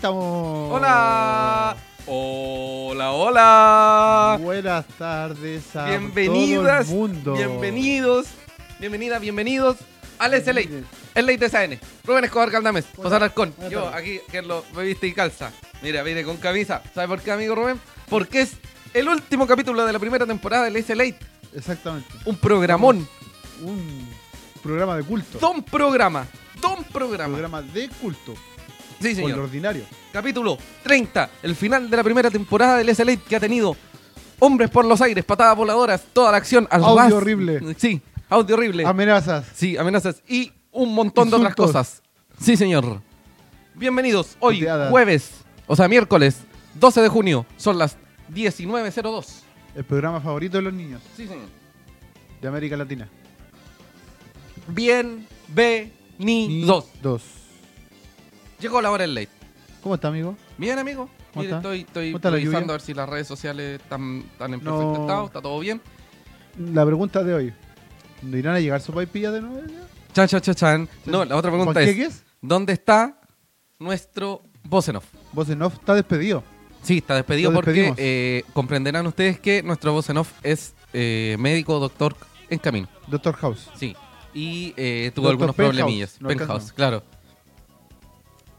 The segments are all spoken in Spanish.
Estamos. Hola. Hola, hola. Buenas tardes a Bienvenidas. todo el mundo. Bienvenidos. Bienvenidas, bienvenidos al SLA. El Late SN. Rubén Escobar Caldames. José Alarcón. Yo aquí, que lo me viste y calza. Mira, viene con camisa. ¿Sabe por qué, amigo Rubén? Porque es el último capítulo de la primera temporada del SLA. Exactamente. Un programón. Un programa de culto. Don programa. Don programa. programa de culto. Sí, Por lo señor. ordinario. Capítulo 30, el final de la primera temporada del SLA que ha tenido hombres por los aires, patadas voladoras, toda la acción al Audio horrible. Sí, audio horrible. Amenazas. sí, amenazas y un montón de otras cosas. Sí, señor. Bienvenidos hoy, jueves, o sea, miércoles 12 de junio, son las 19.02. El programa favorito de los niños Sí, señor. de América Latina. Bienvenidos. Dos. Llegó la hora del late. ¿Cómo está, amigo? Bien, amigo. ¿Cómo Mire, está? estoy, estoy ¿Cómo está la revisando lluvia? a ver si las redes sociales están, están en No. perfecto estado, está todo bien. La pregunta de hoy. ¿No irán a llegar sopaipillas de nuevo? Chan, chan, chan, chan. No, la otra pregunta es, ¿Panqueques? ¿dónde está nuestro voz en off? Voz en off está despedido. Sí, está despedido Lo porque despedimos. eh, comprenderán ustedes que nuestro voz en off es eh, médico, doctor en camino. Doctor House. Sí. Y eh, tuvo Doctor algunos Penthouse. problemillas. No Penthouse, claro.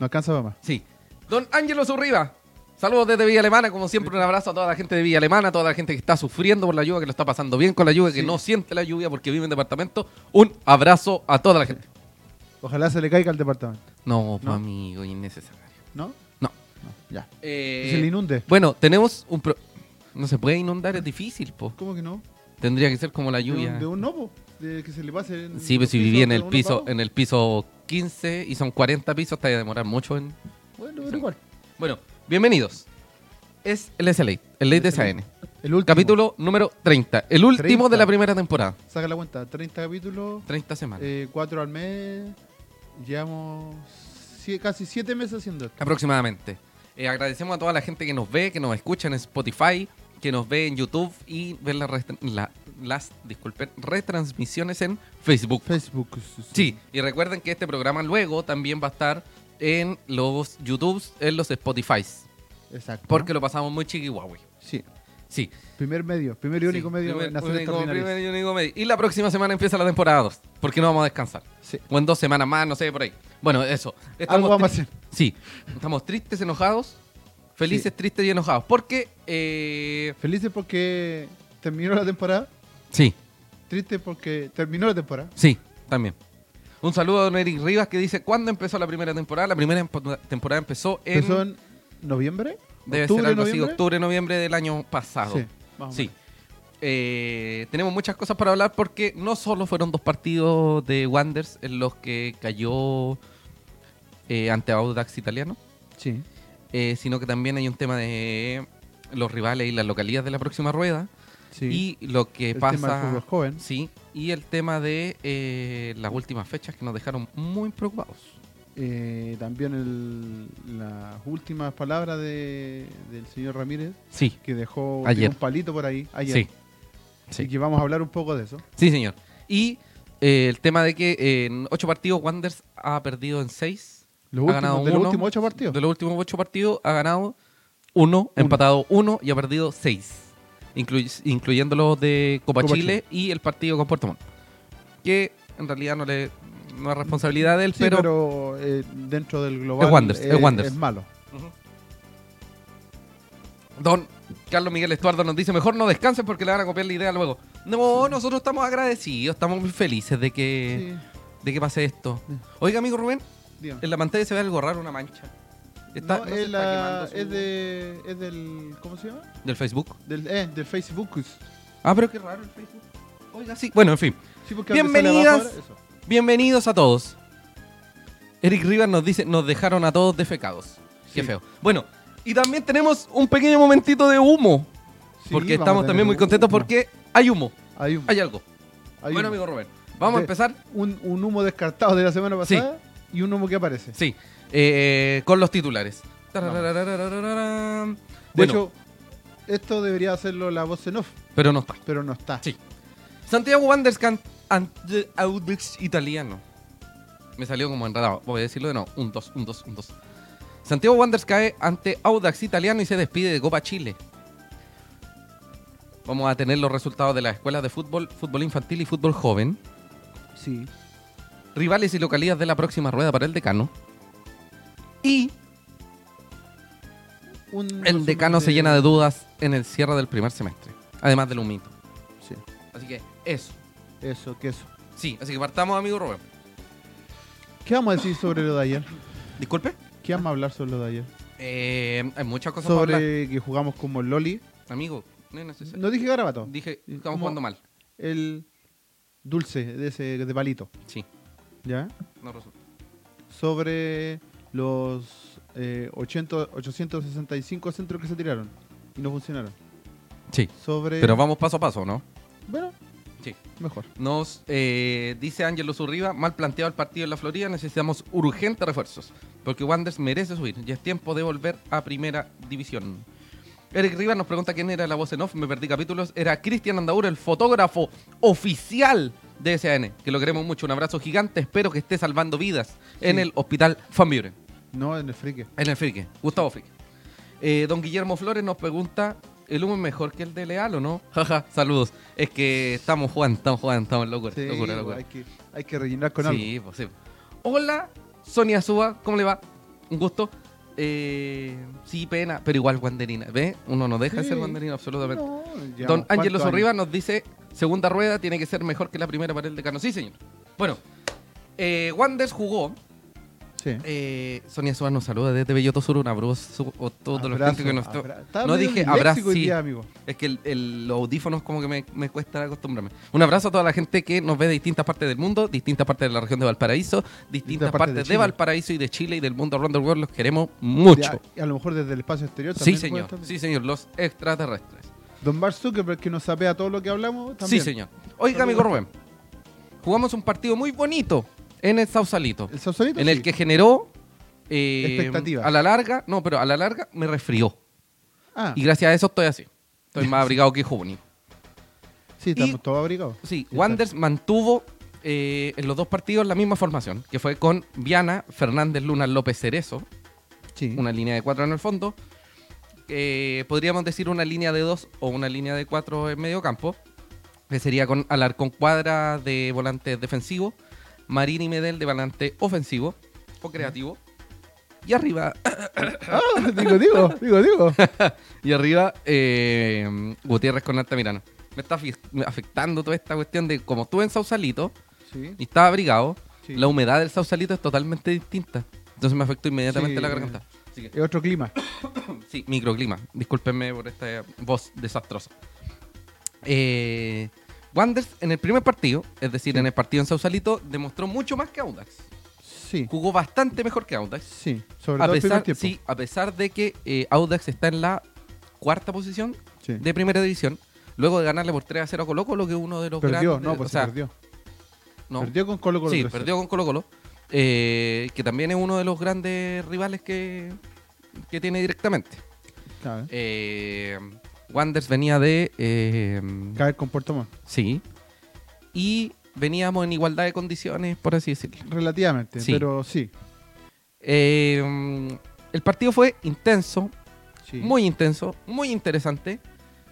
No alcanza para más. Sí. Don Ángelo Zurriba. Saludos desde Villa Alemana, como siempre un abrazo a toda la gente de Villa Alemana, a toda la gente que está sufriendo por la lluvia, que lo está pasando bien con la lluvia, que no siente la lluvia porque vive en departamento. Un abrazo a toda la gente. Ojalá se le caiga al departamento. No, No. amigo, innecesario. ¿No? No. No, ya. Eh, Que se le inunde. Bueno, tenemos un... pro- No se puede inundar, es difícil, po. ¿Cómo que no? Tendría que ser como la De lluvia. un, de un novo. De que se le pase. en Sí, los pues si pisos vivía en de el uno piso en el piso 15 y son 40 pisos, te va a demorar mucho en... Bueno, pero igual. Bueno, bienvenidos. Es el SLA, el Late SAN. El último. Capítulo número 30. El último 30. de la primera temporada. Saca la cuenta. 30 capítulos. 30 semanas. 4 al mes. Llevamos sie- casi 7 meses haciendo esto. aproximadamente. Eh, agradecemos a toda la gente que nos ve, que nos escucha en Spotify, que nos ve en YouTube y ve las, rest- la- las disculpen, retransmisiones en Facebook. Facebook. Sí, y recuerden que este programa luego también va a estar en los YouTubes, en los Spotifys, Exacto. porque lo pasamos muy chiquihuahua. Sí. Sí. Primer medio. Primer y único Sí, medio primer- único- primer y único medio. Y la próxima semana empieza la temporada 2, porque no vamos a descansar. Sí. O en dos semanas más, no sé, por ahí. Bueno, eso. Algo vamos a hacer. Sí, estamos tristes, enojados, felices, Sí. tristes y enojados. Porque, eh, Felices porque terminó la temporada. sí, Triste porque terminó la temporada. sí, también. Un saludo a don Eric Rivas que dice, ¿cuándo empezó la primera temporada? La primera empo- temporada empezó en... Empezó en noviembre. debe ser algo así, noviembre. octubre, noviembre del año pasado. Sí. más o Sí. Eh, tenemos muchas cosas para hablar porque no solo fueron dos partidos de Wanders en los que cayó eh, ante Audax Italiano, Sí. Eh, sino que también hay un tema de los rivales y las localidades de la próxima rueda Sí. y lo que el tema del pasa fútbol joven. sí y el tema de eh, las últimas fechas que nos dejaron muy preocupados Eh, también el- las últimas palabras de, del señor Ramírez, sí que dejó Ayer. un palito por ahí ayer. sí que vamos a hablar un poco de eso. sí señor y eh, el tema de que en ocho partidos Wanders ha perdido en seis Los ha ganado de los uno. últimos ocho partidos. De los últimos ocho partidos ha ganado uno, empatado uno y ha perdido seis. incluy- incluyendo los de Copa, Copa Chile, y el partido con Puerto Montt. Que en realidad no, le, no es responsabilidad de él, Sí, pero, pero, eh, dentro del global Es Wanderers, es Wanderers. es malo. Don Carlos Miguel Estuardo nos dice, mejor no descansen porque le van a copiar la idea luego. No, nosotros estamos agradecidos, estamos muy felices de que, Sí, de que pase esto. Oiga, amigo Rubén, dígame. en la pantalla se ve algo raro, una mancha. Está- No, es, está la- quemando su- es de, es del. ¿Cómo se llama? del Facebook. Del, eh, del Facebook. Ah, pero qué raro el Facebook. Oiga, sí. Bueno, en fin. Sí, Bienvenidas. ahora. Bienvenidos a todos. Eric Rivas nos dice, nos dejaron a todos defecados. Qué feo. Bueno, y también tenemos un pequeño momentito de humo. Sí, porque estamos también muy contentos porque hay humo, Hay un, hay algo. hay bueno, amigo Rubén, vamos a empezar, un, un humo descartado de la semana Sí. Y un humo que aparece. sí, eh, con los titulares. De Bueno, hecho, esto debería hacerlo la voz en off, pero no está. pero no está. Sí. Santiago Wanderers can- ante Audax Italiano. Me salió como enredado. Voy a decirlo de nuevo. Un, dos, un, dos, un, dos. Santiago Wanderers cae ante Audax Italiano y se despide de Copa Chile. Vamos a tener los resultados de las escuelas de fútbol, fútbol infantil y fútbol joven. Sí. Rivales y localidades de la próxima rueda para el decano. Y Un el decano se llena de dudas en el cierre del primer semestre. Además del humito. Sí. Así que eso. Eso, que eso. Sí, así que partamos, amigo Rubén. ¿Qué vamos a decir sobre lo de ayer? Disculpe. ¿Qué vamos a hablar sobre lo de ayer? Eh, hay muchas cosas para hablar. Sobre que jugamos como el Loli. Amigo, no es necesario. No dije garabato. Dije, estamos jugando mal. El dulce de ese de palito. Sí, ¿Ya? no resulta. Sobre los eh, 80 865 centros que se tiraron y no funcionaron. Sí. Sobre. Pero vamos paso a paso, ¿no? Bueno, Sí. mejor. Nos eh, dice Ángelo Zurriba, mal planteado el partido en la Florida, necesitamos urgentes refuerzos, porque Wanderers merece subir, ya es tiempo de volver a primera división. Eric Rivas nos pregunta quién era la voz en off, me perdí capítulos, era Cristian Andaur, el fotógrafo oficial de SAN, que lo queremos mucho, un abrazo gigante, espero que esté salvando vidas en el hospital Van Buren. No, en el frique. En el Frique, Gustavo Frique. Eh, don Guillermo Flores nos pregunta, ¿el humo es mejor que el de Leal o no? Jaja, saludos. Es que estamos jugando, estamos jugando, estamos locura, Sí, locura, locura. Hay, que, hay que rellenar con algo. sí, pues sí. Hola, Sonia Suba, ¿cómo le va? Un gusto. Eh, sí, pena, pero igual Wanderina. ¿Ve? Uno no deja de ser Sí. Wanderina absolutamente. No, Don Ángelo años. nos dice, segunda rueda tiene que ser mejor que la primera para el decano. Sí, señor. Bueno, eh, Wanders jugó Sí. eh, Sonia Suárez nos saluda desde Belloto Sur, un abrazo a todos los gente que nos No dije abrazo, sí. Es que el, el- los audífonos como que me, me cuesta acostumbrarme. Un abrazo a toda la gente que nos ve de distintas partes del mundo, distintas partes de la región de Valparaíso, distintas partes partes de. Valparaíso y de Chile y del mundo around the world. Los queremos mucho. Ya, y a lo mejor desde el espacio exterior sí, también. señor. puede estar. Sí, señor. Los extraterrestres. Don Mark Zuckerberg, que nos sapea todo lo que hablamos, Sí, también. señor. Oiga, amigo Rubén. Jugamos un partido muy bonito en el Sausalito. El Sausalito, en el sí. que generó eh, Expectativas. a la larga, no, pero a la larga me resfrió. Ah, Y gracias a eso estoy así. Estoy más abrigado que junio. sí, estamos todos abrigados. Sí. Wanders mantuvo eh, en los dos partidos la misma formación, que fue con Viana, Fernández Luna, López Cerezo, Sí. una línea de cuatro en el fondo. Eh, podríamos decir una línea de dos o una línea de cuatro en medio campo, que sería con Alarcón Cuadra de volante defensivo, Marín y Medel de volante ofensivo o creativo. Y arriba, Ah, digo, digo, digo, digo. y arriba eh, Gutiérrez con Altamirano. Me está afectando toda esta cuestión de como estuve en Sausalito Sí. y estaba abrigado, Sí. la humedad del Sausalito es totalmente distinta. Entonces me afectó inmediatamente Sí. la garganta. Así que, Es otro clima. sí, microclima. Discúlpenme por esta voz desastrosa. Eh, Wanders en el primer partido, es decir, en el partido en Sausalito, demostró mucho más que Audax. Sí. Jugó bastante mejor que Audax. Sí. Sobre A todo el primer pesar, tiempo. sí, a pesar de que eh, Audax está en la cuarta posición Sí. de primera división, luego de ganarle por 3 a 0 a Colo Colo, que es uno de los Perdió, grandes. no, pues o sea, perdió. no, Perdió con Colo Colo. sí, 3-0. perdió con Colo Colo, eh, que también es uno de los grandes rivales que, que tiene directamente. Claro. Eh, Wanders venía de... eh, Caer con Puerto Montt. sí, y veníamos en igualdad de condiciones, por así decirlo. Relativamente, Sí. pero sí. Eh, el partido fue intenso, sí. muy intenso, muy interesante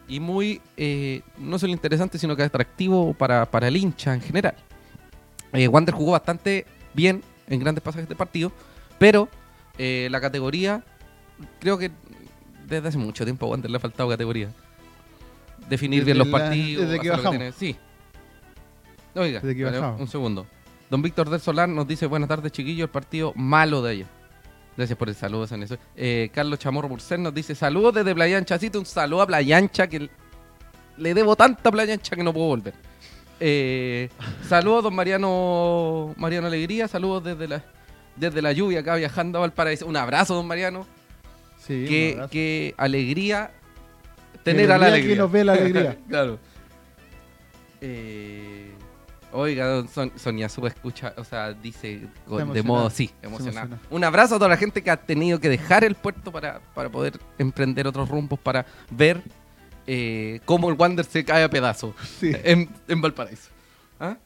y muy, eh, no solo interesante, sino que atractivo para, para el hincha en general. Eh, Wander jugó bastante bien en grandes pasajes de partido, pero eh, la categoría, creo que desde hace mucho tiempo a Wander le ha faltado categoría. Definir bien los la- partidos. desde que lo bajamos. Sí. Oiga, Desde que espera bajamos. un segundo. Don Víctor del Solar nos dice, buenas tardes chiquillos, el partido malo de ayer. Gracias por el saludo, San Eso. Eh, Carlos Chamorro Burcel nos dice, saludos desde Playa Ancha. Así un saludo a Playa Ancha que le debo tanta Playa Ancha que no puedo volver. Eh, saludos, don Mariano Mariano Alegría. Saludos desde la, desde la lluvia acá viajando a Valparaíso. Un abrazo, don Mariano. Sí, qué, alegría tener a la alegría que nos ve la alegría. claro. Eh, oiga, don Son- Sonia Suba escucha, o sea, dice de modo, emocionada. sí, Se emocionado. emociona. Un abrazo a toda la gente que ha tenido que dejar el puerto para, para poder emprender otros rumbos, para ver eh, cómo el Wander se cae a pedazos Sí. en, en Valparaíso. ¿Ah?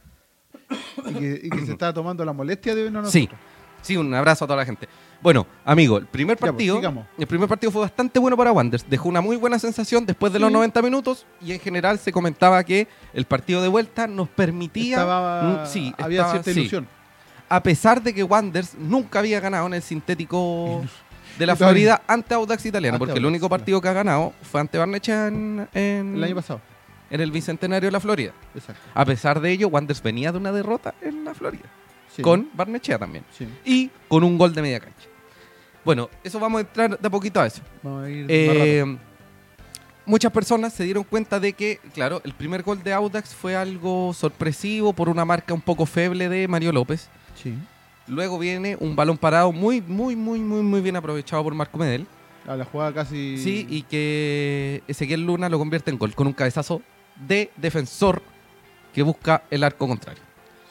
Y que, y que se estaba tomando la molestia de vernos a Sí. nosotros. Sí, un abrazo a toda la gente. Bueno, amigo, el primer Ya, pues, partido, el primer partido fue bastante bueno para Wanderers. Dejó una muy buena sensación después de los Sí. 90 minutos y en general se comentaba que el partido de vuelta nos permitía, Estaba, Mm, sí, había estaba- cierta sí. ilusión. a pesar de que Wanderers nunca había ganado en el sintético de la Florida ante Audax Italiano, Ante porque el único partido que ha ganado fue ante Barnechea en, en- El año pasado. en el Bicentenario de la Florida. Exacto. A pesar de ello, Wanderers venía de una derrota en la Florida, Sí. con Barnechea también, Sí. y con un gol de media cancha. Bueno, eso vamos a entrar de a poquito a eso. Vamos a ir Eh, muchas personas se dieron cuenta de que, claro, el primer gol de Audax fue algo sorpresivo por una marca un poco feble de Mario López. Sí. Luego viene un balón parado muy, muy, muy, muy, muy bien aprovechado por Marco Medel. A la jugada casi. Sí, y que Ezequiel Luna lo convierte en gol con un cabezazo de defensor que busca el arco contrario.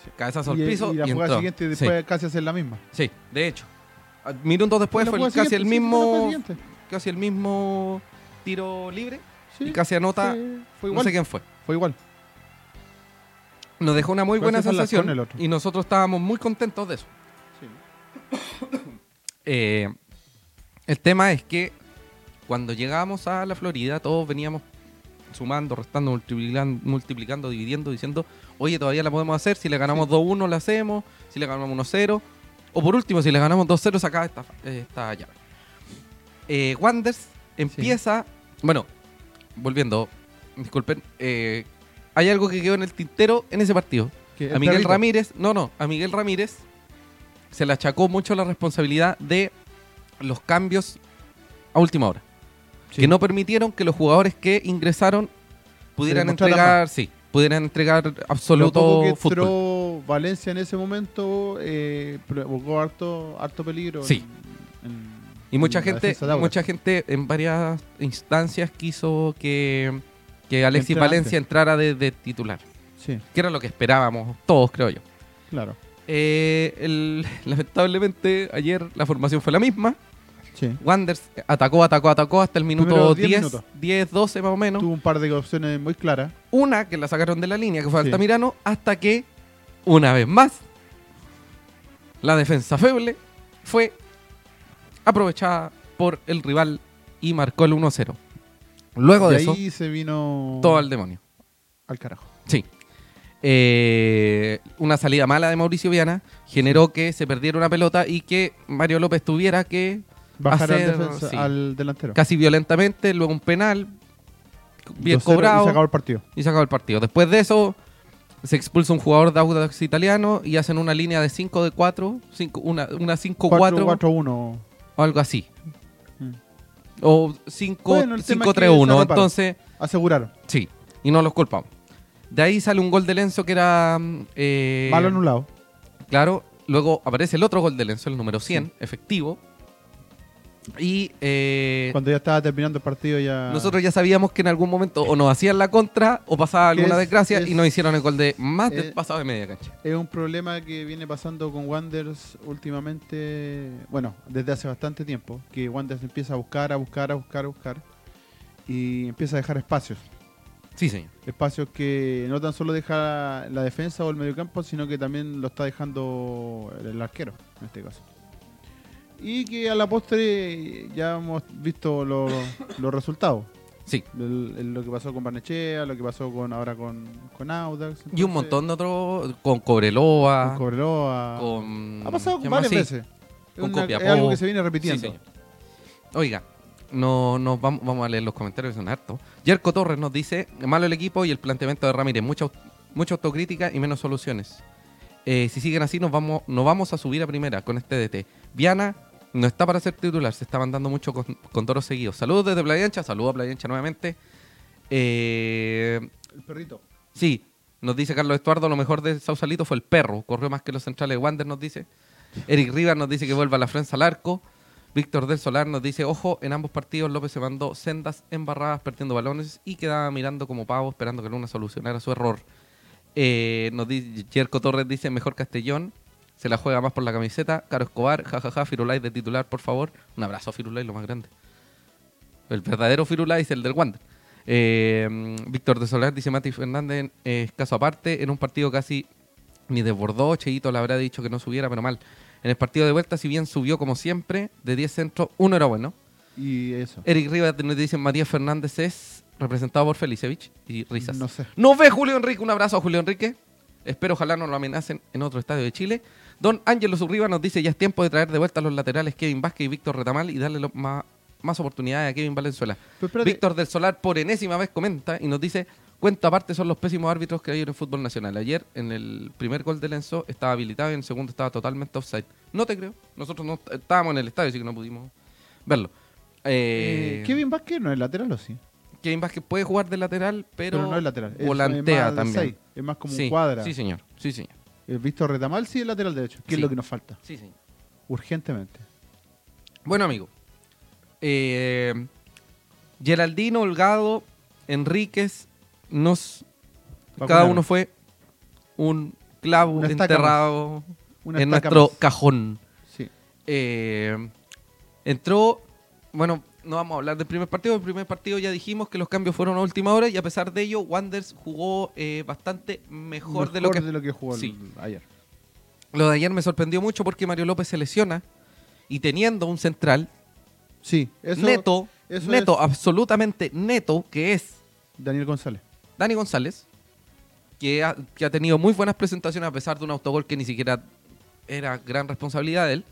Sí. Cabezazo al Y- piso y y, la jugada entró. siguiente Sí, después casi hacer la misma. sí, de hecho. A- Minutos después fue casi el mismo casi el mismo tiro libre Sí, y casi anota, fue, no sé quién fue. Fue igual. Nos dejó una muy buena sensación y nosotros estábamos muy contentos de eso. Eh, el tema es que cuando llegamos a la Florida, todos veníamos sumando, restando, multiplicando, multiplicando, dividiendo, diciendo, oye, todavía la podemos hacer, si le ganamos 2-1 la hacemos, si le ganamos 1-0, o por último, si le ganamos 2-0, se acaba esta, esta llave. Eh, Wanders empieza, bueno, volviendo, disculpen, eh, hay algo que quedó en el tintero en ese partido. A el Miguel. Ramírez, no, no, a Miguel Ramírez se le achacó mucho la responsabilidad de los cambios a última hora. Sí. Que no permitieron que los jugadores que ingresaron pudieran entregar, sí, pudieran entregar Lo poco absoluto que fútbol. entró Valencia en ese momento eh, provocó harto, harto peligro. Sí. en- en- Y mucha en gente, mucha gente en varias instancias quiso que, que Alexis Valencia entrara de, de titular. Sí, Que era lo que esperábamos todos, creo yo. claro. Eh, el- lamentablemente, ayer la formación fue la misma. Sí. Wanders atacó, atacó, atacó hasta el minuto Primeros 10 10, minutos. 10, 12 más o menos. Tuvo un par de opciones muy claras. Una que la sacaron de la línea, que fue Sí. Altamirano, hasta que, una vez más, la defensa feble fue aprovechada por el rival y marcó el 1-0. Luego de eso, ahí se vino todo al demonio. al carajo. Sí. Eh, una salida mala de Mauricio Viana generó que se perdiera una pelota y que Mario López tuviera que Bajar al, Hacer- defensa- sí. al delantero. casi violentamente, luego un penal bien 2-0 cobrado Y se acabó el partido. y se acabó el partido. Después de eso, se expulsa un jugador de Audax italiano y hacen una línea de 5 de 4, cinco- una, una 5-4 4-4-1. o algo así. Mm. O 5 Bueno, el tema es que 5-3-1. se repara. Entonces, Aseguraron. sí, y no los culpamos. De ahí sale un gol de Lenzo que era. mm, eh, Malo anulado. Claro, luego aparece el otro gol de Lenzo, el número 100, efectivo. Y eh, Cuando ya estaba terminando el partido ya... nosotros ya sabíamos que en algún momento o nos hacían la contra o pasaba alguna es- desgracia es- y nos hicieron el gol de más eh, de pasado de media cancha. Es un problema que viene pasando con Wanders últimamente, bueno, desde hace bastante tiempo, que Wanders empieza a buscar, a buscar, a buscar, a buscar y empieza a dejar espacios. Sí, señor. Espacios que no tan solo deja la defensa o el mediocampo, sino que también lo está dejando el arquero, en este caso. Y que a la postre ya hemos visto lo- los resultados. Sí. El- el- lo que pasó con Barnechea, lo que pasó con ahora con, con Audax. Y un montón de otros, con Cobreloa, Con Cobreloa. con... Ha pasado varias Sí, veces. Es, Con una- Copiapó. es algo que se viene sí, repitiendo. señor. Oiga, no, nos vamos, vamos a leer los comentarios, son hartos. Yerko Torres nos dice, malo el equipo y el planteamiento de Ramírez, mucha, mucha autocrítica y menos soluciones. Eh, si siguen así, nos vamos, nos vamos a subir a primera con este DT. Viana no está para ser titular, se está mandando mucho con, con toros seguidos. Saludos desde Playa Ancha, saludos a Playa Ancha nuevamente. Eh, El perrito. Sí, nos dice Carlos Estuardo, lo mejor de Sausalito fue el perro. Corrió más que los centrales de Wander, nos dice. Eric Rivas nos dice que vuelva la Frenza al arco. Víctor del Solar nos dice, ojo, en ambos partidos López se mandó sendas embarradas perdiendo balones y quedaba mirando como pavo esperando que Luna solucionara su error. Eh, nos dice, Jerko Torres dice, mejor Castellón, se la juega más por la camiseta. Caro Escobar, jajaja, Firulais de titular, por favor. Un abrazo a lo más grande. El verdadero Firulais, el del Wander. Eh, Víctor de Solar dice Mati Fernández, eh, caso aparte, en un partido casi ni desbordó, Cheito le habrá dicho que no subiera, pero mal. En el partido de vuelta, si bien subió como siempre, de 10 centros, uno era bueno. Y eso. Eric Rivas nos dice Matías Fernández es representado por Felicevich y risas. No sé. Nos ve Julio Enrique, un abrazo a Julio Enrique. Espero ojalá no lo amenacen en otro estadio de Chile. Don Ángelo Zurriba nos dice ya es tiempo de traer de vuelta a los laterales Kevin Vázquez y Víctor Retamal y darle más, más oportunidades a Kevin Valenzuela. Víctor del Solar por enésima vez comenta y nos dice, cuenta aparte son los pésimos árbitros que hay en el fútbol nacional. Ayer en el primer gol de Lenzo estaba habilitado y en el segundo estaba totalmente offside. No te creo, nosotros no estábamos en el estadio así que no pudimos verlo. Eh, eh, Kevin Vázquez no es lateral o sí. Kevin Vázquez puede jugar de lateral, pero, Pero, no es lateral. volantea es también. seis, Es más como sí, un cuadra. Sí, señor. Sí, señor. El Víctor Retamal sí es lateral derecho. ¿Qué Sí. es lo que nos falta? Sí, señor. Urgentemente. Bueno, amigo. Eh, Geraldino, Holgado, Enríquez, nos, cada uno fue un clavo Una estaca enterrado Una en estaca nuestro más. cajón. Sí. Eh, entró, bueno, no vamos a hablar del primer partido. El primer partido ya dijimos que los cambios fueron a última hora y a pesar de ello, Wanders jugó eh, bastante mejor, de lo que jugó el- Sí. ayer. Lo de ayer me sorprendió mucho porque Mario López se lesiona y teniendo un central Sí, eso neto, eso neto, es- absolutamente neto, que es Daniel González. Dani González, que ha, que ha tenido muy buenas presentaciones a pesar de un autogol que ni siquiera era gran responsabilidad de él,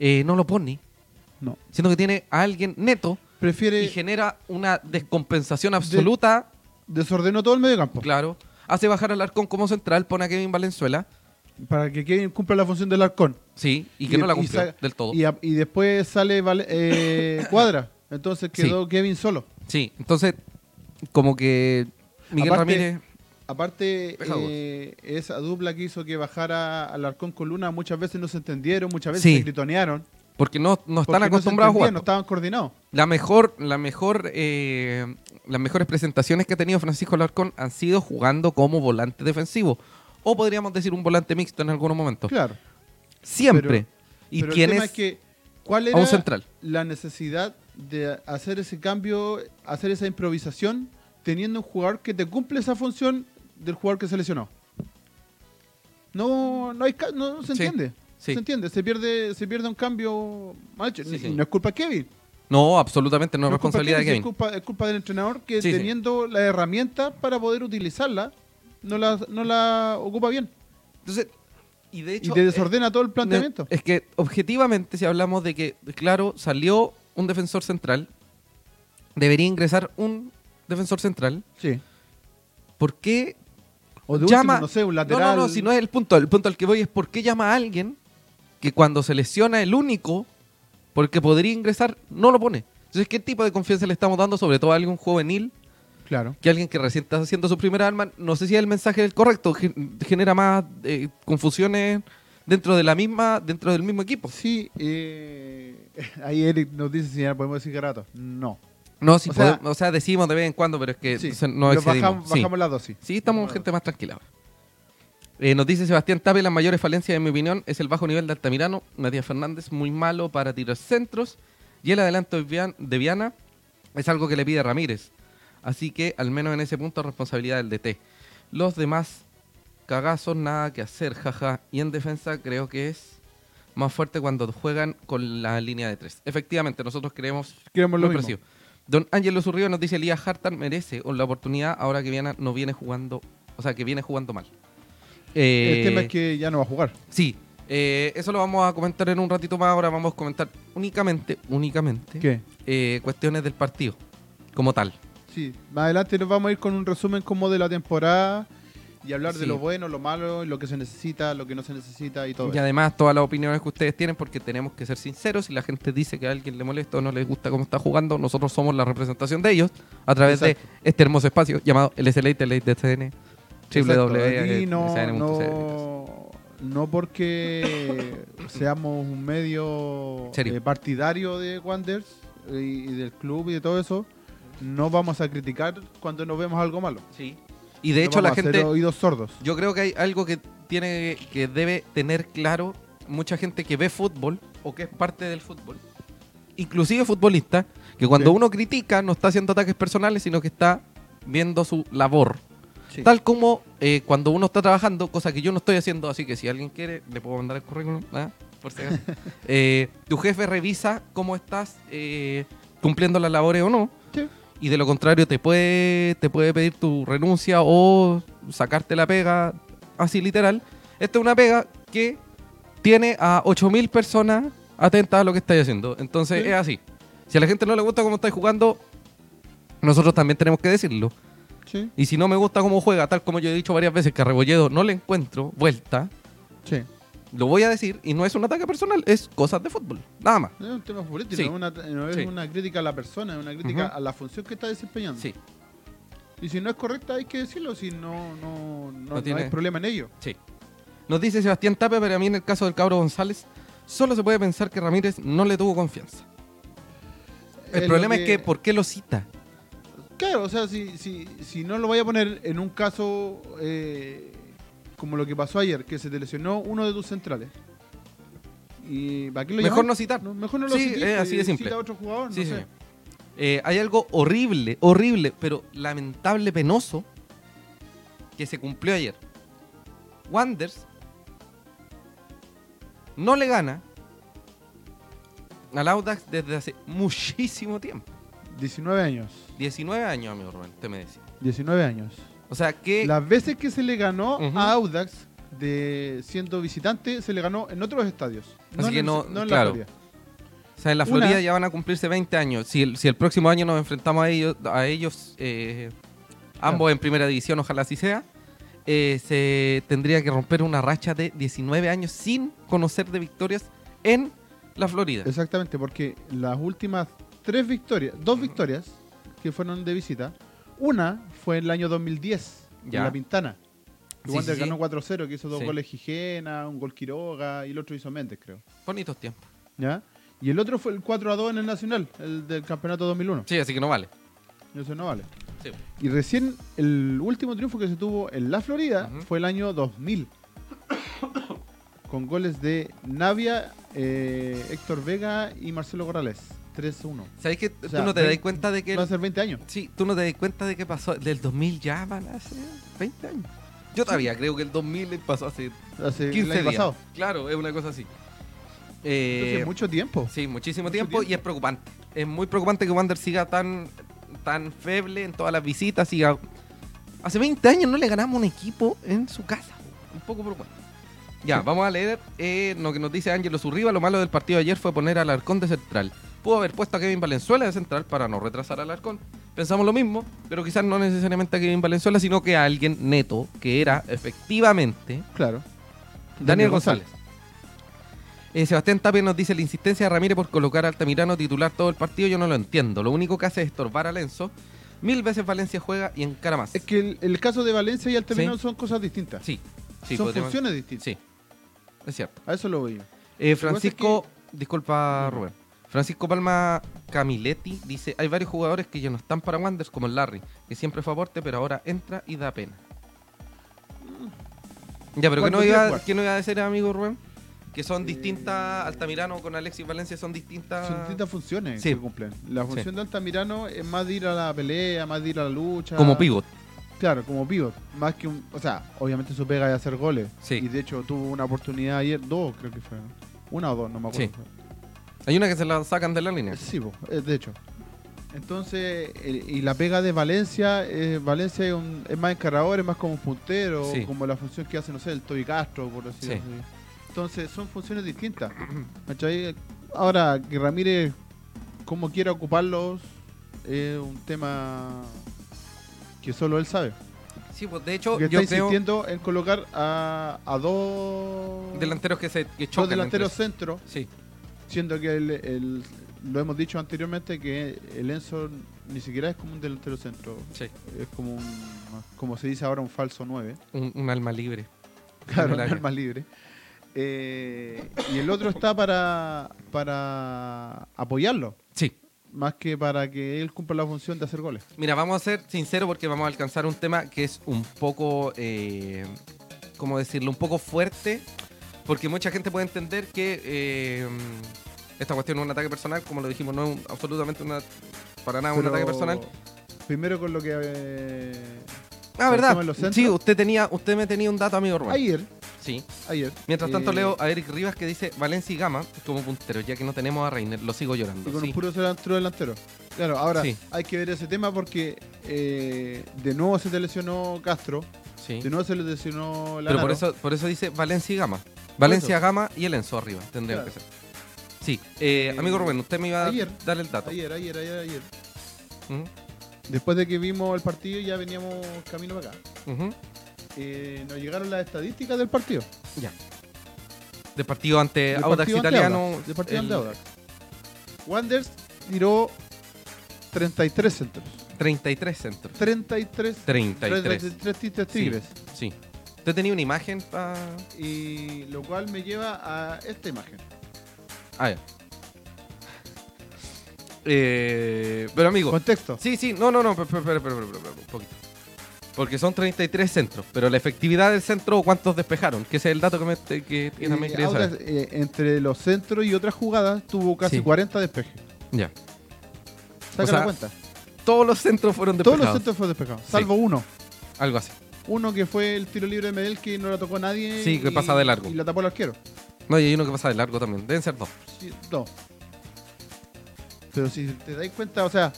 eh, no lo pone, No. siendo que tiene a alguien neto Prefiere y genera una descompensación absoluta, desordenó todo el medio campo claro, hace bajar al arcón como central, pone a Kevin Valenzuela, para que Kevin cumpla la función del arcón. sí, y que no la cumplió sa- del todo. Y, a- y después sale Vale- eh, Cuadra. Entonces Sí. quedó Kevin solo. Sí, entonces, como que Miguel Aparte- Ramírez... Aparte, eh, esa dupla que hizo que bajara al arcón con Luna, muchas veces no se entendieron, muchas veces Sí. se gritonearon. Porque no, no porque están no acostumbrados a entendían, jugar. No estaban coordinados. La mejor, la mejor, eh, las mejores presentaciones que ha tenido Francisco Alarcón han sido jugando como volante defensivo. O podríamos decir un volante mixto en algunos momentos. Claro. Siempre. y Pero el tienes tema es que, ¿cuál a era un central. la necesidad de hacer ese cambio, hacer esa improvisación, teniendo un jugador que te cumple esa función del jugador que se lesionó? No, no hay, no se entiende. sí. Se entiende, se pierde, se pierde un cambio mal hecho. Sí, Y sí. no es culpa de Kevin. No, absolutamente no es No es culpa responsabilidad de Kevin. Es culpa, es culpa del entrenador que teniendo la herramienta para poder utilizarla, no la, no la ocupa bien. Entonces, y de Y hecho. te eh, desordena todo el planteamiento. Es que objetivamente, si hablamos de que, claro, salió un defensor central, debería ingresar un defensor central. sí. ¿Por qué O de llama, último, no sé, un No, lateral. no, no, si no es el punto. El punto al que voy es por qué llama a alguien que cuando se lesiona el único, porque podría ingresar, no lo pone. Entonces, ¿qué tipo de confianza le estamos dando? Sobre todo a alguien juvenil, Claro. que alguien que recién está haciendo su primera arma. No sé si el mensaje es el correcto, gen- genera más eh, confusiones dentro de la misma, dentro del mismo equipo. Sí, eh, ahí Eric nos dice si ya podemos decir rato. No. No, si O sea- podemos- o sea, decimos de vez en cuando, pero es que Sí, no excedimos. bajamos, Sí. bajamos la dosis. Sí, estamos gente más tranquila. Eh, nos dice Sebastián Tape, las mayores falencias, en mi opinión, es el bajo nivel de Altamirano. Matías Fernández, muy malo para tirar centros. Y el adelanto de Vian- de Viana es algo que le pide Ramírez. Así que, al menos en ese punto, responsabilidad del DT. Los demás cagazos, nada que hacer, jaja. Y en defensa, creo que es más fuerte cuando juegan con la línea de tres. Efectivamente, nosotros creemos Queremos lo mismo. Don Ángelo Zurrío nos dice Elías Hartan merece la oportunidad ahora que Viana no viene jugando, o sea, que viene jugando mal. Eh, El tema es que ya no va a jugar. Sí, eh, eso lo vamos a comentar en un ratito más. Ahora vamos a comentar únicamente, únicamente, ¿Qué? eh, cuestiones del partido, como tal. Sí, más adelante nos vamos a ir con un resumen como de la temporada y hablar Sí. de lo bueno, lo malo, lo que se necesita, lo que no se necesita y todo Y eso. además todas las opiniones que ustedes tienen, porque tenemos que ser sinceros, si la gente dice que a alguien le molesta o no les gusta cómo está jugando, nosotros somos la representación de ellos a través Exacto. de este hermoso espacio llamado TN, Exacto, www.sn.cl. aquí no, no, no porque seamos un medio eh, partidario de Wanderers y, y del club y de todo eso, no vamos a criticar cuando nos vemos algo malo. Sí. Y de No hecho la gente, oídos sordos. yo creo que hay algo que tiene que debe tener claro mucha gente que ve fútbol o que es parte del fútbol, inclusive futbolista, que cuando Sí. uno critica no está haciendo ataques personales, sino que está viendo su labor. Sí. Tal como eh, cuando uno está trabajando, cosa que yo no estoy haciendo, así que si alguien quiere, le puedo mandar el currículum. ¿ah? por. Eh, tu jefe revisa cómo estás eh, cumpliendo las labores o no. Y de lo contrario te puede, te puede pedir tu renuncia o sacarte la pega, así literal. Esta es una pega que tiene a 8.000 personas atentas a lo que estáis haciendo. Entonces Sí. es así. Si a la gente no le gusta cómo estáis jugando, nosotros también tenemos que decirlo. Sí, Y si no me gusta cómo juega, tal como yo he dicho varias veces que a Rebolledo no le encuentro vuelta, sí. Lo voy a decir y no es un ataque personal, es cosas de fútbol. Nada más. No es un tema político, Sí. es una, no es Sí. una crítica a la persona, es una crítica a la función que está desempeñando. Sí, Y si no es correcta, hay que decirlo, si no, no, no, no tiene- hay problema en ello. sí. Nos dice Sebastián Tapia, pero a mí en el caso del cabro González, solo se puede pensar que Ramírez no le tuvo confianza. El Es problema es que, ¿por qué lo cita? Claro, o sea, si, si, si no lo voy a poner en un caso eh, como lo que pasó ayer, que se te lesionó uno de tus centrales. ¿Y para qué lo Mejor no citar. No, mejor no lo Sí, cites, es así de eh, simple. cita a otro jugador, Sí, no sí. sé. Eh, hay algo horrible, horrible, pero lamentable, penoso, que se cumplió ayer. Wanders no le gana al Audax desde hace muchísimo tiempo. 19 años. 19 años, amigo Rubén, te me decía. 19 años. O sea que... Las veces que se le ganó a Audax de siendo visitante, se le ganó en otros estadios. Así en que el- no- en la. Florida. O sea, en la Una- Florida ya van a cumplirse 20 años. Si el, si el próximo año nos enfrentamos a ellos, a ellos eh, ambos en primera división, ojalá así sea, eh, se tendría que romper una racha de 19 años sin conocer de victorias en la Florida. Exactamente, porque las últimas tres victorias, dos victorias que fueron de visita, una fue en el año 2010, Ya. en La Pintana. Sí, Wander sí, ganó 4-0, que hizo dos goles Gijena, un gol Quiroga y el otro hizo Méndez, creo. Bonitos tiempos. ¿Ya? Y el otro fue el 4-2 en el Nacional, el del campeonato 2001. Sí, así que no vale. Eso no vale. Sí. Y recién el último triunfo que se tuvo en la Florida fue el año 2000. con goles de Navia, eh, Héctor Vega y Marcelo Corrales. 3-1. ¿Sabes que O sea, tú no te das cuenta de que... Va a ser 20 años. Sí, tú no te das cuenta de que pasó del 2000 ya van a ser 20 años. Yo todavía creo que el 2000 pasó hace Hace 15 el año días. pasado. Claro, es una cosa así. Eh, Entonces, mucho tiempo. Sí, muchísimo Mucho tiempo, y es preocupante. Es muy preocupante que Wander siga tan, tan feble en todas las visitas. Siga... Hace 20 años no le ganamos un equipo en su casa. Un poco preocupante. Ya, Sí. vamos a leer eh, lo que nos dice Ángelo Zurriba. Lo malo del partido de ayer fue poner al Arcón de central. Pudo haber puesto a Kevin Valenzuela de central para no retrasar al Arcón. Pensamos lo mismo, pero quizás no necesariamente a Kevin Valenzuela, sino que a alguien neto, que era efectivamente Claro. Daniel González. Eh, Sebastián Tapia nos dice la insistencia de Ramírez por colocar a Altamirano titular todo el partido, yo no lo entiendo. Lo único que hace es estorbar a Lenzo. Mil veces Valencia juega y encara más. Es que el, el caso de Valencia y Altamirano Sí. son cosas distintas. Sí, sí, son podríamos- funciones distintas. Sí, es cierto. A eso lo voy. Eh, Francisco, disculpa Rubén. Francisco Palma Camiletti dice, hay varios jugadores que ya no están para Wanderers, como el Larry, que siempre fue aporte, pero ahora entra y da pena. Ya, pero que ¿Cuándo no, iba, jugar? que no iba a decir, amigo Rubén? Que son distintas, Altamirano con Alexis Valencia son distintas... Son distintas funciones Sí. que cumplen. La función de Altamirano es más de ir a la pelea, más de ir a la lucha. Como pivot. Claro, como pivot. Más que un. O sea, obviamente su pega es hacer goles. Sí. Y de hecho tuvo una oportunidad ayer, dos creo que fue. Una o dos, no me acuerdo. Sí. Hay una que se la sacan de la línea. Sí, po, eh, de hecho. Entonces, y la pega de Valencia, eh, Valencia es, un- es más encargador, es más como un puntero, Sí. como la función que hace, no sé, el Toby Castro, por Sí. decirlo así. Entonces, son funciones distintas. Ahora, que Ramírez, como quiera ocuparlos, es un tema que solo él sabe. Sí, pues de hecho, yo está creo insistiendo en colocar a, a dos delanteros que se que dos chocan. delanteros entre centro, sí. Siendo que el, el- lo hemos dicho anteriormente que el Enzo ni siquiera es como un delantero centro, sí, es como un, como se dice ahora, un falso 9, un, un alma libre. claro, un arma libre. Eh, y el otro está para, para apoyarlo, Sí. más que para que él cumpla la función de hacer goles. Mira, vamos a ser sinceros porque vamos a alcanzar un tema que es un poco, eh, ¿cómo decirlo? Un poco fuerte, porque mucha gente puede entender que eh, esta cuestión es un ataque personal, como lo dijimos, no es un- absolutamente una, para nada un Pero ataque personal. Primero con lo que... eh, Ah, ¿verdad? Sí, usted tenía, usted me tenía un dato, amigo Rubén. ayer Sí. ayer. Mientras tanto Eh, leo a Eric Rivas que dice Valencia y Gama como punteros, ya que no tenemos a Reiner, lo sigo llorando. Y con Sí. un puro centro delantero. Claro, ahora Sí. hay que ver ese tema porque eh, de nuevo se te lesionó Castro, Sí. de nuevo se le lesionó Pero Lanaro. por eso, por eso dice Valencia y Gama. Valencia. Gama y el Enzo arriba, tendrían Claro. que ser. Sí, eh, Eh, amigo Rubén, usted me iba a dar el dato. Ayer, ayer, ayer, ayer. Después de que vimos el partido ya veníamos camino para acá. Eh, nos llegaron las estadísticas del partido. Ya. De partido ante Del Audax partido ante Italiano. Audax, del partido el ante Audax. Wanders tiró 33 centros. 33 centros. 33 33. 33 tistes tigres. Sí. ¿Usted tenía una imagen para.? Y lo cual me lleva a esta imagen. Ah, ya. Eh, pero amigo. Contexto. Sí, sí, no, no, no, espera, espera, espera, un poquito. Porque son 33 centros, pero la efectividad del centro, ¿cuántos despejaron? Que ese es el dato que, me, que, Eh, quería saber. eh, entre los centros y otras jugadas tuvo casi Sí. 40 despejes. Ya. Saca O sea, la cuenta. Todos los centros fueron Todos despejados. los centros fueron despejados, salvo uno. Algo así. Uno que fue el tiro libre de Medel que no la tocó a nadie. Sí, que y- pasa de largo. Y la tapó el arquero. No, y hay uno que pasa de largo también. Deben ser dos. Sí, no. Pero si te das cuenta, o sea,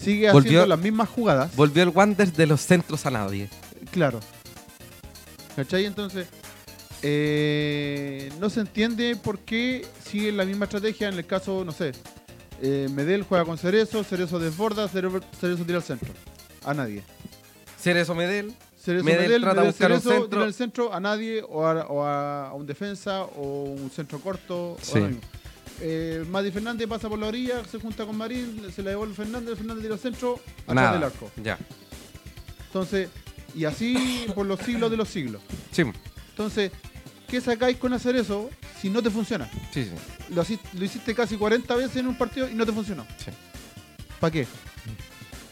sigue Volvió- haciendo las mismas jugadas. Volvió el Wander de los centros a nadie. Claro. ¿Cachai? Entonces, eh, no se entiende por qué sigue la misma estrategia en el caso, no sé, eh, Medel juega con Cerezo, Cerezo desborda, Cere- Cerezo tira al centro. A nadie. Cerezo Medel. Cerezo Medel Medel, trata de Medel buscar un Cerezo centro. a nadie o a, o un defensa o un centro corto. o Sí. mismo. Eh, Mati Fernández pasa por la orilla, se junta con Marín, se la devuelve Fernández, Fernández tira al centro, atrás del arco. Ya. Entonces, y así por los siglos de los siglos. Sí, Entonces, ¿qué sacáis con hacer eso si no te funciona? sí, sí. Lo, lo hiciste casi 40 veces en un partido y no te funcionó. Sí. ¿Para qué?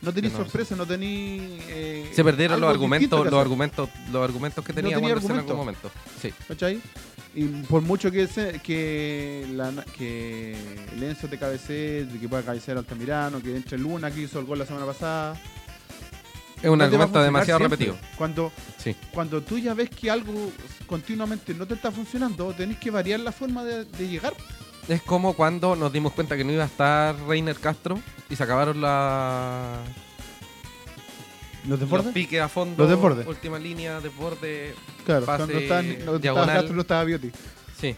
No tenéis no- sorpresa, no tenéis... eh, Se perdieron los argumentos, los argumentos, los argumentos que No tenía tenía Wanderers en algún momento. Sí. ¿Cachai? Y por mucho que, se- que, la, que Lenzo te cabecee, que pueda cabecear Altamirano, que entre Luna, que hizo el gol la semana pasada. Es un no argumento demasiado siempre. repetido. Cuando, Sí. cuando tú ya ves que algo continuamente no te está funcionando, tenés que variar la forma de, de llegar. Es como cuando nos dimos cuenta que no iba a estar Reiner Castro y se acabaron la, ¿Los los piques a fondo. Los desbordes. Última línea, desborde. Claro, pase cuando no estaba. Castro, no estaba Bioti. Sí. Eh,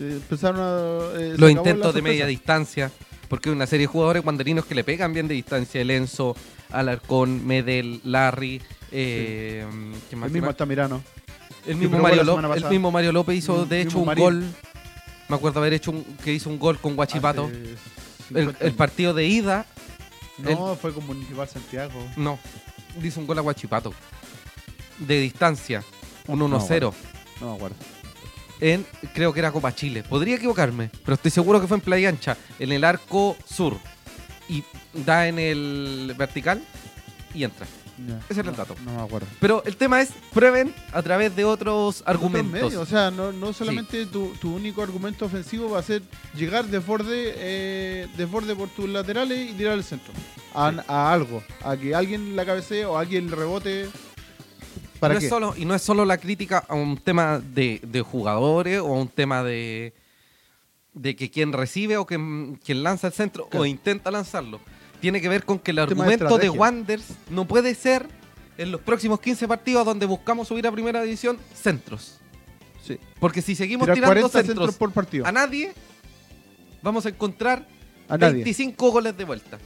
Empezaron a. eh, Los intentos de media distancia. Porque una serie de jugadores guanderinos que le pegan bien de distancia. El Enzo, Alarcón, Medel, Larry. Eh, ¿qué más? El ¿Qué mismo? Altamirano. El mismo, Mario López, el mismo Mario López hizo El de hecho un Marín. gol. Me acuerdo haber hecho un, que hizo un gol con Guachipato. Hace El, 50 el partido de ida, No, fue con Municipal Santiago. no. Hizo un gol a Guachipato. De distancia. Un No, 1-0. No me acuerdo. en, creo que era Copa Chile. Podría equivocarme, pero estoy seguro que fue en Playa Ancha, en el arco sur. Y da en el vertical y entra. Ese era el dato. No me acuerdo. Pero el tema es, prueben a través de otros argumentos. medios, O sea, no, no solamente tu, tu único argumento ofensivo va a ser llegar desborde, eh, desborde por tus laterales y tirar al centro. A, Sí. a algo. A que alguien la cabecee o alguien le rebote. ¿Para no qué? Es solo, y no es solo la crítica a un tema de, de jugadores o a un tema de, de que quien recibe o quien, quien lanza el centro Claro. o intenta lanzarlo. Tiene que ver con que el de argumento de estrategia. Wanders no puede ser en los próximos 15 partidos donde buscamos subir a primera división centros. Sí. Porque si seguimos tirando 40 centros, centros por partido. a nadie, vamos a encontrar A nadie. 25 goles de vuelta.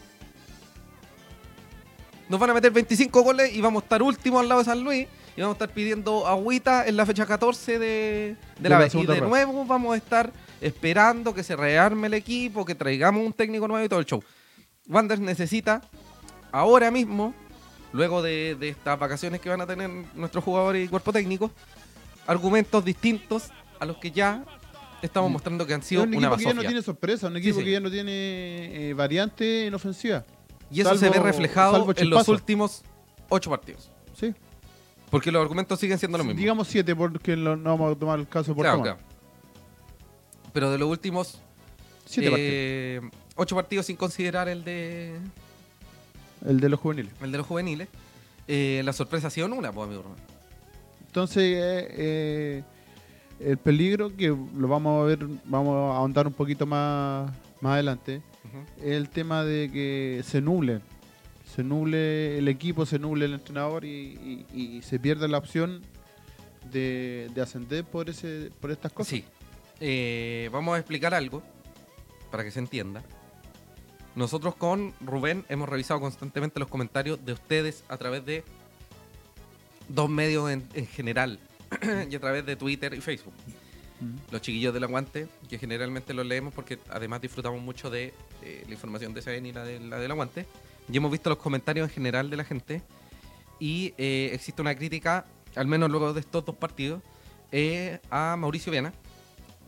Nos van a meter 25 goles y vamos a estar últimos al lado de San Luis y vamos a estar pidiendo agüita en la fecha 14 de, de De la vez. Y de nuevo vamos a estar esperando que se rearme el equipo, que traigamos un técnico nuevo y todo el show. Wanderers necesita ahora mismo, luego de, de estas vacaciones que van a tener nuestros jugadores y cuerpo técnico, argumentos distintos a los que ya estamos Mm. mostrando que han sido un una equipo que ya no basofia. tiene sorpresa, un equipo sí. que ya no tiene eh, variante en ofensiva. Y eso Salvo- se ve reflejado en los últimos ocho partidos. Sí. Porque los argumentos siguen siendo los mismos. Digamos siete porque no vamos a tomar el caso por Claro, claro. Pero de los últimos Siete eh, ocho partidos sin considerar el de. El de los juveniles. el de los juveniles, eh, la sorpresa ha sido en una, pues, amigo. Entonces, eh, eh, el peligro que lo vamos a ver, vamos a ahondar un poquito más, más adelante, es el tema de que se nuble. Se nuble el equipo, se nuble el entrenador y, y- y se pierde la opción de, de ascender por, ese, por estas cosas. Sí. Eh, vamos a explicar algo para que se entienda. Nosotros con Rubén hemos revisado constantemente los comentarios de ustedes a través de dos medios en, en general y a través de Twitter y Facebook. Mm. Los chiquillos del aguante, que generalmente los leemos porque además disfrutamos mucho de eh, la información de SAN y la, de, la del aguante. Y hemos visto los comentarios en general de la gente. Y eh, existe una crítica, al menos luego de estos dos partidos, eh, a Mauricio Viana,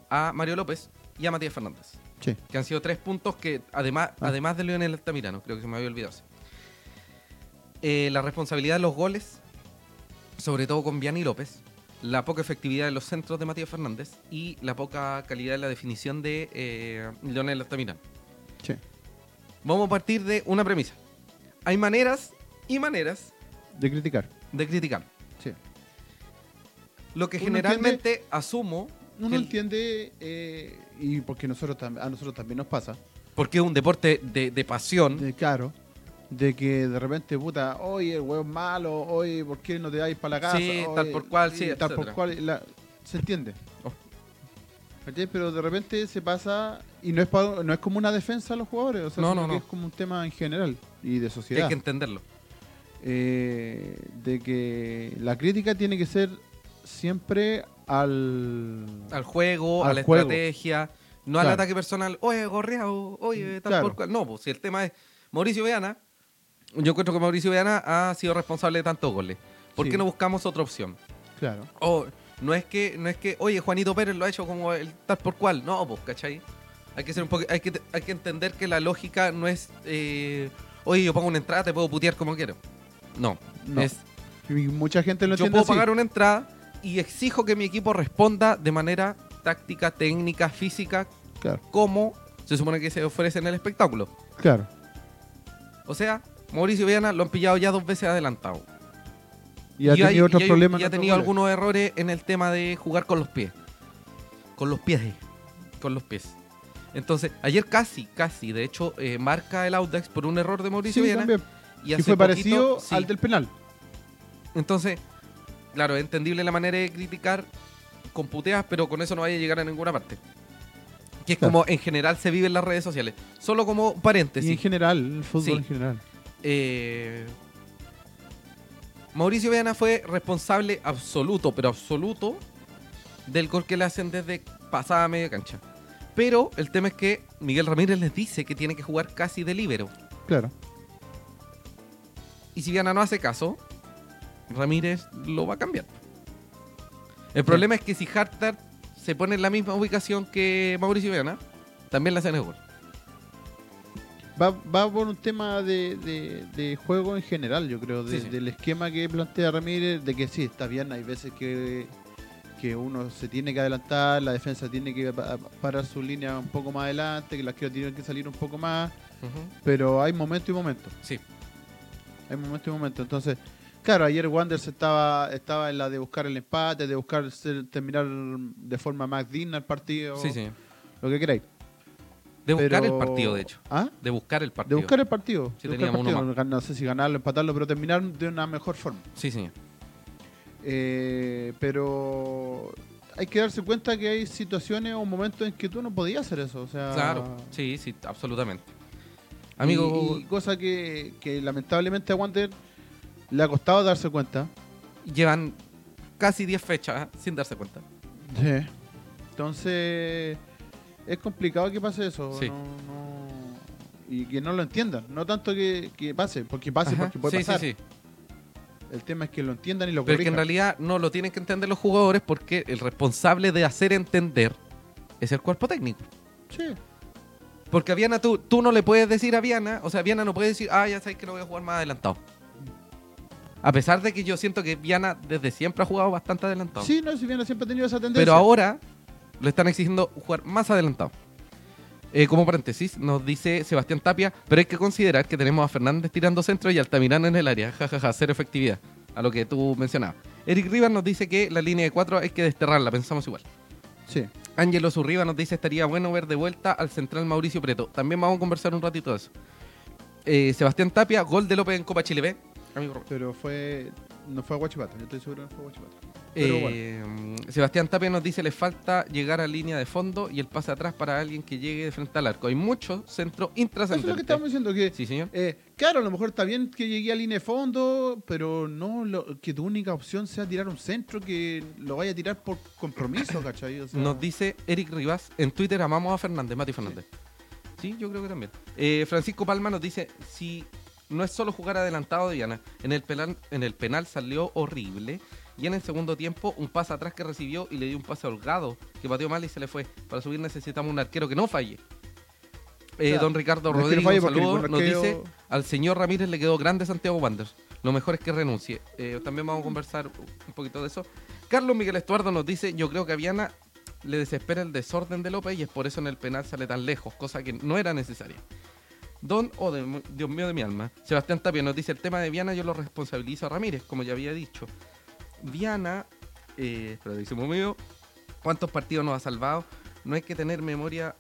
a Mario López y a Matías Fernández. Sí. Que han sido tres puntos que, además, Ah. además de Leonel Altamirano, creo que se me había olvidado. Eh, la responsabilidad de los goles, sobre todo con Viana y López, la poca efectividad de los centros de Matías Fernández y la poca calidad de la definición de eh, Leonel Altamirano. Sí. Vamos a partir de una premisa. Hay maneras y maneras De criticar. de criticar. Sí. Lo que generalmente asumo, Uno el- entiende, eh, y porque nosotros a nosotros también nos pasa, porque es un deporte de, de pasión, de claro, de que de repente, puta, oye, el huevo es malo, oye, ¿por qué no te vais para la casa? Sí, Oye, tal por cual, sí, tal por cual, la- se entiende. Oh. Pero de repente se pasa, y no es, pa- no es como una defensa a los jugadores, o sea, No, no, no. es como un tema en general y de sociedad. hay que entenderlo. eh, de que la crítica tiene que ser siempre al... Al juego, a Al la juego. estrategia, no al ataque personal. Oye, gorreado, oye, tal Claro. por cual. No, pues si el tema es Mauricio Veana, yo encuentro que Mauricio Veana ha sido responsable de tantos goles. ¿Por Sí. qué no buscamos otra opción? Claro. O no es que, no es que, oye, Juanito Pérez lo ha hecho como el tal por cual. No, pues, ¿cachai? Hay que ser un poco, hay que, hay que entender que la lógica no es, eh, oye, yo pongo una entrada, te puedo putear como quiero. No, No. es Y mucha gente lo yo puedo así. pagar una entrada y exijo que mi equipo responda de manera táctica, técnica, física, Claro, como se supone que se ofrece en el espectáculo. claro. O sea, Mauricio Viana lo han pillado ya dos veces adelantado. Y ha tenido otros y problemas. y ha tenido algunos errores en el tema de jugar con los pies. Con los pies. Con los pies. Entonces, ayer casi, casi, de hecho, eh, marca el Audax por un error de Mauricio Sí, Viana. también. Y hace fue poquito- parecido sí. al del penal. Entonces, claro, es entendible la manera de criticar con puteas, pero con eso no vaya a llegar a ninguna parte. Que es Claro. como en general se vive en las redes sociales. Solo como Y en paréntesis. general, el fútbol Sí. en general. eh, Mauricio Viana fue responsable absoluto, pero absoluto, del gol que le hacen desde pasada media cancha. Pero el tema es que Miguel Ramírez les dice que tiene que jugar casi de líbero. Claro. Y si Viana no hace caso, Ramírez lo va a cambiar. El problema es que si Hartar se pone en la misma ubicación que Mauricio Viana, también le hacen el gol. Va, va por un tema de, de- de juego en general, yo creo, de- Sí, sí. del esquema que plantea Ramírez, de que sí, está bien, hay veces que, que uno se tiene que adelantar, la defensa tiene que pa- parar su línea un poco más adelante, que las que tienen que salir un poco más, pero hay momento y momento, Sí. hay momento y momento. Entonces, claro, ayer Wanderers estaba, estaba en la de buscar el empate, de buscar ser- terminar de forma más digna el partido, Sí, sí. lo que queráis. De buscar Pero- el partido, de hecho. ¿Ah? De buscar el De partido. buscar el partido. Sí, de buscar el teníamos uno partido. No sé si ganarlo, empatarlo, pero terminar de una mejor forma. Sí, señor. Eh, pero hay que darse cuenta que hay situaciones o momentos en que tú no podías hacer eso. O sea, Claro. Sí, sí, absolutamente. Amigo, Y, y cosa que, que lamentablemente a Wander le ha costado darse cuenta. llevan casi 10 fechas ¿eh? sin darse cuenta. Entonces es complicado que pase eso. Sí. no- no- y que no lo entiendan. No tanto que, que pase, porque pase, Ajá. porque puede sí, pasar. sí, sí. El tema es que lo entiendan y lo Pero es que en corrijan. realidad no lo tienen que entender los jugadores porque el responsable de hacer entender es el cuerpo técnico. Sí. Porque a Viana tú, tú no le puedes decir a Viana, o sea, Viana no puede decir, ah, ya sabes que no voy a jugar más adelantado. A pesar de que yo siento que Viana desde siempre ha jugado bastante adelantado. Sí, no, si bien siempre ha tenido esa tendencia. Pero ahora lo están exigiendo jugar más adelantado. Eh, como paréntesis, nos dice Sebastián Tapia, pero hay que considerar que tenemos a Fernández tirando centro y Altamirano en el área. Jajaja, cero efectividad. A lo que tú mencionabas. Eric Rivas nos dice que la línea de cuatro hay que desterrarla, pensamos igual. Sí. Ángelo Zurriba nos dice estaría bueno ver de vuelta al central Mauricio Preto. También vamos a conversar un ratito de eso. Eh, Sebastián Tapia, gol de López en Copa Chile B. Amigo. Pero fue. No fue a Guachipato, yo estoy seguro que no fue a Guachipato. Pero Eh, Sebastián Tapia nos dice le falta llegar a línea de fondo y el pase atrás para alguien que llegue de frente al arco. Hay muchos centros Eso es lo que estábamos diciendo, que Sí, señor. eh, claro, a lo mejor está bien que llegue a línea de fondo, pero no lo- que tu única opción sea tirar un centro que lo vaya a tirar por compromiso, ¿cachai? O sea, Nos dice Eric Rivas, en Twitter amamos a Fernández, Mati Fernández. Sí, yo creo que también. Eh, Francisco Palma nos dice, si no es solo jugar adelantado de Diana, en el penal, en el penal salió horrible y en el segundo tiempo un pase atrás que recibió y le dio un pase holgado que pateó mal y se le fue. Para subir necesitamos un arquero que no falle. Eh, Claro, don Ricardo Rodríguez, un saludo, nos dice, al señor Ramírez le quedó grande Santiago Wanderers. Lo mejor es que renuncie. Eh, también vamos a conversar un poquito de eso. Carlos Miguel Estuardo nos dice, yo creo que a Viana le desespera el desorden de López y es por eso en el penal sale tan lejos, cosa que no era necesaria. Don, oh de- Dios mío de mi alma, Sebastián Tapia nos dice, el tema de Viana yo lo responsabilizo a Ramírez, como ya había dicho. Viana, eh, dice un mío, ¿cuántos partidos nos ha salvado? No hay que tener memoria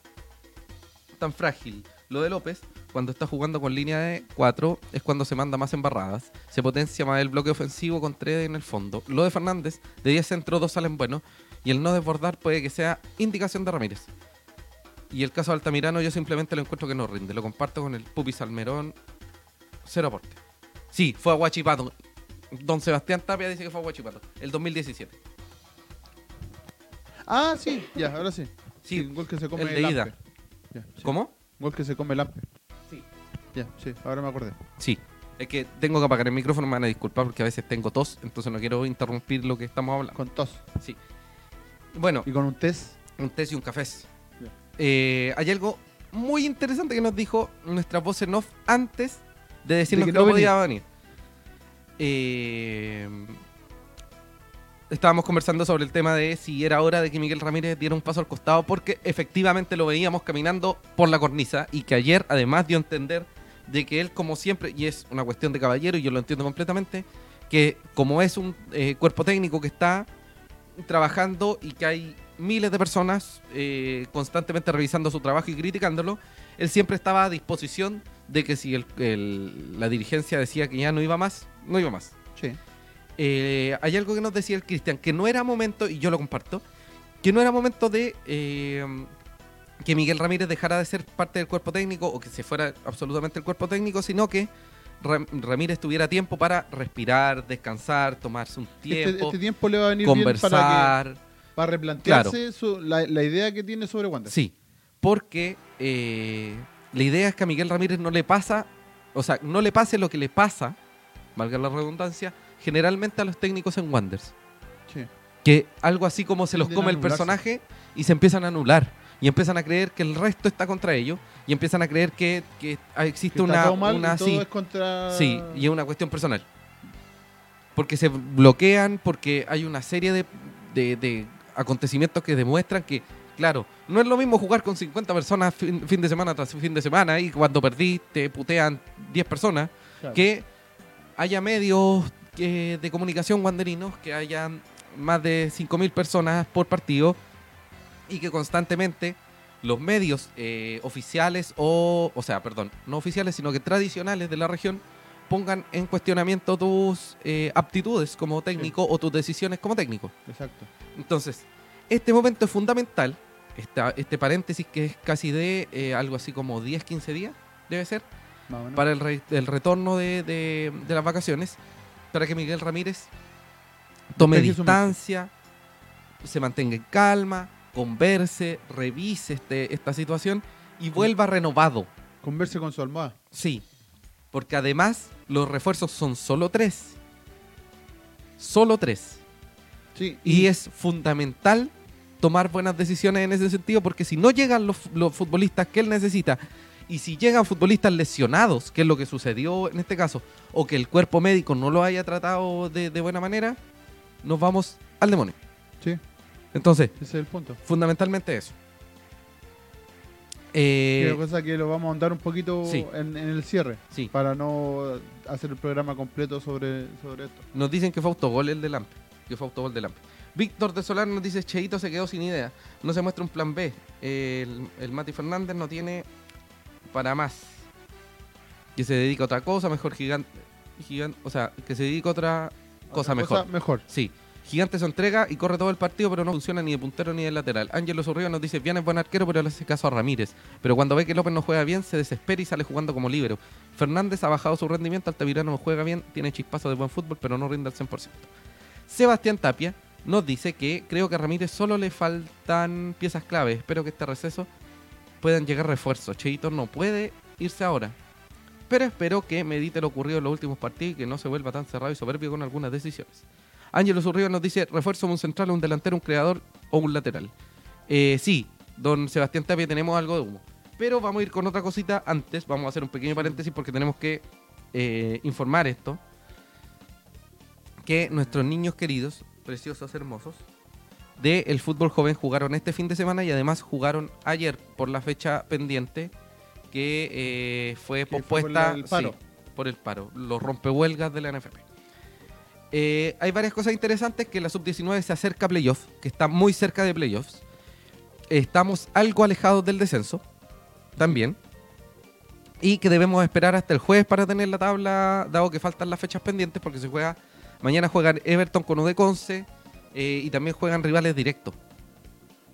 tan frágil. Lo de López, cuando está jugando con línea de 4, es cuando se manda más embarradas. Se potencia más el bloque ofensivo con 3 en el fondo. Lo de Fernández, de 10 centros, 2 salen buenos. Y el no desbordar puede que sea indicación de Ramírez. Y el caso de Altamirano, yo simplemente lo encuentro que no rinde. Lo comparto con el Pupi Salmerón. Cero aporte. Sí, fue a Huachipato. Don Sebastián Tapia dice que fue a Huachipato. El 2017. Ah, sí, ya, ahora sí. Sí, un gol que se come el de ida. Ya, sí. ¿Cómo? Un gol que se come el. Sí. Ya, sí, ahora me acordé. Sí. Es que tengo que apagar el micrófono, me van a disculpar porque a veces tengo tos, entonces no quiero interrumpir lo que estamos hablando. Con tos. Sí. Bueno, Y con un test. un té y un café. Eh, hay algo muy interesante que nos dijo nuestra voz en off antes de decirnos De que, que no no podía venir. Eh, estábamos conversando sobre el tema de si era hora de que Miguel Ramírez diera un paso al costado porque efectivamente lo veíamos caminando por la cornisa y que ayer además dio a entender de que él como siempre, y es una cuestión de caballero y yo lo entiendo completamente, que como es un eh, cuerpo técnico que está trabajando y que hay miles de personas eh, constantemente revisando su trabajo y criticándolo, él siempre estaba a disposición de que si el- el- la dirigencia decía que ya no iba más, no iba más. Sí. Eh, hay algo que nos decía el Cristian, que no era momento, y yo lo comparto, que no era momento de eh, que Miguel Ramírez dejara de ser parte del cuerpo técnico o que se fuera absolutamente el cuerpo técnico, sino que Ram- Ramírez tuviera tiempo para respirar, descansar, tomarse un Este, tiempo, este tiempo le va a venir bien para, que, conversar. Para replantearse su- la, la idea que tiene sobre Wander. Sí, porque eh, la idea es que a Miguel Ramírez no le pasa, o sea, no le pase lo que le pasa, valga la redundancia, generalmente a los técnicos en Wonders. Sí. Que algo así como se los Tienden come el personaje y se empiezan a anular. Y empiezan a creer que el resto está contra ellos. Y empiezan a creer que, que existe Que está una, mal una y todo sí, es contra... Sí, y es una cuestión personal. Porque se bloquean, porque hay una serie de, de- de acontecimientos que demuestran que, claro, no es lo mismo jugar con 50 personas fin, fin de semana tras fin de semana y cuando perdís te putean 10 personas, Claro. que haya medios que- de comunicación wanderinos, que hayan más de 5.000 personas por partido y que constantemente los medios eh, oficiales o, o sea, perdón, no oficiales, sino que tradicionales de la región pongan en cuestionamiento tus eh, aptitudes como técnico o tus decisiones como técnico. Exacto. Entonces, este momento es fundamental, esta- este paréntesis que es casi de eh, algo así como 10, 15 días, debe ser, para el, re- el retorno de, de- de las vacaciones, para que Miguel Ramírez tome distancia, se mantenga en calma, converse, revise este, esta situación y vuelva renovado. Converse con su almohada. Sí, porque además los refuerzos son solo tres. Solo tres. Sí. Y es fundamental tomar buenas decisiones en ese sentido, porque si no llegan los, los futbolistas que él necesita, y si llegan futbolistas lesionados, que es lo que sucedió en este caso, o que el cuerpo médico no lo haya tratado de, de buena manera, nos vamos al demonio. Sí, Entonces, ese es el punto. fundamentalmente eso. Eh, cosa que lo vamos a ahondar un poquito sí. en, en el cierre, sí, para no hacer el programa completo sobre, sobre esto. nos dicen que fue autogol el de Lampe. que fue autogol Lampe. Víctor de Solar nos dice, Cheito se quedó sin idea. No se muestra un plan B. El, el Mati Fernández no tiene para más. Que se dedica a otra cosa, mejor gigante. gigante o sea, que se dedica a otra cosa Otra mejor. mejor. Sí. Gigante se entrega y corre todo el partido, pero no funciona ni de puntero ni de lateral. Ángelo Zurriba nos dice, bien es buen arquero, pero le hace caso a Ramírez. Pero cuando ve que López no juega bien, se desespera y sale jugando como líbero. Fernández ha bajado su rendimiento, Altamirano no juega bien, tiene chispazo de buen fútbol, pero no rinde al 100%. Sebastián Tapia nos dice que creo que a Ramírez solo le faltan piezas clave. Espero que este receso puedan llegar refuerzos. Cheito no puede irse ahora. Pero espero que medite lo ocurrido en los últimos partidos y que no se vuelva tan cerrado y soberbio con algunas decisiones. Ángelo Zurriba nos dice, refuerzo un central, un delantero, un creador o un lateral. Eh, sí, don Sebastián Tapia, tenemos algo de humo. Pero vamos a ir con otra cosita antes. Vamos a hacer un pequeño paréntesis porque tenemos que eh, informar esto. Que nuestros niños queridos, preciosos, hermosos, del fútbol joven jugaron este fin de semana y además jugaron ayer por la fecha pendiente que eh, fue por pospuesta el paro. sí, por el paro, los rompehuelgas de la NFP. Eh, hay varias cosas interesantes que la sub-19 se acerca a playoff, que está muy cerca de playoffs. Estamos algo alejados del descenso, también. Y que debemos esperar hasta el jueves para tener la tabla, dado que faltan las fechas pendientes, porque se juega. Mañana juegan Everton con UD Conce eh, y también juegan rivales directos.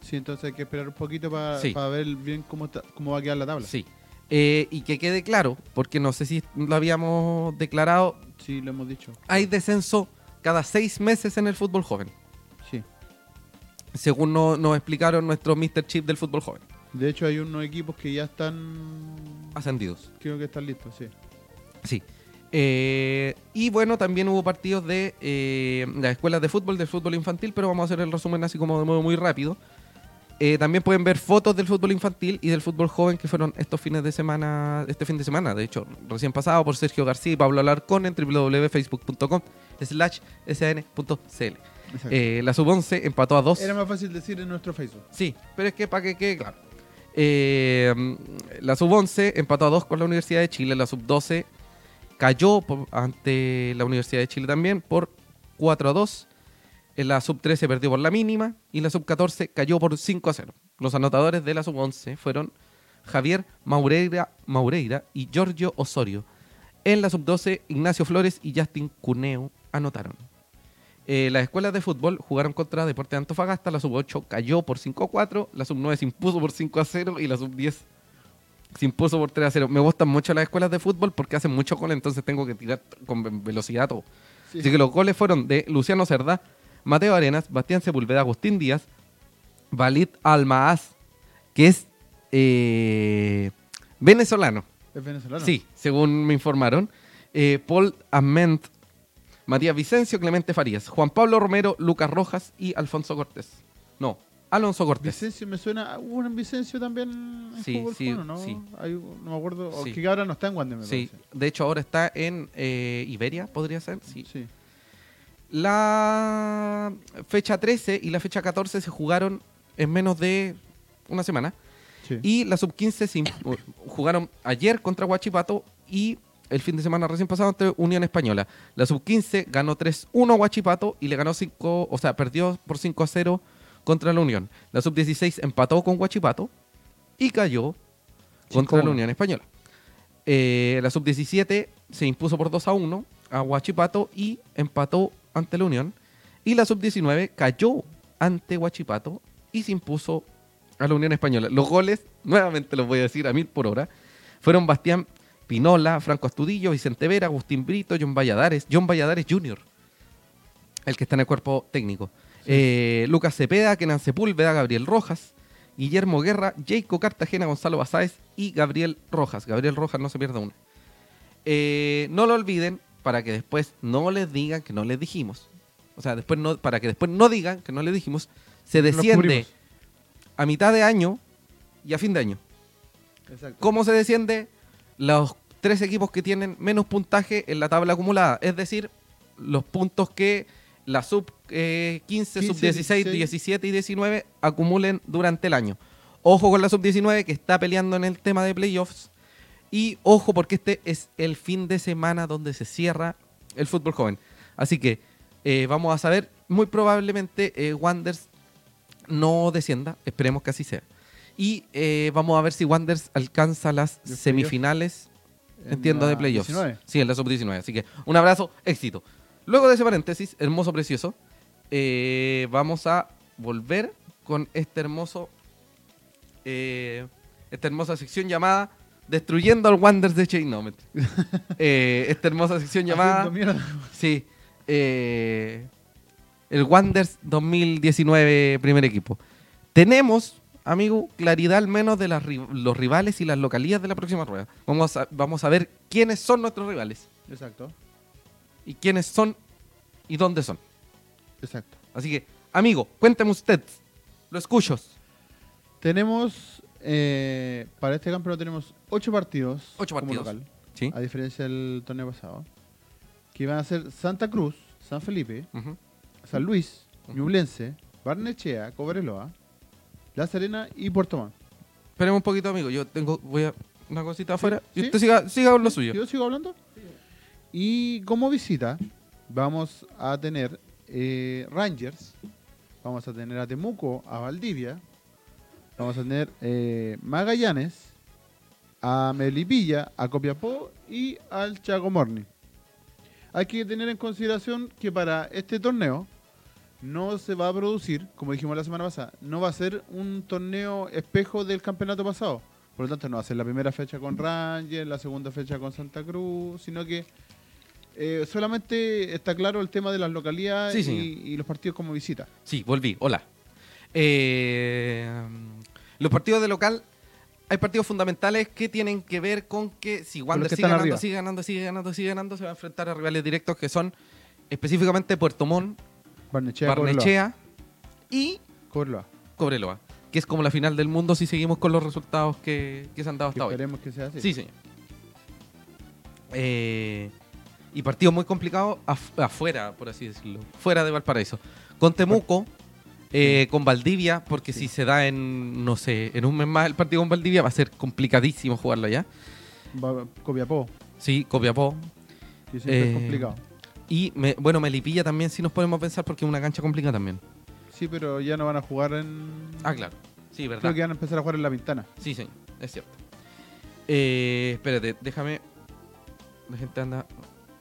Sí, entonces hay que esperar un poquito para Sí. ver bien cómo, está- cómo va a quedar la tabla. Sí. Eh, y que quede claro, porque no sé si lo habíamos declarado, Sí, lo hemos dicho. hay descenso cada seis meses en el fútbol joven, Sí. según no- nos explicaron nuestros Mr. Chip del fútbol joven. De hecho, hay unos equipos que ya están. Ascendidos. Creo que están listos, sí. Sí. Eh, y bueno, también hubo partidos de eh, las escuelas de fútbol, del fútbol infantil, pero vamos a hacer el resumen así como de modo muy rápido. Eh, también pueden ver fotos del fútbol infantil y del fútbol joven que fueron estos fines de semana, este fin de semana, de hecho, recién pasado por Sergio García y Pablo Alarcón en www.facebook.com slash sn.cl. Eh, la sub-11 empató a 2. Era más fácil decir en nuestro Facebook. Sí, pero es que para que quede claro. Eh, la sub-11 empató a 2 con la Universidad de Chile. La sub-12 cayó por- ante la Universidad de Chile también por 4 a 2. En la sub-13 perdió por la mínima. Y la sub-14 cayó por 5 a 0. Los anotadores de la sub-11 fueron Javier Maureira, Maureira y Giorgio Osorio. En la sub-12, Ignacio Flores y Justin Cuneo anotaron. Eh, las escuelas de fútbol jugaron contra Deporte de Antofagasta, la sub-8 cayó por 5 a 4, la sub-9 se impuso por 5 a 0 y la sub-10 se impuso por 3 a 0. Me gustan mucho las escuelas de fútbol porque hacen mucho gol, entonces tengo que tirar con ve- velocidad todo. Sí. Así que los goles fueron de Luciano Cerda, Mateo Arenas, Bastián Sepúlveda, Agustín Díaz, Valid Almaaz, que es eh, venezolano. ¿Es venezolano? Sí, según me informaron. Eh, Paul Ament, Matías Vicencio, Clemente Farías, Juan Pablo Romero, Lucas Rojas y Alfonso Cortés. No, Alonso Cortés. Vicencio me suena. ¿Hubo un Vicencio también en Sí, fútbol sí, ¿no? sí. Hay un- no me acuerdo. Sí. que ahora no está en Wander, me Sí, parece. de hecho ahora está en eh, Iberia, podría ser. Sí. Sí. La fecha 13 y la fecha 14 se jugaron en menos de una semana. sí. Y la sub-15 se imp- jugaron ayer contra Huachipato y el fin de semana recién pasado ante Unión Española. La sub-15 ganó 3-1 a Huachipato y le ganó 5, o sea, perdió por 5 a 0 contra la Unión. La sub-16 empató con Huachipato y cayó contra la 5-1. Unión Española. Eh, la sub-17 se impuso por 2 a 1 a Huachipato y empató ante la Unión. Y la sub-19 cayó ante Huachipato y se impuso a la Unión Española. Los goles, nuevamente los voy a decir a mil por hora, fueron Bastián Pinola, Franco Astudillo, Vicente Vera, Agustín Brito, John Valladares, John Valladares Jr., el que está en el cuerpo técnico. Eh, Lucas Cepeda, Kenan Sepúlveda, Gabriel Rojas, Guillermo Guerra, Jacob Cartagena, Gonzalo Basáez y Gabriel Rojas. Gabriel Rojas no se pierda una. Eh, no lo olviden para que después no les digan que no les dijimos. O sea, después no, para que después no digan que no les dijimos. Se desciende a mitad de año y a fin de año. Exacto. ¿Cómo se desciende? Los tres equipos que tienen menos puntaje en la tabla acumulada. Es decir, los puntos que la sub eh, 15, 15, sub 16, 16. 17 y 19 acumulen durante el año. Ojo con la sub 19 que está peleando en el tema de playoffs. Y ojo porque este es el fin de semana donde se cierra el fútbol joven. Así que eh, vamos a saber, muy probablemente eh, Wanders no descienda, esperemos que así sea. Y eh, vamos a ver si Wanders alcanza las ¿Los semifinales, En entiendo, la de playoffs. 19. Sí, en la sub-19. Así que un abrazo, éxito. Luego de ese paréntesis, hermoso, precioso, eh, vamos a volver con este hermoso, esta hermosa sección llamada Destruyendo al Wanders de Chain. No, mentira. Eh, esta hermosa sección llamada... Sí. eh, el Wanders 2019 primer equipo. Tenemos, amigo, claridad al menos de las los rivales y las localías de la próxima rueda. Vamos a, vamos a ver quiénes son nuestros rivales. Exacto, Y quiénes son y dónde son. exacto. Así que, amigo, cuénteme usted. Lo escucho. Tenemos, eh, para este campeonato tenemos ocho partidos. Ocho como partidos. local, Sí. a diferencia del torneo pasado. Que van a ser Santa Cruz, San Felipe. San Luis. Ñublense, Barnechea, Cobreloa, La Serena y Puerto Montt. Esperemos un poquito, amigo. Yo tengo, voy a una cosita afuera. Y usted siga, siga con lo suyo. ¿Yo sigo hablando? Y como visita, vamos a tener eh, Rangers, vamos a tener a Temuco, a Valdivia, vamos a tener eh, Magallanes, a Melipilla, a Copiapó y al Chaco Morning. Hay que tener en consideración que para este torneo no se va a producir, como dijimos la semana pasada, no va a ser un torneo espejo del campeonato pasado. Por lo tanto, no va a ser la primera fecha con Rangers, la segunda fecha con Santa Cruz, sino que eh, solamente está claro el tema de las localidades Sí, y, y los partidos como visita. Sí, volví. Hola. Eh, los partidos de local, hay partidos fundamentales que tienen que ver con que si Wander sigue ganando, arriba. sigue ganando, sigue ganando, sigue ganando, se va a enfrentar a rivales directos que son específicamente Puerto Montt, Barnechea, Cobreloa. Y Cobreloa. Cobreloa, que es como la final del mundo si seguimos con los resultados que, que se han dado hasta hoy. esperemos que sea así. Sí, señor. Eh, y partido muy complicado af- afuera, por así decirlo. Fuera de Valparaíso. Con Temuco, eh, con Valdivia, porque Sí. si se da en, no sé, en un mes más el partido con Valdivia, va a ser complicadísimo jugarlo allá. Va- Copiapó, Sí, Copiapó. que siempre Eh, es complicado. Y, me- bueno, Melipilla también, si nos podemos pensar, porque es una cancha complicada también. Sí, pero ya no van a jugar en... Ah, claro. Sí, verdad. Creo que van a empezar a jugar en La Pintana. Sí, sí, es cierto. Eh, espérate, déjame. La gente anda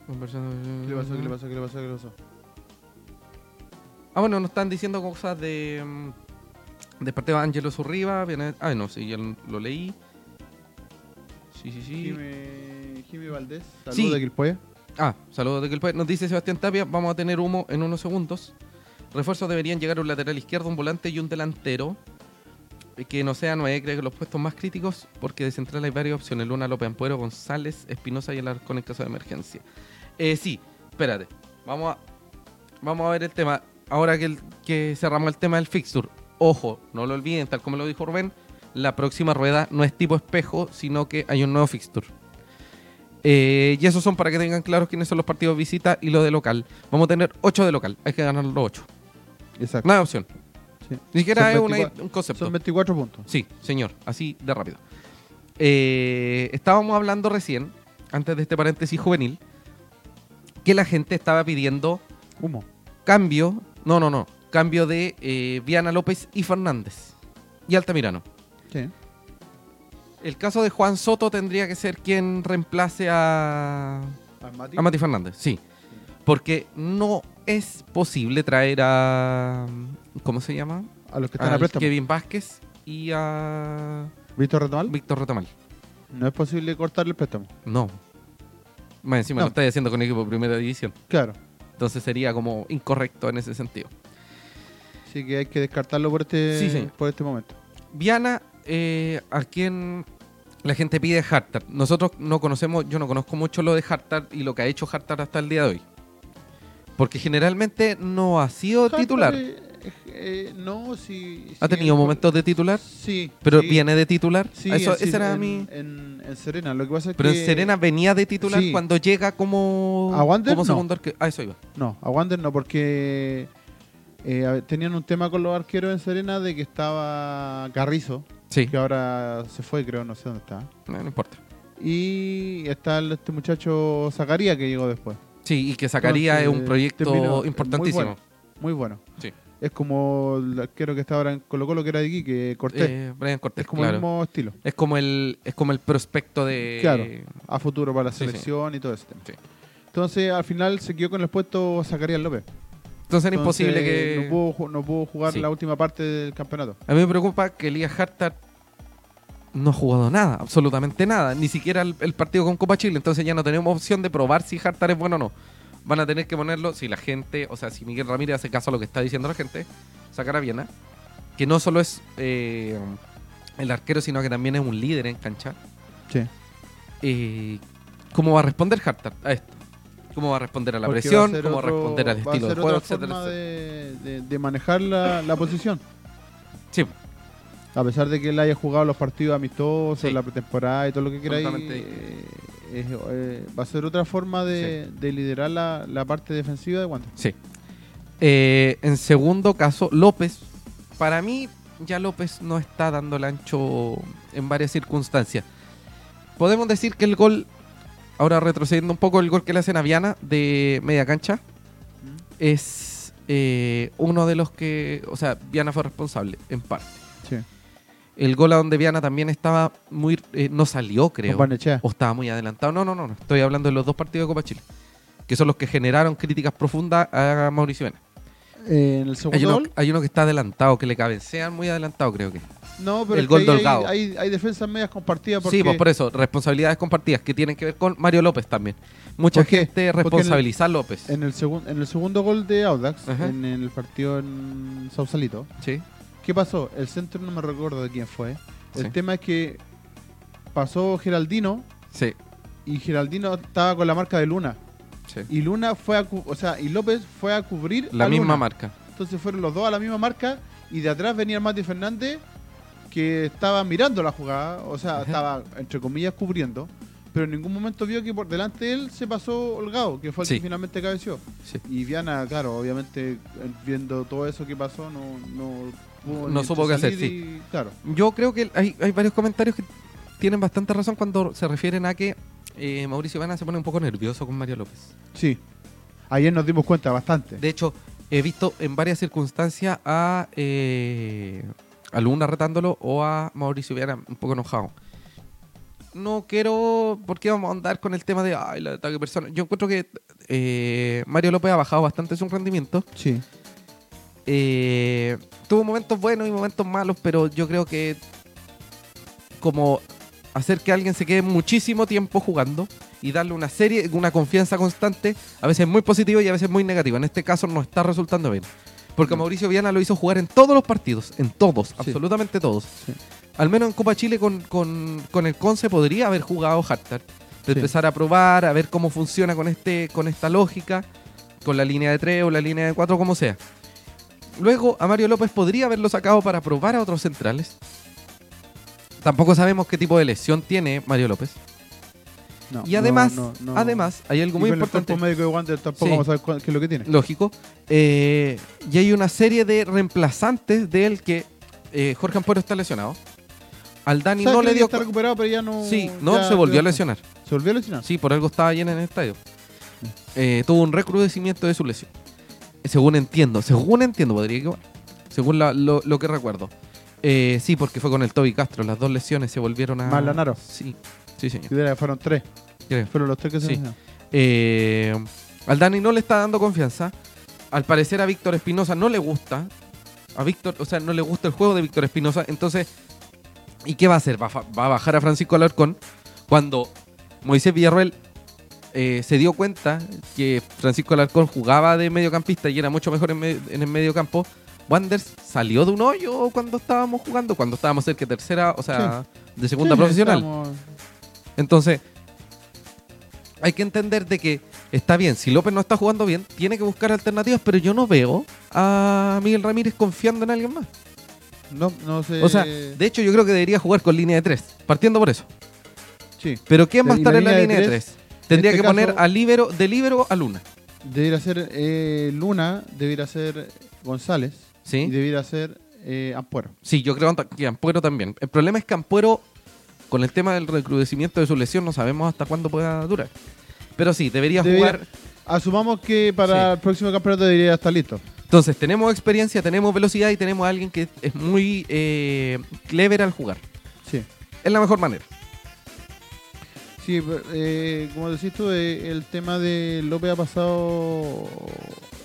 conversando. ¿Qué le pasó? ¿Qué le pasó? ¿Qué le pasó? ¿Qué le pasó? Ah, bueno, nos están diciendo cosas de. mm, De partido de Angelo Zurriba. Viene, ah, no, sí, ya lo leí. Sí, sí, sí. Jimmy, Jimmy Valdés, saludos Sí. de Quilpué. Ah, saludos de que Nos dice Sebastián Tapia, vamos a tener humo en unos segundos. Refuerzos deberían llegar un lateral izquierdo, un volante y un delantero. Que no sean nueve, creo que los puestos más críticos, porque de central hay varias opciones. Luna, López Ampuero, González, Espinosa y Alarcón en caso de emergencia. Eh, sí, espérate. Vamos a, vamos a ver el tema. Ahora que, el- que cerramos el tema del fixture. Ojo, no lo olviden, tal como lo dijo Rubén, la próxima rueda no es tipo espejo, sino que hay un nuevo fixture. Eh, y esos son para que tengan claros quiénes son los partidos de visita y los de local. Vamos a tener 8 de local, hay que ganar los 8. Exacto. No hay opción. Sí. Ni siquiera es una- 24 un concepto. Son 24 puntos. Sí, señor, así de rápido. Eh, estábamos hablando recién, antes de este paréntesis juvenil, que la gente estaba pidiendo Humo. cambio, no, no, no, cambio de eh, Viana López y Fernández y Altamirano. Sí. El caso de Juan Soto tendría que ser quien reemplace a, Mati. a Mati Fernández, sí. Porque no es posible traer a. ¿Cómo se llama? A los que están a préstamo. Kevin Vázquez y a ¿Víctor Retomal? Víctor Retamal. No es posible cortarle el préstamo. No. Más encima No. lo estáis haciendo con equipo de primera división. Claro. Entonces sería como incorrecto en ese sentido. Así que hay que descartarlo por este, Sí, sí. por este momento. Viana, eh, a quien la gente pide Hartar. Nosotros no conocemos, yo no conozco mucho lo de Hartar y lo que ha hecho Hartar hasta el día de hoy. Porque generalmente no ha sido Harper, titular. eh, eh, no, sí. Ha sí, tenido momentos de titular, Sí. pero sí, viene de titular. Sí, Eso, en- sí, ese era en, mi. En, en Serena. Lo que pasa es Pero que. en Serena venía de titular cuando llega como. ¿A Wander? como No. segundo arquero. Ah, eso iba. No, a Wander no, porque eh, ver, tenían un tema con los arqueros en Serena de que estaba Carrizo, Sí. que ahora se fue, creo, no sé dónde está. No, no importa. Y está este muchacho Zacarías que llegó después. Sí, y que sacaría es un proyecto muy importantísimo. bueno. Muy bueno. Sí. Es como el arquero que está ahora en Colo Colo, que era de aquí, que Cortés. Eh, Brian Cortés, es como el mismo estilo. Es como el es como el prospecto de Claro. A futuro para la Sí, sí. selección y todo eso. Sí. Entonces, al final se quedó con el puesto Zacarías López. Entonces era Entonces, imposible que No pudo, ju- no pudo jugar Sí. la última parte del campeonato. A mí me preocupa que Elías Hartar no ha jugado nada, absolutamente nada, ni siquiera el, el partido con Copa Chile, entonces ya no tenemos opción de probar si Hartar es bueno o no. Van a tener que ponerlo, si la gente, o sea, si Miguel Ramírez hace caso a lo que está diciendo la gente, sacar a Viena, que no solo es eh, el arquero, sino que también es un líder en cancha. Sí. Eh, ¿Cómo va a responder Hartar a esto? ¿Cómo va a responder a la Porque presión? va a ser ¿Cómo va a responder al estilo de juego? etcétera, forma etcétera? de, de- de manejar la, la posición. Sí, A pesar de que él haya jugado los partidos amistosos, Sí. la pretemporada y todo lo que queráis, eh, es, eh, va a ser otra forma de, de liderar la, la parte defensiva de Wander. Sí. Eh, en segundo caso, López. Para mí, ya López no está dando el ancho en varias circunstancias. Podemos decir que el gol, ahora retrocediendo un poco, el gol que le hacen a Viana de media cancha, es eh, uno de los que, o sea, Viana fue responsable, en parte. El gol a donde Viana también estaba muy, eh, no salió, creo. O estaba muy adelantado. No, no, no, no. Estoy hablando de los dos partidos de Copa Chile. Que son los que generaron críticas profundas a Mauricio Viana. Eh, en el segundo Hay uno, gol. hay uno que está adelantado, que le cabecean muy adelantado, creo que. No, pero el gol hay-. Hay, hay defensas medias compartidas porque Sí, pues por eso, responsabilidades compartidas que tienen que ver con Mario López también. Mucha gente responsabiliza a López. en el, segun- en el segundo gol de Audax, Ajá. en el partido en Sausalito, Sí, ¿qué pasó? El centro no me recuerdo de quién fue. El Sí. tema es que pasó Geraldino sí, y Geraldino estaba con la marca de Luna. sí. Y Luna fue a o sea, y López fue a cubrir La a misma Luna. marca. Entonces fueron los dos a la misma marca y de atrás venía Mati Fernández que estaba mirando la jugada, o sea, estaba entre comillas cubriendo, pero en ningún momento vio que por delante de él se pasó Holgado, que fue el Sí. que finalmente cabeció. Sí. Y Viana, claro, obviamente eh, viendo todo eso que pasó no no No supo qué hacer, y- claro. Yo creo que hay, hay varios comentarios que tienen bastante razón cuando se refieren a que eh, Mauricio Viana se pone un poco nervioso con Mario López. Sí. Ayer nos dimos cuenta bastante. De hecho, he visto en varias circunstancias a, eh, a Luna retándolo o a Mauricio Viana un poco enojado. No quiero, porque vamos a andar con el tema de ay, el ataque personal. Yo encuentro que eh, Mario López ha bajado bastante su rendimiento. Sí. Eh, tuvo momentos buenos y momentos malos, pero yo creo que como hacer que alguien se quede muchísimo tiempo jugando y darle una serie, una confianza constante, a veces muy positiva y a veces muy negativa. En este caso no está resultando bien. Porque No. Mauricio Viana lo hizo jugar en todos los partidos, en todos, Sí. absolutamente todos. Sí. Al menos en Copa Chile con, con- con el Conce podría haber jugado Hartar. De empezar a probar, a ver cómo funciona con, este, con esta lógica, con la línea de 3 o la línea de 4, como sea. Luego a Mario López podría haberlo sacado para probar a otros centrales. Tampoco sabemos qué tipo de lesión tiene Mario López. No, Y además, no, no, no. además, hay algo muy importante. El médico de Wander tampoco Sí. vamos a saber cuál- qué es lo que tiene. lógico. eh, y hay una serie de reemplazantes de él que eh, Jorge Ampuero está lesionado. Al Dani ¿Sabes no le dio. está recuperado, pero ya no. Sí, no, ya- se volvió a lesionar. ¿Se volvió a lesionar? Sí, por algo estaba lleno en el estadio. Eh, tuvo un recrudecimiento de su lesión. Según entiendo, según entiendo, podría que Según la- lo, lo que recuerdo. Eh, sí, porque fue con el Toby Castro. Las dos lesiones se volvieron a. Más Lanaro. Sí, sí, señor. Era- Fueron tres. Fueron los tres que se Sí. Eh, al Dani no le está dando confianza. Al parecer a Víctor Espinosa no le gusta. A Víctor, o sea, no le gusta el juego de Víctor Espinosa. Entonces, ¿y qué va a hacer? Va va a bajar a Francisco Alarcón cuando Moisés Villarroel eh, se dio cuenta que Francisco Alarcón jugaba de mediocampista y era mucho mejor en, me- en el mediocampo. Wanders salió de un hoyo cuando estábamos jugando, cuando estábamos cerca de tercera, o sea, de segunda Sí, profesional. estamos- Entonces, hay que entender de que está bien, si López no está jugando bien, tiene que buscar alternativas, pero yo no veo a Miguel Ramírez confiando en alguien más. No, no sé. O sea, de hecho yo creo que debería jugar con línea de tres, partiendo por eso. sí. Pero ¿quién va a estar en la línea de tres? Tendría este que poner caso- a libero, de libero a Luna. Debería ser eh, Luna, debería ser González. Y ¿Sí? debería ser eh, Ampuero. Sí, yo creo que Ampuero también. El problema es que Ampuero, con el tema del recrudecimiento de su lesión, no sabemos hasta cuándo pueda durar. Pero sí, debería Debería- jugar Asumamos que para Sí. el próximo campeonato debería estar listo. Entonces, tenemos experiencia, tenemos velocidad y tenemos a alguien que es muy eh, clever al jugar. Sí. Es la mejor manera. Sí, eh, como decís tú, eh, el tema de López ha pasado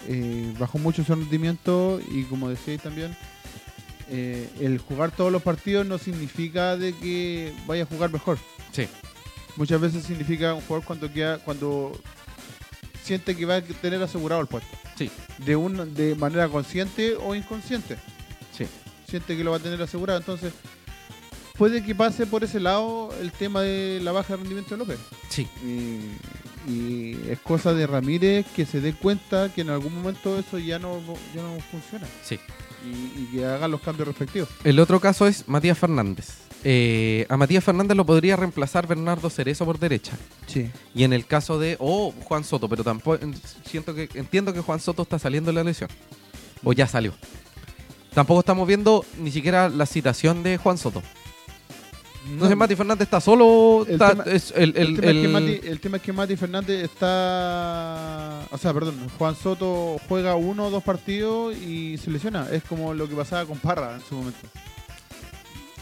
eh, bajó mucho su rendimiento y como decíais también, eh, el jugar todos los partidos no significa de que vaya a jugar mejor. Sí. Muchas veces significa un jugador cuando queda, cuando siente que va a tener asegurado el puesto. Sí. De un, de manera consciente o inconsciente. Sí. Siente que lo va a tener asegurado. Entonces, puede que pase por ese lado el tema de la baja de rendimiento de López. Sí. Y, y es cosa de Ramírez que se dé cuenta que en algún momento eso ya no, ya no funciona. Sí. Y, y que haga los cambios respectivos. El otro caso es Matías Fernández. Eh, a Matías Fernández lo podría reemplazar Bernardo Cerezo por derecha. Sí. Y en el caso de. O Juan Soto, pero tampoco. Siento que, entiendo que Juan Soto está saliendo de la lesión. O ya salió. Tampoco estamos viendo ni siquiera la citación de Juan Soto. Entonces Mati Fernández está solo. El está- tema- es el, El, el- tema es que Mati, el tema es que Mati Fernández está. O sea, perdón, Juan Soto juega uno o dos partidos y se lesiona. Es como lo que pasaba con Parra en su momento.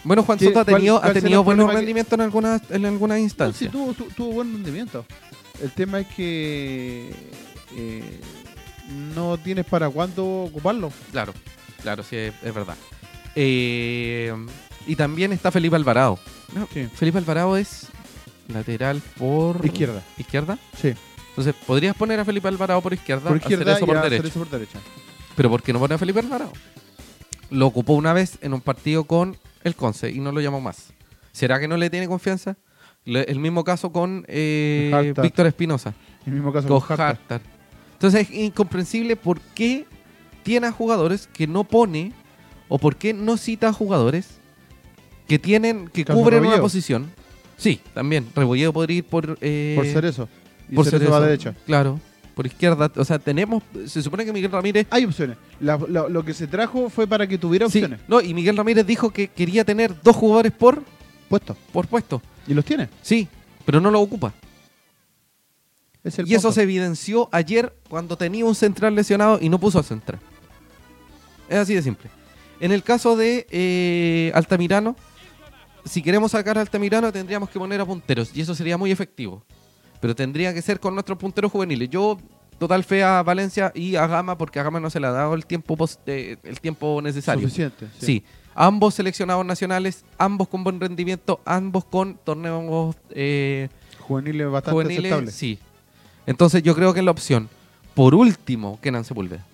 Bueno, Juan ¿Qué- Soto ha tenido, cuál ha tenido buenos que- rendimientos en algunas en algunas No, instancias. sí, tuvo, tu- tuvo buen rendimiento. El tema es que eh, no tienes para cuándo ocuparlo. Claro, claro, sí, es, es verdad. Eh, y también está Felipe Alvarado. No, Sí. Felipe Alvarado es lateral por Izquierda. izquierda. Sí. Entonces, podrías poner a Felipe Alvarado por izquierda, Por hacer izquierda eso y por derecha. Por derecha. Pero ¿por qué no pone a Felipe Alvarado? Lo ocupó una vez en un partido con el Conce y no lo llamó más. ¿Será que no le tiene confianza? Le- el mismo caso con eh. Víctor Espinosa. El mismo caso con con. Hartar. Entonces es incomprensible por qué tiene a jugadores que no pone o por qué no cita a jugadores que tienen que cubren una posición. Sí, también. Rebolledo podría ir por eh, Por Cerezo. Y por va a derecha. Claro, por izquierda. O sea, tenemos. Se supone que Miguel Ramírez. Hay opciones. La- la- lo que se trajo fue para que tuviera Sí, opciones. no, y Miguel Ramírez dijo que quería tener dos jugadores por, Puesto. por puesto. Y los tiene. Sí, pero no lo ocupa. Es el y eso se evidenció ayer cuando tenía un central lesionado y no puso al central. Es así de simple. En el caso de eh, Altamirano, si queremos sacar a Altamirano tendríamos que poner a punteros y eso sería muy efectivo. Pero tendría que ser con nuestros punteros juveniles. Yo total fe a Valencia y a Gama porque a Gama no se le ha dado el tiempo, eh, el tiempo necesario. Suficiente. Sí. ambos seleccionados nacionales, ambos con buen rendimiento, ambos con torneos eh, Juveniles bastante juveniles. aceptables. Sí. Entonces yo creo que es la opción. Por último, Kenan Sepúlveda,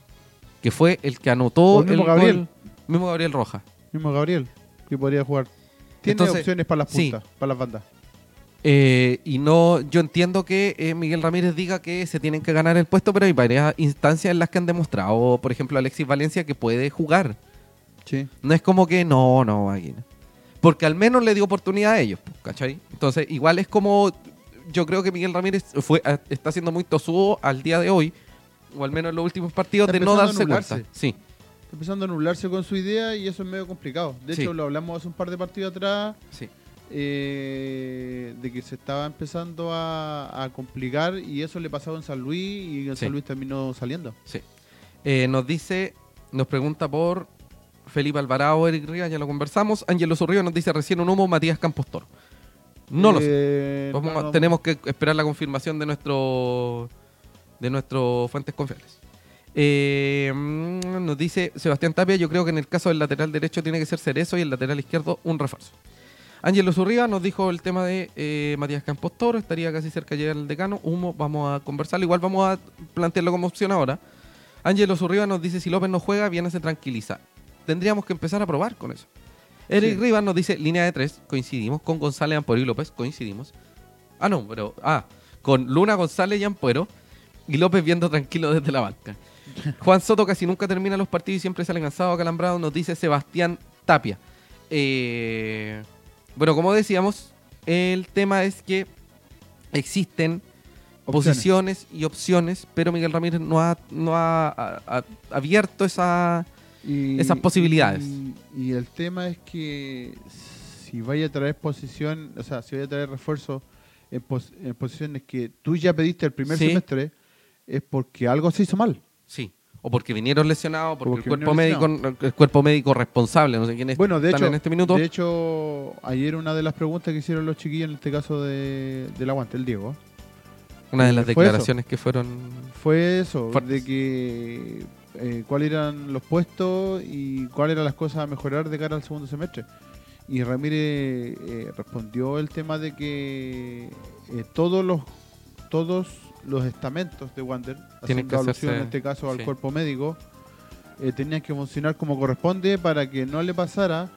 que fue el que anotó O el el mismo Gabriel. gol- mismo Gabriel Roja. Mismo Gabriel, que podría jugar. Tiene Entonces, opciones para las sí. puntas, para las bandas. Eh, y no, yo entiendo que eh, Miguel Ramírez diga que se tienen que ganar el puesto, pero hay varias instancias en las que han demostrado, por ejemplo, Alexis Valencia que puede jugar. Sí. No es como que no, no, aquí no. Porque al menos le dio oportunidad a ellos, pues, ¿cachai? Entonces, igual es como. Yo creo que Miguel Ramírez fue, está siendo muy tosudo al día de hoy, o al menos en los últimos partidos, Está de no darse cuenta. Sí, empezando a nublarse con su idea y eso es medio complicado. De Sí. hecho, lo hablamos hace un par de partidos atrás, sí. eh, de que se estaba empezando a, a complicar y eso le pasaba en San Luis y en Sí. San Luis terminó saliendo. Sí. Eh, nos dice, nos pregunta por Felipe Alvarado, Eric Rivas, ya lo conversamos. Ángelo Zurriba nos dice recién un humo, Matías Campos Toro. No lo sé. Eh, no, no, tenemos que esperar la confirmación de nuestro de nuestros fuentes confiables. Eh, mm, nos dice Sebastián Tapia, yo creo que en el caso del lateral derecho tiene que ser Cerezo y el lateral izquierdo un refuerzo. Ángelo Zurriba nos dijo el tema de eh, Matías Campos Toro, estaría casi cerca llegar al decano. Humo, vamos a conversarlo, igual vamos a plantearlo como opción ahora. Ángelo Zurriba nos dice si López no juega, viene se tranquiliza. Tendríamos que empezar a probar con eso. Eric Sí. Rivas nos dice línea de tres, coincidimos. Con González, Ampuero y López, coincidimos. Ah, no, pero. Ah, con Luna, González y Ampuero. Y López viendo tranquilo desde la banca. Juan Soto casi nunca termina los partidos y siempre sale cansado, acalambrado, nos dice Sebastián Tapia. Eh, bueno, como decíamos, el tema es que existen Opciones. posiciones y opciones, pero Miguel Ramírez no ha, no ha, ha- ha abierto esa... Y- esas posibilidades. Y, y el tema es que si vaya a traer posición, o sea, si vaya a traer refuerzo en, pos- en posiciones que tú ya pediste el primer Sí. semestre, es porque algo se hizo mal. Sí. O porque vinieron lesionados, porque, Porque el, cuerpo médico, el cuerpo médico responsable, no sé quién es Bueno, de hecho, en este minuto. de hecho, ayer una de las preguntas que hicieron los chiquillos, en este caso de, del aguante, el Diego, una de las eso. declaraciones que fueron. fue eso, Fuertes. de que eh, cuáles eran los puestos y cuáles eran las cosas a mejorar de cara al segundo semestre. Y Ramírez eh, respondió el tema de que eh, todos los todos los estamentos de Wander, Tienen haciendo que alusión hacerse- en este caso al sí. cuerpo médico, eh, tenían que funcionar como corresponde para que no le pasara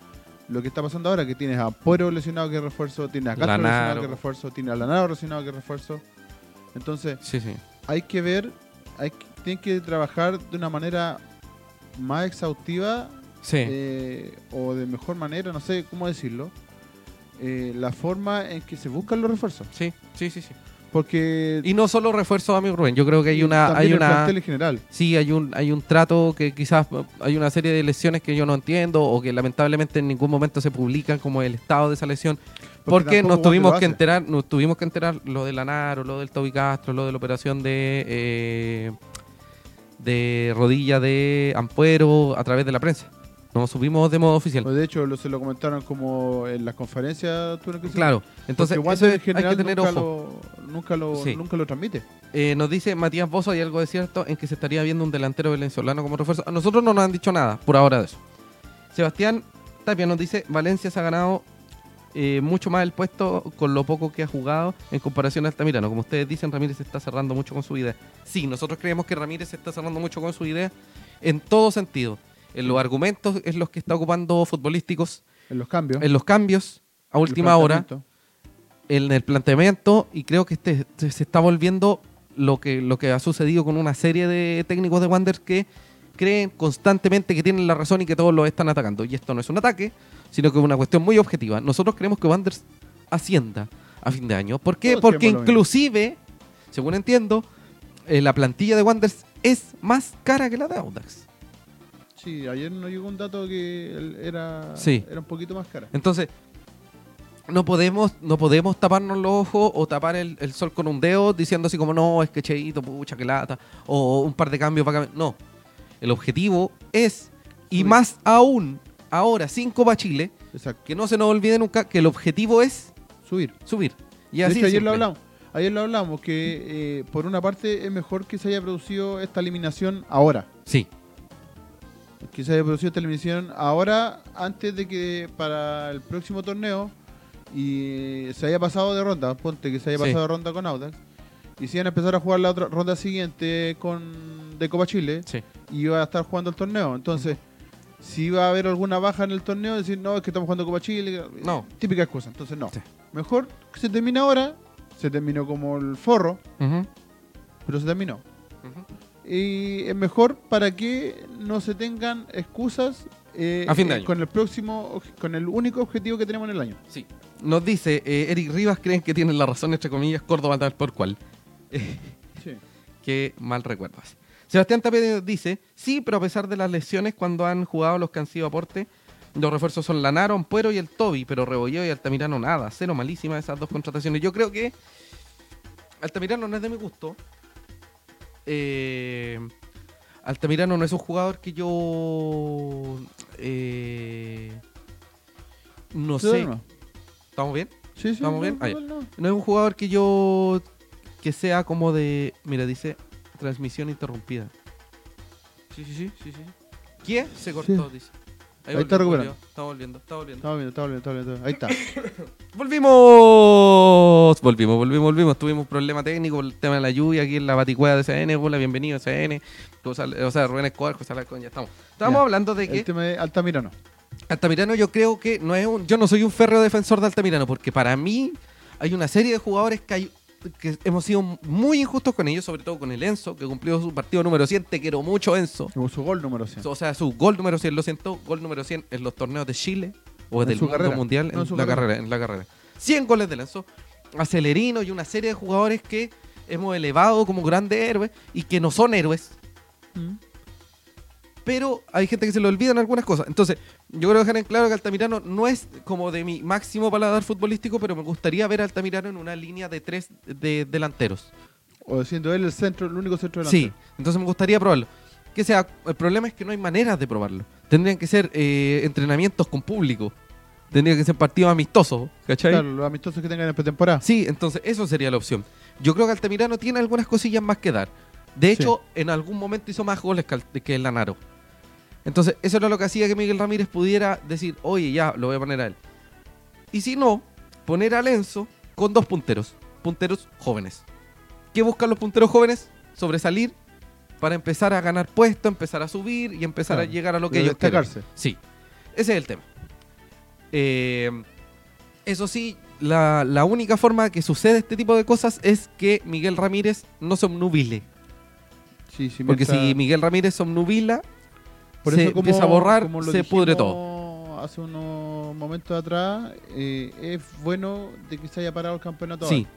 lo que está pasando ahora, que tienes a Puero lesionado que refuerzo, tienes a Castro Lanaro. lesionado que refuerzo, tienes a Lanaro lesionado que refuerzo. Entonces, Sí, sí. hay que ver, hay que, tienen que trabajar de una manera más exhaustiva Sí. eh, o de mejor manera, no sé cómo decirlo, eh, la forma en que se buscan los refuerzos. sí, sí, sí, sí. Porque Y no solo refuerzos, amigo Rubén. Yo creo que hay una. Hay una en general. Sí, hay un, hay un trato que quizás hay una serie de lesiones que yo no entiendo o que lamentablemente en ningún momento se publican como el estado de esa lesión. Porque, nos tuvimos que enterar, nos tuvimos que enterar lo de Lanaro, lo del Toby Castro, lo de la operación de eh, de rodilla de Ampuero a través de la prensa. No subimos de modo oficial. Pues de hecho, lo, se lo comentaron como en las conferencias. ¿tú no Claro, entonces eso en general hay que tener nunca, ojo. Lo, nunca, lo, Sí. nunca lo transmite. Eh, nos dice Matías Bozo, hay algo de cierto en que se estaría viendo un delantero venezolano como refuerzo. A nosotros no nos han dicho nada por ahora de eso. Sebastián Tapia nos dice, Valencia se ha ganado eh, mucho más el puesto con lo poco que ha jugado en comparación a Altamirano. Como ustedes dicen, Ramírez se está cerrando mucho con su idea. Sí, nosotros creemos que Ramírez se está cerrando mucho con su idea en todo sentido. En los argumentos es los que está ocupando futbolísticos, En los cambios. en los cambios a última hora en el planteamiento y creo que este se se está volviendo lo que lo que ha sucedido con una serie de técnicos de Wanderers que creen constantemente que tienen la razón y que todos los están atacando. Y esto no es un ataque, sino que es una cuestión muy objetiva. Nosotros creemos que Wanderers ascienda a fin de año. ¿Por qué? Todos Porque inclusive, según entiendo, eh, la plantilla de Wanderers es más cara que la de Audax. Sí, ayer nos llegó un dato que era, Sí. era un poquito más cara. Entonces, no podemos, no podemos taparnos los ojos o tapar el, el sol con un dedo diciendo así como no, es que cheito, pucha, que lata, o un par de cambios para cambiar. No. El objetivo es, y más aún, ahora, sin Copa Chile, Exacto. que no se nos olvide nunca que el objetivo es Subir. subir. Y de así hecho, de ayer lo hablamos. Ayer lo hablamos que eh, por una parte es mejor que se haya producido esta eliminación ahora. Sí, Que se haya producido esta eliminación ahora antes de que para el próximo torneo y se haya pasado de ronda. Ponte que se haya Sí. pasado de ronda con Audax. Y si van a empezar a jugar la otra ronda siguiente con de Copa Chile sí. y va a estar jugando el torneo. Entonces, si va a haber alguna baja en el torneo, decir, no, es que estamos jugando Copa Chile. No. Típica excusa. Entonces, no. Sí. Mejor que se termine ahora. Se terminó como el forro, pero se terminó. ujú. Y es mejor para que no se tengan excusas eh, A fin de eh, año. con el próximo, con el único objetivo que tenemos en el año. Sí. Nos dice eh, Eric Rivas, creen que tienen la razón, entre comillas, Córdoba tal por cual. Sí. que mal recuerdas. Sebastián Tapia dice, sí, pero a pesar de las lesiones cuando han jugado los que han sido aporte, los refuerzos son Lanaro, Ampuero y el Toby, pero Rebolleo y Altamirano nada, cero malísima esas dos contrataciones. Yo creo que Altamirano no es de mi gusto. Eh, Altamirano no es un jugador que yo... eh, no Sí, sé. no. ¿Estamos bien? Sí, sí, ¿Estamos no, bien? Ah, no, no. No es un jugador que yo. que sea como de. Mira, dice transmisión interrumpida. Sí, sí, sí, sí, sí. ¿Quién? Se cortó, dice. Ahí está volvió, recuperando. volvió. Está volviendo, está volviendo. Estaba viendo, estaba viendo, estaba viendo. Ahí está. ¡Volvimos! Volvimos, volvimos, volvimos. Tuvimos un problema técnico por el tema de la lluvia aquí en la baticueva de CN. Hola, bienvenido a CN. O sea, Rubén Escobar, José Alarcón, ya estamos. Estábamos Ya. hablando de que El tema de Altamirano. Altamirano yo creo que no es un... Yo no soy un férreo defensor de Altamirano porque para mí hay una serie de jugadores que, hay, que hemos sido muy injustos con ellos, sobre todo con el Enzo, que cumplió su partido número 100. Te quiero mucho, Enzo. Su gol número 100. O sea, su gol número 100, lo siento, gol número 100 en los torneos de Chile o En del su mundo carrera. mundial No, en en, su la carrera. carrera, en la carrera. 100 goles de Enzo, Acelerino y una serie de jugadores que hemos elevado como grandes héroes y que no son héroes, Mm. Pero hay gente que se le olvidan algunas cosas. Entonces, yo quiero dejar en claro que Altamirano no es como de mi máximo paladar futbolístico, pero me gustaría ver a Altamirano en una línea de tres de delanteros. O siendo él el centro, el único centro Sí, delantero. entonces me gustaría probarlo. Que sea, el problema es que no hay maneras de probarlo. Tendrían que ser eh, entrenamientos con público. Tendrían que ser partidos amistosos, ¿cachai? Claro, los amistosos que tengan en pretemporada. Sí, entonces eso sería la opción. Yo creo que Altamirano tiene algunas cosillas más que dar. De hecho, en algún momento hizo más goles que el Lanaro. Entonces, eso era lo que hacía que Miguel Ramírez pudiera decir, oye, ya, lo voy a poner a él. Y si no, poner a Lenzo con dos punteros. Punteros jóvenes. ¿Qué buscan los punteros jóvenes? Sobresalir para empezar a ganar puesto, empezar a subir y empezar Claro, a llegar a lo que ellos quieren. destacarse. Sí, ese es el tema. Eh, eso sí, la, la única forma que sucede este tipo de cosas es que Miguel Ramírez no se obnubile. Sí, sí, Porque mientras- si Miguel Ramírez se obnubila, Por se eso como- empieza a borrar, como lo se pudre todo. Hace unos momentos atrás, eh, es bueno de que se haya parado el campeonato Sí.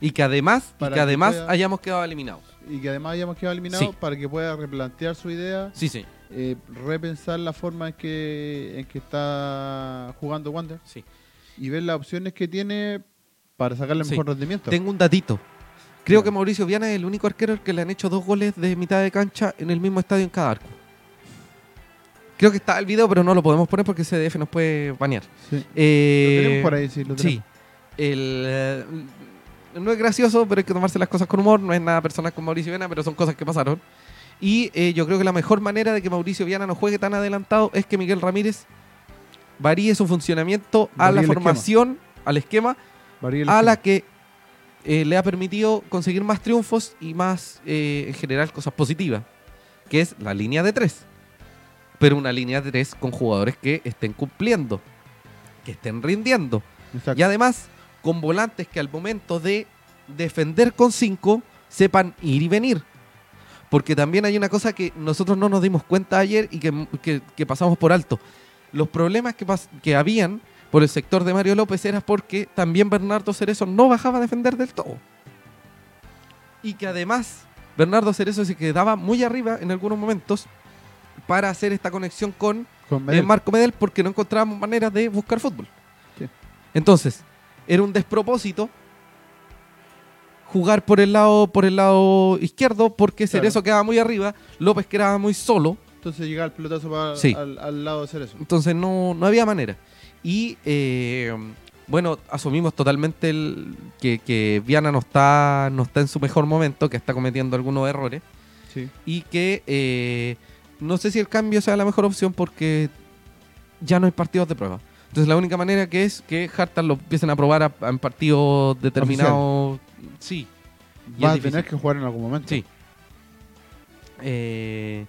Y que además, y que que además pueda- hayamos quedado eliminados. ahora y que además hayamos quedado eliminados Sí. para que pueda replantear su idea, Sí, sí, eh, repensar la forma en que, en que está jugando Wander sí. y ver las opciones que tiene para sacarle el Sí. mejor rendimiento. Tengo un datito. Creo que Mauricio Viana es el único arquero al que le han hecho dos goles de mitad de cancha en el mismo estadio en cada arco. Creo que está el video, pero no lo podemos poner porque CDF nos puede banear. Sí. Eh, Lo tenemos por ahí, sí, lo Sí. El, eh, no es gracioso, pero hay que tomarse las cosas con humor. No es nada personal con Mauricio Viana, pero son cosas que pasaron. Y eh, yo creo que la mejor manera de que Mauricio Viana no juegue tan adelantado es que Miguel Ramírez varíe su funcionamiento a Varíe la formación, al esquema, el a la esquema. que eh, le ha permitido conseguir más triunfos y más, eh, en general, cosas positivas, que es la línea de tres. Pero una línea de tres con jugadores que estén cumpliendo, que estén rindiendo. Exacto. Y además, con volantes que al momento de defender con 5 sepan ir y venir. Porque también hay una cosa que nosotros no nos dimos cuenta ayer y que, que- que pasamos por alto. Los problemas que, pas- que habían por el sector de Mario López era porque también Bernardo Cerezo no bajaba a defender del todo. Y que además Bernardo Cerezo se quedaba muy arriba en algunos momentos para hacer esta conexión con eh. Marco Medel porque no encontrábamos maneras de buscar fútbol. Sí. Entonces, era un despropósito jugar por el lado por el lado izquierdo porque Claro. Cerezo quedaba muy arriba, López quedaba muy solo, Entonces llega el pelotazo para- Sí. al, al lado de hacer eso. entonces no, no había manera. Y eh, bueno, asumimos totalmente el, que, que Viana no está, no está en su mejor momento, que está cometiendo algunos errores Sí. y que eh, no sé si el cambio sea la mejor opción porque ya no hay partidos de prueba. Entonces la única manera que es que Hartan lo empiecen a probar a- a- en partidos determinados. Sí, Va a tener que jugar en algún momento. sí. Eh,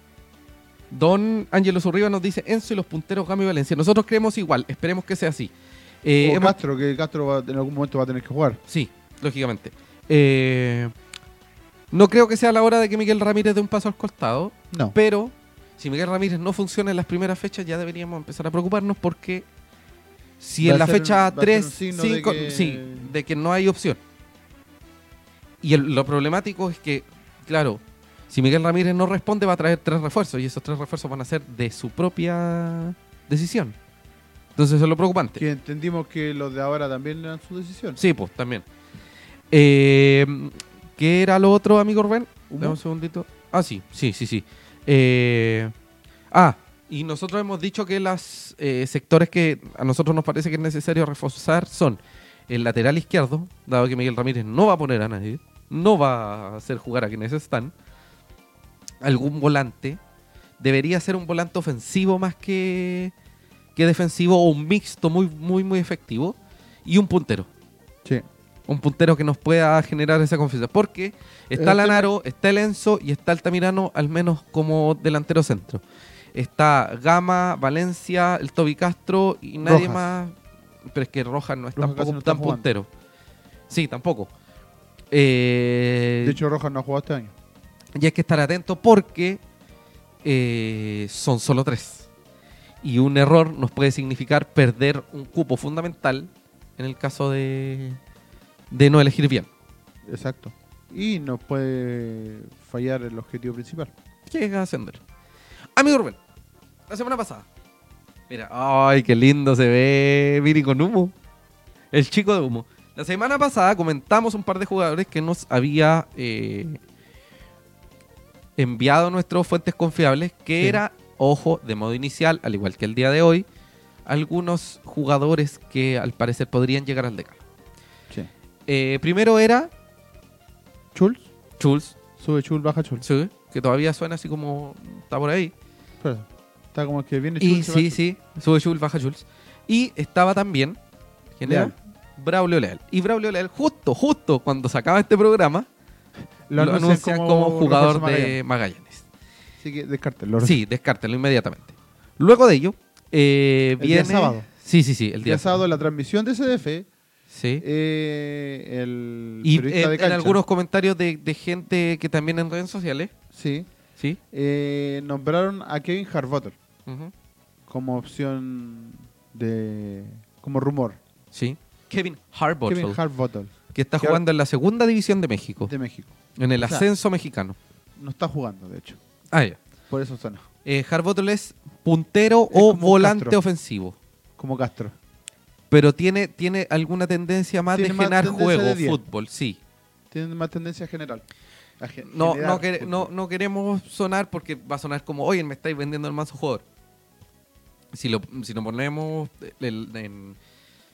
Don Ángelo Zurriba nos dice Enzo y los punteros Gami Valencia. Nosotros creemos igual, esperemos que sea así. Eh, o hemos- Castro, que Castro va- en algún momento va a tener que jugar. Sí, lógicamente. Eh, no creo que sea la hora de que Miguel Ramírez dé un paso al costado. No. Pero si Miguel Ramírez no funciona en las primeras fechas, ya deberíamos empezar a preocuparnos porque si Va en la ser- fecha va a ser un 3, signo de 5, que- sí, de que no hay opción. Y el- lo problemático es que, claro, si Miguel Ramírez no responde, va a traer tres refuerzos y esos tres refuerzos van a ser de su propia decisión. Entonces eso es lo preocupante. Que entendimos que los de ahora también eran su decisión. Sí, pues también. Eh, ¿Qué era lo otro, amigo Rubén? Dame un segundito. Ah, sí, sí, sí, sí. Eh, ah, y nosotros hemos dicho que los sectores que a nosotros nos parece que es necesario reforzar son el lateral izquierdo, dado que Miguel Ramírez no va a poner a nadie, no va a hacer jugar a quienes están. Algún volante. Debería ser un volante ofensivo más que, que defensivo o un mixto muy, muy, muy efectivo. Y un puntero Sí. Un puntero que nos pueda generar esa confianza. Porque está El Lanaro, está el Enzo y está Altamirano, al menos como delantero centro. Está Gama, Valencia, el Toby Castro y nadie Rojas. más. Pero es que Rojas no es Rojas tampoco no tan jugando. puntero. Sí, tampoco. Eh, De hecho, Rojas no ha jugado este año. y hay que estar atento porque eh, son solo tres. Y un error nos puede significar perder un cupo fundamental en el caso de, de no elegir bien. Exacto. Y nos puede fallar el objetivo principal. que es ascender. Amigo Rubén, la semana pasada. Mira, ay, qué lindo se ve Viri con humo. El chico de humo. La semana pasada comentamos un par de jugadores que nos había eh, enviado nuestros fuentes confiables, que Sí. era, ojo, de modo inicial, al igual que el día de hoy, algunos jugadores que al parecer podrían llegar al decano. Eh, primero era Schultz. Schulz, Sube Schultz, baja Schultz. sí, que todavía suena así como está por ahí. Está como que viene Y Schultz. se sí, sí, sube Schulz, baja Schulz. Y estaba también, ¿quién era? Leal. Braulio Leal. Y Braulio Leal, justo, justo cuando se acaba este programa, lo, anuncian como, jugador de Magallanes. Así que descártelo. Sí, descártenlo inmediatamente. Luego de ello, eh, El viene. día sábado. Sí, sí, sí, el El día día sábado en la transmisión de CDF, Sí. eh, el y periodista en, de en cancha, algunos comentarios de, de gente que también en redes sociales, sí, sí. eh, nombraron a Kevin Harbotter como opción de como rumor. Sí. Kevin Harbottle, Kevin Harbotter que está que jugando en la segunda división de México, de México. en el o sea, ascenso mexicano. No está jugando, de hecho. Ah, ya. Por eso suena. Eh, Harbottle es puntero Es o volante Castro. ofensivo. Como Castro. Pero tiene, tiene alguna tendencia más Tiene de más generar juego, de fútbol, sí. Tiene más tendencia general. Gen- No, no, no, no queremos sonar porque va a sonar como, oye, me estáis vendiendo el manso jugador. Si lo, si lo ponemos el- en-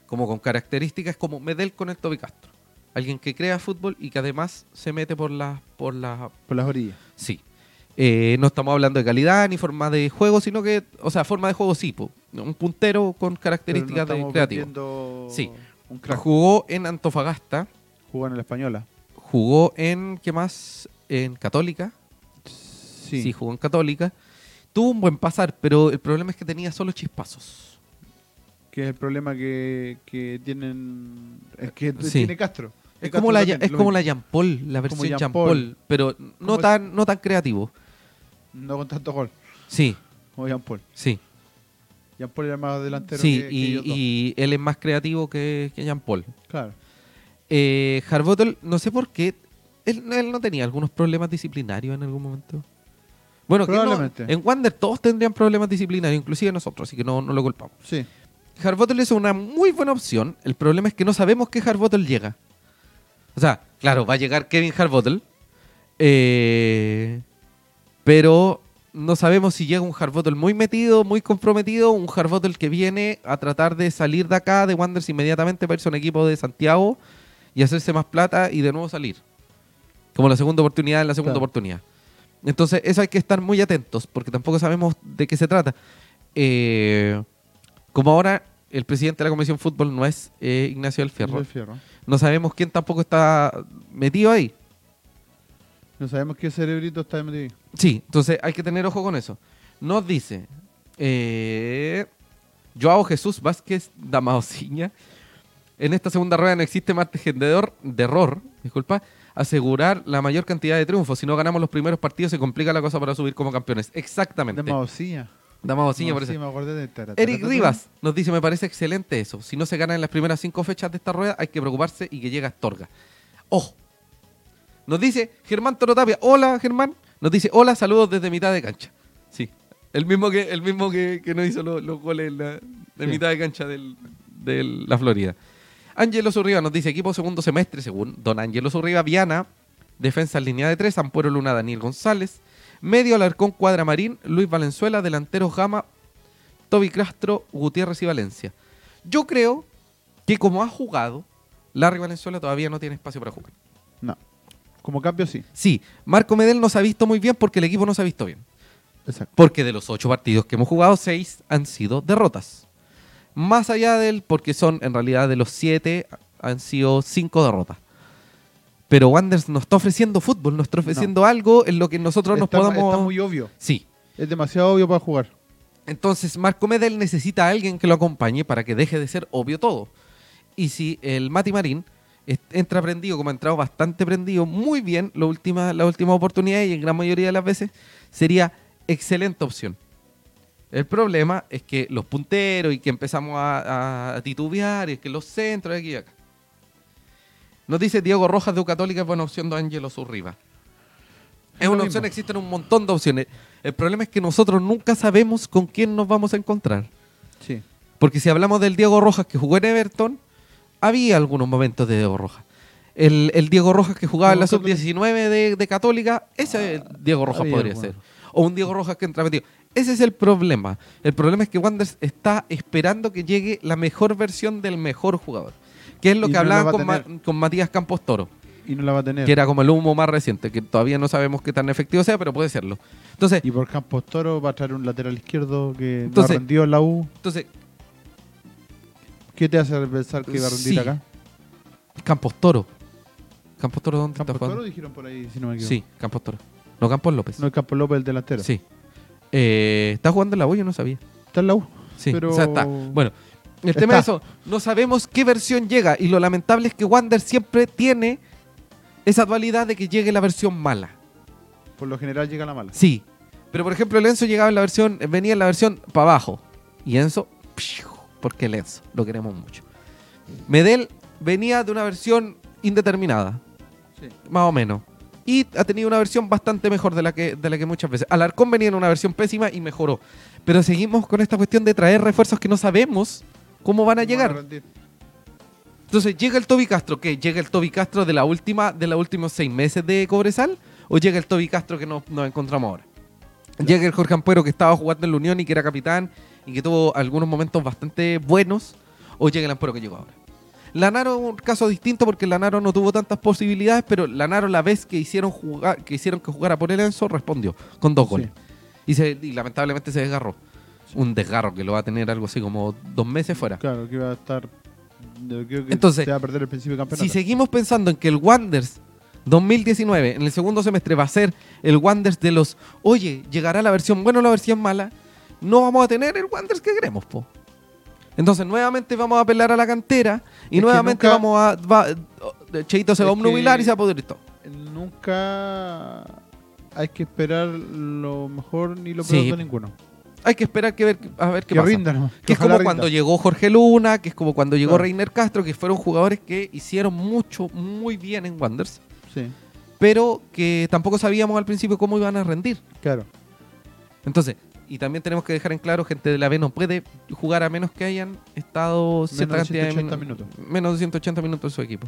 como con características como Medel con el Toby Castro. Alguien que crea fútbol y que además se mete por las... Por la, Por las orillas. sí. Eh, no estamos hablando de calidad ni forma de juego, sino que, o sea, forma de juego sí, po. Un puntero con características no de creativo. Sí. Un crack. Jugó en Antofagasta, Jugó en la española. jugó en, ¿qué más? En Católica. Sí. Sí. jugó en Católica. Tuvo un buen pasar, pero el problema es que tenía solo chispazos. Que es el problema que, que tienen. Es que Sí. tiene Castro. Es Castro como la, es como la Jean Paul, la versión Jean Paul. Pero no tan, no tan creativo. No con tanto gol. Sí, Como Jean Paul. sí, Jean Paul era más delantero sí, que, que y, ellos y él es más creativo que, que Jean Paul. Claro. Eh, Harbottle, no sé por qué, él, él no tenía algunos problemas disciplinarios en algún momento. Bueno, que no- Probablemente. en Wander todos tendrían problemas disciplinarios, inclusive nosotros, así que no, no lo culpamos. Sí. Harbottle es una muy buena opción. El problema es que no sabemos que Harbottle llega. O sea, claro, va a llegar Kevin Harbottle. eh, pero no sabemos si llega un Harbottle muy metido, muy comprometido, un Harbottle que viene a tratar de salir de acá, de Wanderers inmediatamente para irse a un equipo de Santiago y hacerse más plata y de nuevo salir. Como la segunda oportunidad en la segunda Claro. oportunidad. Entonces, eso hay que estar muy atentos, porque tampoco sabemos de qué se trata. Eh, como ahora el presidente de la Comisión de Fútbol no es eh, Ignacio del Fierro, El Fierro. no sabemos quién tampoco está metido ahí. No sabemos qué cerebrito está metido ahí. Sí, entonces hay que tener ojo con eso. Nos dice eh, Joao Jesús Vázquez Damaosiña. En esta segunda rueda no existe de error, de error, disculpa, asegurar la mayor cantidad de triunfos. Si no ganamos los primeros partidos se complica la cosa para subir como campeones. Exactamente. De Maosilla. Damaosiña, por Sí, eso. me acordé de Tara, Eric Rivas nos dice, me parece excelente eso. Si no se gana en las primeras cinco fechas de esta rueda, hay que preocuparse y que llegue Astorga. Ojo. Nos dice Germán Torotapia. Hola, Germán. Nos dice, hola, saludos desde mitad de cancha. Sí. El mismo que, el mismo que, que nos hizo los, los goles en la, de Sí. mitad de cancha del- de la Florida. Ángelo Zurriba nos dice, equipo segundo semestre, según don Ángelo Zurriba, Viana, defensa en línea de tres, Ampuero Luna, Daniel González, medio Alarcón Cuadramarín, Luis Valenzuela, delanteros Gama, Toby Castro, Gutiérrez y Valencia. Yo creo que como ha jugado, Larry Valenzuela todavía no tiene espacio para jugar. Como cambio, sí. Sí, Marco Medel no se ha visto muy bien porque el equipo no se ha visto bien. Exacto. Porque de los ocho partidos que hemos jugado, seis han sido derrotas. Más allá del, porque son en realidad de los siete, han sido cinco derrotas. Pero Wanderers nos está ofreciendo fútbol, nos está ofreciendo algo en lo que nosotros nos podamos... está muy obvio. Sí. Es demasiado obvio para jugar. Entonces, Marco Medel necesita a alguien que lo acompañe para que deje de ser obvio todo. Y si el Mati Marín entra prendido, como ha entrado bastante prendido, muy bien la última, la última oportunidad y en gran mayoría de las veces, sería excelente opción. El problema es que los punteros y que empezamos a, a titubear y es que los centros, aquí y acá. Nos dice Diego Rojas de Católica es buena opción de Ángelo Zurriba. Es una opción, existen un montón de opciones. El problema es que nosotros nunca sabemos con quién nos vamos a encontrar. Sí. Porque si hablamos del Diego Rojas que jugó en Everton, había algunos momentos de Diego Rojas. El, el Diego Rojas que jugaba en la No, Católica. sub-19 de, de Católica, ese Diego Rojas Había podría alguno. ser. O un Diego Rojas que entra metido. Ese es el problema. El problema es que Wanderers está esperando que llegue la mejor versión del mejor jugador. Que es lo Y que no hablaban con, Ma- tener. con Matías Campos Toro, Y no la va a tener. que era como el humo más reciente, que todavía no sabemos qué tan efectivo sea, pero puede serlo. Entonces, Y por Campos Toro va a traer un lateral izquierdo que Entonces- no en la U. entonces ¿Qué te hace pensar que va a rendir Sí. acá? Campos Toro. Campos Toro, ¿dónde Campos está jugando? Toro dijeron por ahí, si no me equivoco. Sí, Campos Toro. No, Campos López. No es Campos López el delantero. Sí. Eh, ¿Está jugando en la U? Yo no sabía. Está en la U. Sí, Pero- o sea, está. Bueno, el tema Está. es eso. No sabemos qué versión llega. Y lo lamentable es que Wander siempre tiene esa dualidad de que llegue la versión mala. Por lo general llega la mala. Sí. Pero por ejemplo, el Enzo llegaba en la versión, venía en la versión para abajo. Y Enzo. Porque el Enzo, lo queremos mucho. Medel venía de una versión indeterminada, Sí. más o menos. Y ha tenido una versión bastante mejor de la que, de la que muchas veces. Alarcón venía en una versión pésima y mejoró. Pero seguimos con esta cuestión de traer refuerzos que no sabemos cómo van a llegar. Entonces, ¿llega el Toby Castro? ¿Qué? ¿Llega el Toby Castro de la última, de los últimos seis meses de Cobresal? ¿O llega el Toby Castro que nos, nos encontramos ahora? ¿Llega el Jorge Ampuero que estaba jugando en la Unión y que era capitán y que tuvo algunos momentos bastante buenos? ¿O llega el Ampuero que llegó ahora? Lanaro es un caso distinto porque Lanaro no tuvo tantas posibilidades, pero Lanaro la vez que hicieron jugar, que hicieron que jugara por el Enzo respondió con dos Sí. goles. Y, se- y lamentablemente se desgarró. Un desgarro que lo va a tener algo así como dos meses fuera. Claro, que va a estar. Yo creo que Entonces, se va a perder el principio del campeonato. Si seguimos pensando en que el Wanders 2019, en el segundo semestre, va a ser el Wanders de los, oye, llegará la versión buena o la versión mala, no vamos a tener el Wanders que queremos, po. Entonces, nuevamente vamos a apelar a la cantera y Es nuevamente vamos a. va- Cheito se va a obnubilar y se va a pudrir todo. Nunca hay que esperar lo mejor ni lo Sí. peor de ninguno. Hay que esperar que ver, a ver qué que pasa. rinda, Que es como cuando llegó Jorge Luna, que es como cuando llegó Claro. Reiner Castro, que fueron jugadores que hicieron mucho, muy bien en Wanders, Sí, pero que tampoco sabíamos al principio cómo iban a rendir. claro. Entonces, y también tenemos que dejar en claro, gente de la B no puede jugar a menos que hayan estado cierta Menos de cantidad de 180 minu- minutos. Menos de 180 minutos en su equipo.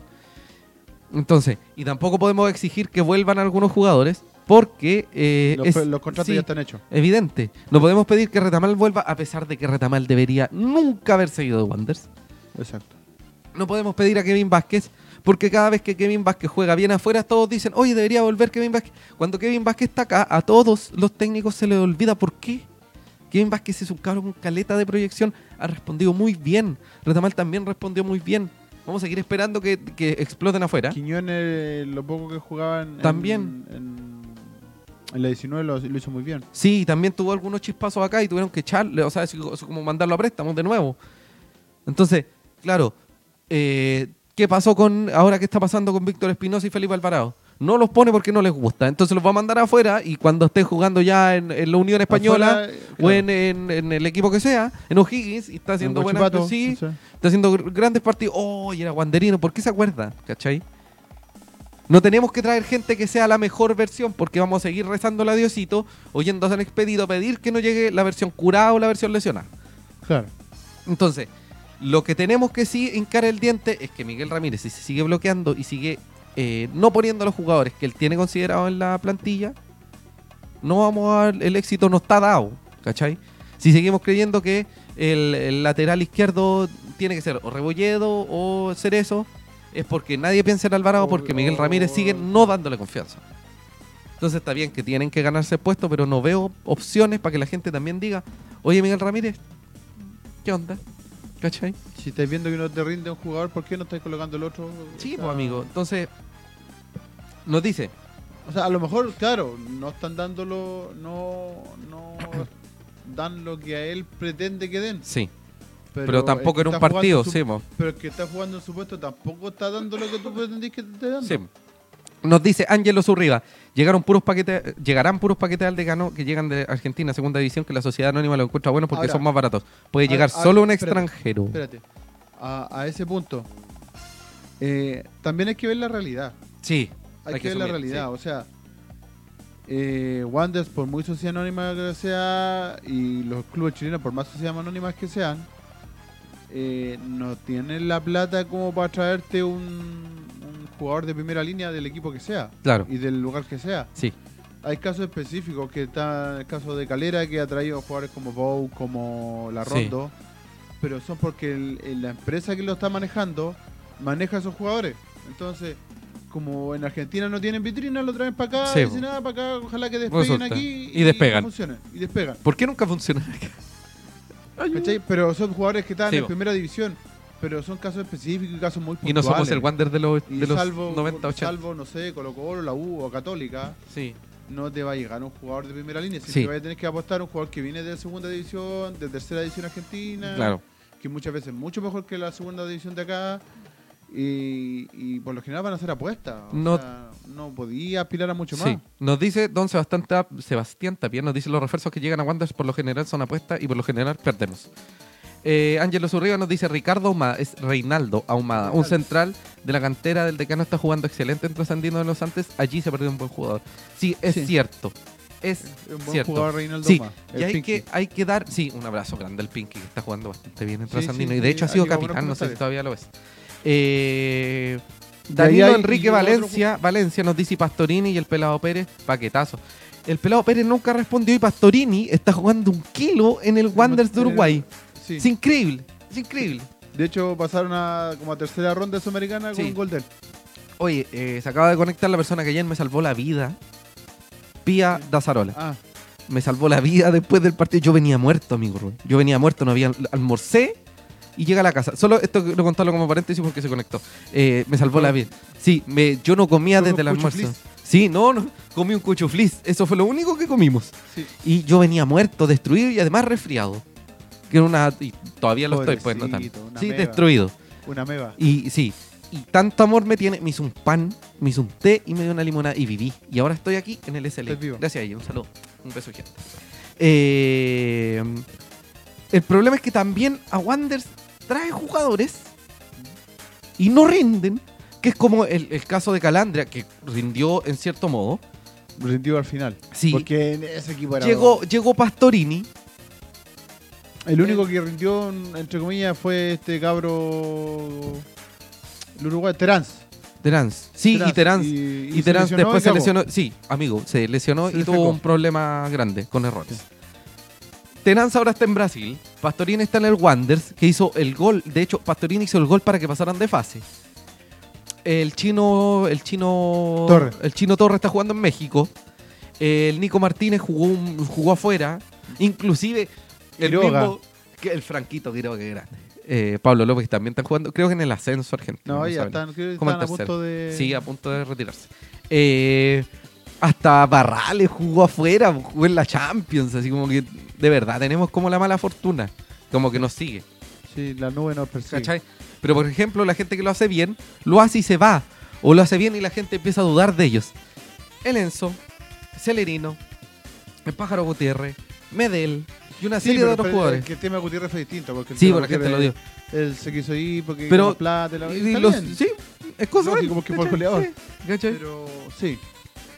Entonces, y tampoco podemos exigir que vuelvan algunos jugadores porque eh, Los, es los contratos sí, ya están hechos. evidente. No podemos pedir que Retamal vuelva a pesar de que Retamal debería nunca haber seguido de Wanderers. Exacto. No podemos pedir a Kevin Vázquez porque cada vez que Kevin Vázquez juega bien afuera, todos dicen, oye, debería volver Kevin Vázquez. Cuando Kevin Vázquez está acá, a todos los técnicos se les olvida por qué. Kevin Vázquez es un cabrón con caleta de proyección, ha respondido muy bien. Retamal también respondió muy bien. Vamos a seguir esperando que, que exploten afuera. Quiñones, lo poco que jugaban en- También. En, en la 19 lo, lo hizo muy bien. Sí, también tuvo algunos chispazos acá y tuvieron que echarle, o sea, como mandarlo a préstamo de nuevo. Entonces, claro, eh, ¿qué pasó con ahora qué está pasando con Víctor Espinosa y Felipe Alvarado? No los pone porque no les gusta, entonces los va a mandar afuera y cuando esté jugando ya en, en la Unión Española Afuera, o en, en- en el equipo que sea, en O'Higgins, y está haciendo en buenas sí, no sé. está haciendo gr- grandes partidos. Oh, y era Wanderino, ¿por qué se acuerda? ¿Cachai? No tenemos que traer gente que sea la mejor versión porque vamos a seguir rezando a Diosito, oyendo a San Expedito pedir que no llegue la versión curada o la versión lesionada. Claro. Entonces, lo que tenemos que sí hincar el diente es que Miguel Ramírez, si se sigue bloqueando y sigue eh, no poniendo a los jugadores que él tiene considerado en la plantilla, no vamos a dar, el éxito no está dado, ¿cachai? Si seguimos creyendo que el, el lateral izquierdo tiene que ser o Rebolledo o Cerezo, es porque nadie piensa en Alvarado, porque Miguel Ramírez sigue no dándole confianza. Entonces está bien que tienen que ganarse el puesto, pero no veo opciones para que la gente también diga, oye Miguel Ramírez, ¿qué onda? ¿Cachai? Si estáis viendo que no te rinde un jugador, ¿por qué no estáis colocando el otro? Sí, pues amigo. Entonces, nos dice, O sea, a lo mejor, claro, no están dándolo, no, no dan lo que a él pretende que den. sí, Pero, tampoco en un partido, jugando sí, su- mo. Pero el que está jugando en su puesto tampoco está dando lo que tú pretendís que te dando. Sí. Nos dice Ángelo Zurriba, llegaron puros paquetes, llegarán puros paquetes al decano que llegan de Argentina, segunda división, que la sociedad anónima lo encuentra bueno porque Ahora, son más baratos. Puede llegar solo un espérate, extranjero. Espérate, a, a ese punto, eh, también hay que ver la realidad. Sí, Hay, que, ver la realidad, o sea, eh, Wanderers, por muy sociedad anónima que sea, y los clubes chilenos, por más sociedad anónimas que sean, eh, no tienen la plata como para traerte un jugador de primera línea del equipo que sea Claro, y del lugar que sea. sí. Hay casos específicos, que está el caso de Calera, que ha traído jugadores como Bow, como La Sí. Rondo, pero son porque el- el- la empresa que lo está manejando maneja a esos jugadores. Entonces, como en Argentina no tienen vitrina, lo traen para acá, Sí, y dicen nada, para acá, ojalá que despeguen Resulta. aquí Y despegan. funcionen, y despegan. ¿Por qué nunca funciona? ¿Cachai? Pero son jugadores que están Sí, en primera división, pero son casos específicos y casos muy puntuales. Y no somos el Wander de los, de los salvo, 90, 80. salvo, no sé, Colo Colo, la U o Católica, Sí, no te va a llegar un jugador de primera línea. Sí. Siempre vas a tener que apostar a un jugador que viene de segunda división, de tercera división argentina, claro. que muchas veces es mucho mejor que la segunda división de acá. Y, y por lo general van a hacer apuestas. No- sea, no podía aspirar a mucho más. Sí, nos dice Don Sebastián, Sebastián Tapia, nos dice los refuerzos que llegan a Wanderers por lo general son apuestas y por lo general perdemos. Eh, Ángelo Zurriba nos dice Ricardo Ahumada, es Reinaldo Ahumada, un central de la cantera del decano está jugando excelente entre Sandino de los Antes, allí se perdió un buen jugador. Sí, es Sí. cierto, es Es un buen cierto. jugador Reinaldo Sí, y el hay Pinky. que, hay que dar, sí, un abrazo grande al Pinky que está jugando bastante bien entre Sí, Sandino y de hecho ha sido capitán, no sé si todavía lo es. Eh, Danilo hay- Enrique Valencia, Valencia nos dice Pastorini y el Pelado Pérez, paquetazo. El Pelado Pérez nunca respondió y Pastorini está jugando un kilo en el Wanderers de el- Uruguay. Sí. Es increíble, es increíble. De hecho, pasaron a, como a tercera ronda de Sudamericana con Sí. un gol de él. Oye, eh, se acaba de conectar la persona que ayer me salvó la vida. Pía Dazarola. Ah, Me salvó la vida después del partido. Yo venía muerto, amigo Rubén. Yo venía muerto, no había almorcé y llega a la casa. Solo esto quiero contarlo como paréntesis porque se conectó. Eh, me salvó la vida. Sí, me, yo no comía desde el almuerzo. cuchuflis. Sí, no, no. Comí un cuchuflis. Eso fue lo único que comimos. sí. Y yo venía muerto, destruido y además resfriado. Que era una. Y todavía lo estoy, pues no una Sí, meba. destruido. Una meba. Y sí, y tanto amor me tiene, me hizo un pan, me hizo un té y me dio una limonada y viví. Y ahora estoy aquí en el SL. Gracias a ella, un saludo. Un beso gente. Eh, el problema es que también a Wanders trae jugadores y no rinden, que es como el, el caso de Calandria, que rindió en cierto modo. Rindió al final. Sí, Porque ese equipo era. llegó, llegó Pastorini, El único que rindió, entre comillas, fue este cabro. El Uruguay, Terán. Terán. Sí, y Terán. Y, Y después se lesionó. Sí, amigo, se lesionó Se y tuvo un problema grande con errores. Terán ahora está en Brasil. Pastorini está en el Wanderers, que hizo el gol. De hecho, Pastorini hizo el gol para que pasaran de fase. El chino. El chino. Torre. El chino Torre está jugando en México. El Nico Martínez jugó, un- jugó afuera. Inclusive el mismo. Que el Franquito Quiroga, que grande. Eh, Pablo López también está jugando. Creo que en el ascenso argentino. No, ya están, creo que están a punto de. Sí, a punto de retirarse. Eh, hasta Barrales jugó afuera, jugó en la Champions, así como que de verdad tenemos como la mala fortuna, como que nos sigue, Sí, la nube nos persigue. ¿cachai? Pero por ejemplo, la gente que lo hace bien, lo hace y se va, o lo hace bien y la gente empieza a dudar de ellos. El Enzo, Celerino, el Pájaro Gutiérrez, Medel y una serie de otros jugadores. Que el tema de Gutiérrez fue distinto. Porque el Sí, porque la gente lo dio. Él se quiso ir porque Pero- plata. la- Y los- sí, es cosa Lógico, porque por goleador. Pero sí.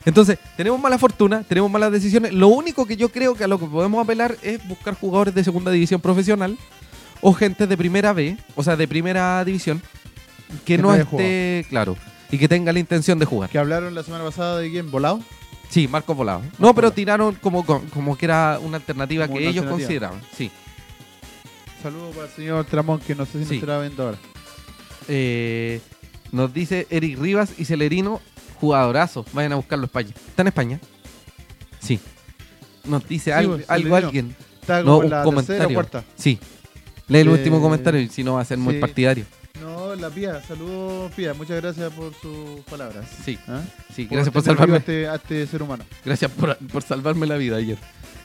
Entonces, tenemos mala fortuna, tenemos malas decisiones. Lo único que yo creo que a lo que podemos apelar es buscar jugadores de segunda división profesional o gente de primera B, o sea, de primera división, que, Que no esté, claro, y que tenga la intención de jugar. Que hablaron la semana pasada de quién, volado. Sí, Marco Volado. No, pero tiraron como, como que era una alternativa Como que una ellos alternativa. consideraban. Sí. Saludos para el señor Tramón, que no sé si nos Sí. estará viendo ahora. Eh, nos dice Eric Rivas y Celerino, jugadorazo. Vayan a buscarlo en España. ¿Está en España? Sí. Nos dice Sí, algo, pues, algo alguien. Está No, un la tercera o comentario. cuarta. Sí. Lee el Eh, último comentario y si no va a ser muy sí. partidario. No, la Pía. Saludos, Pía. Muchas gracias por sus palabras. Sí, ¿Ah? sí, gracias por salvarme. a este, a este ser humano. Gracias por, por salvarme la vida ayer.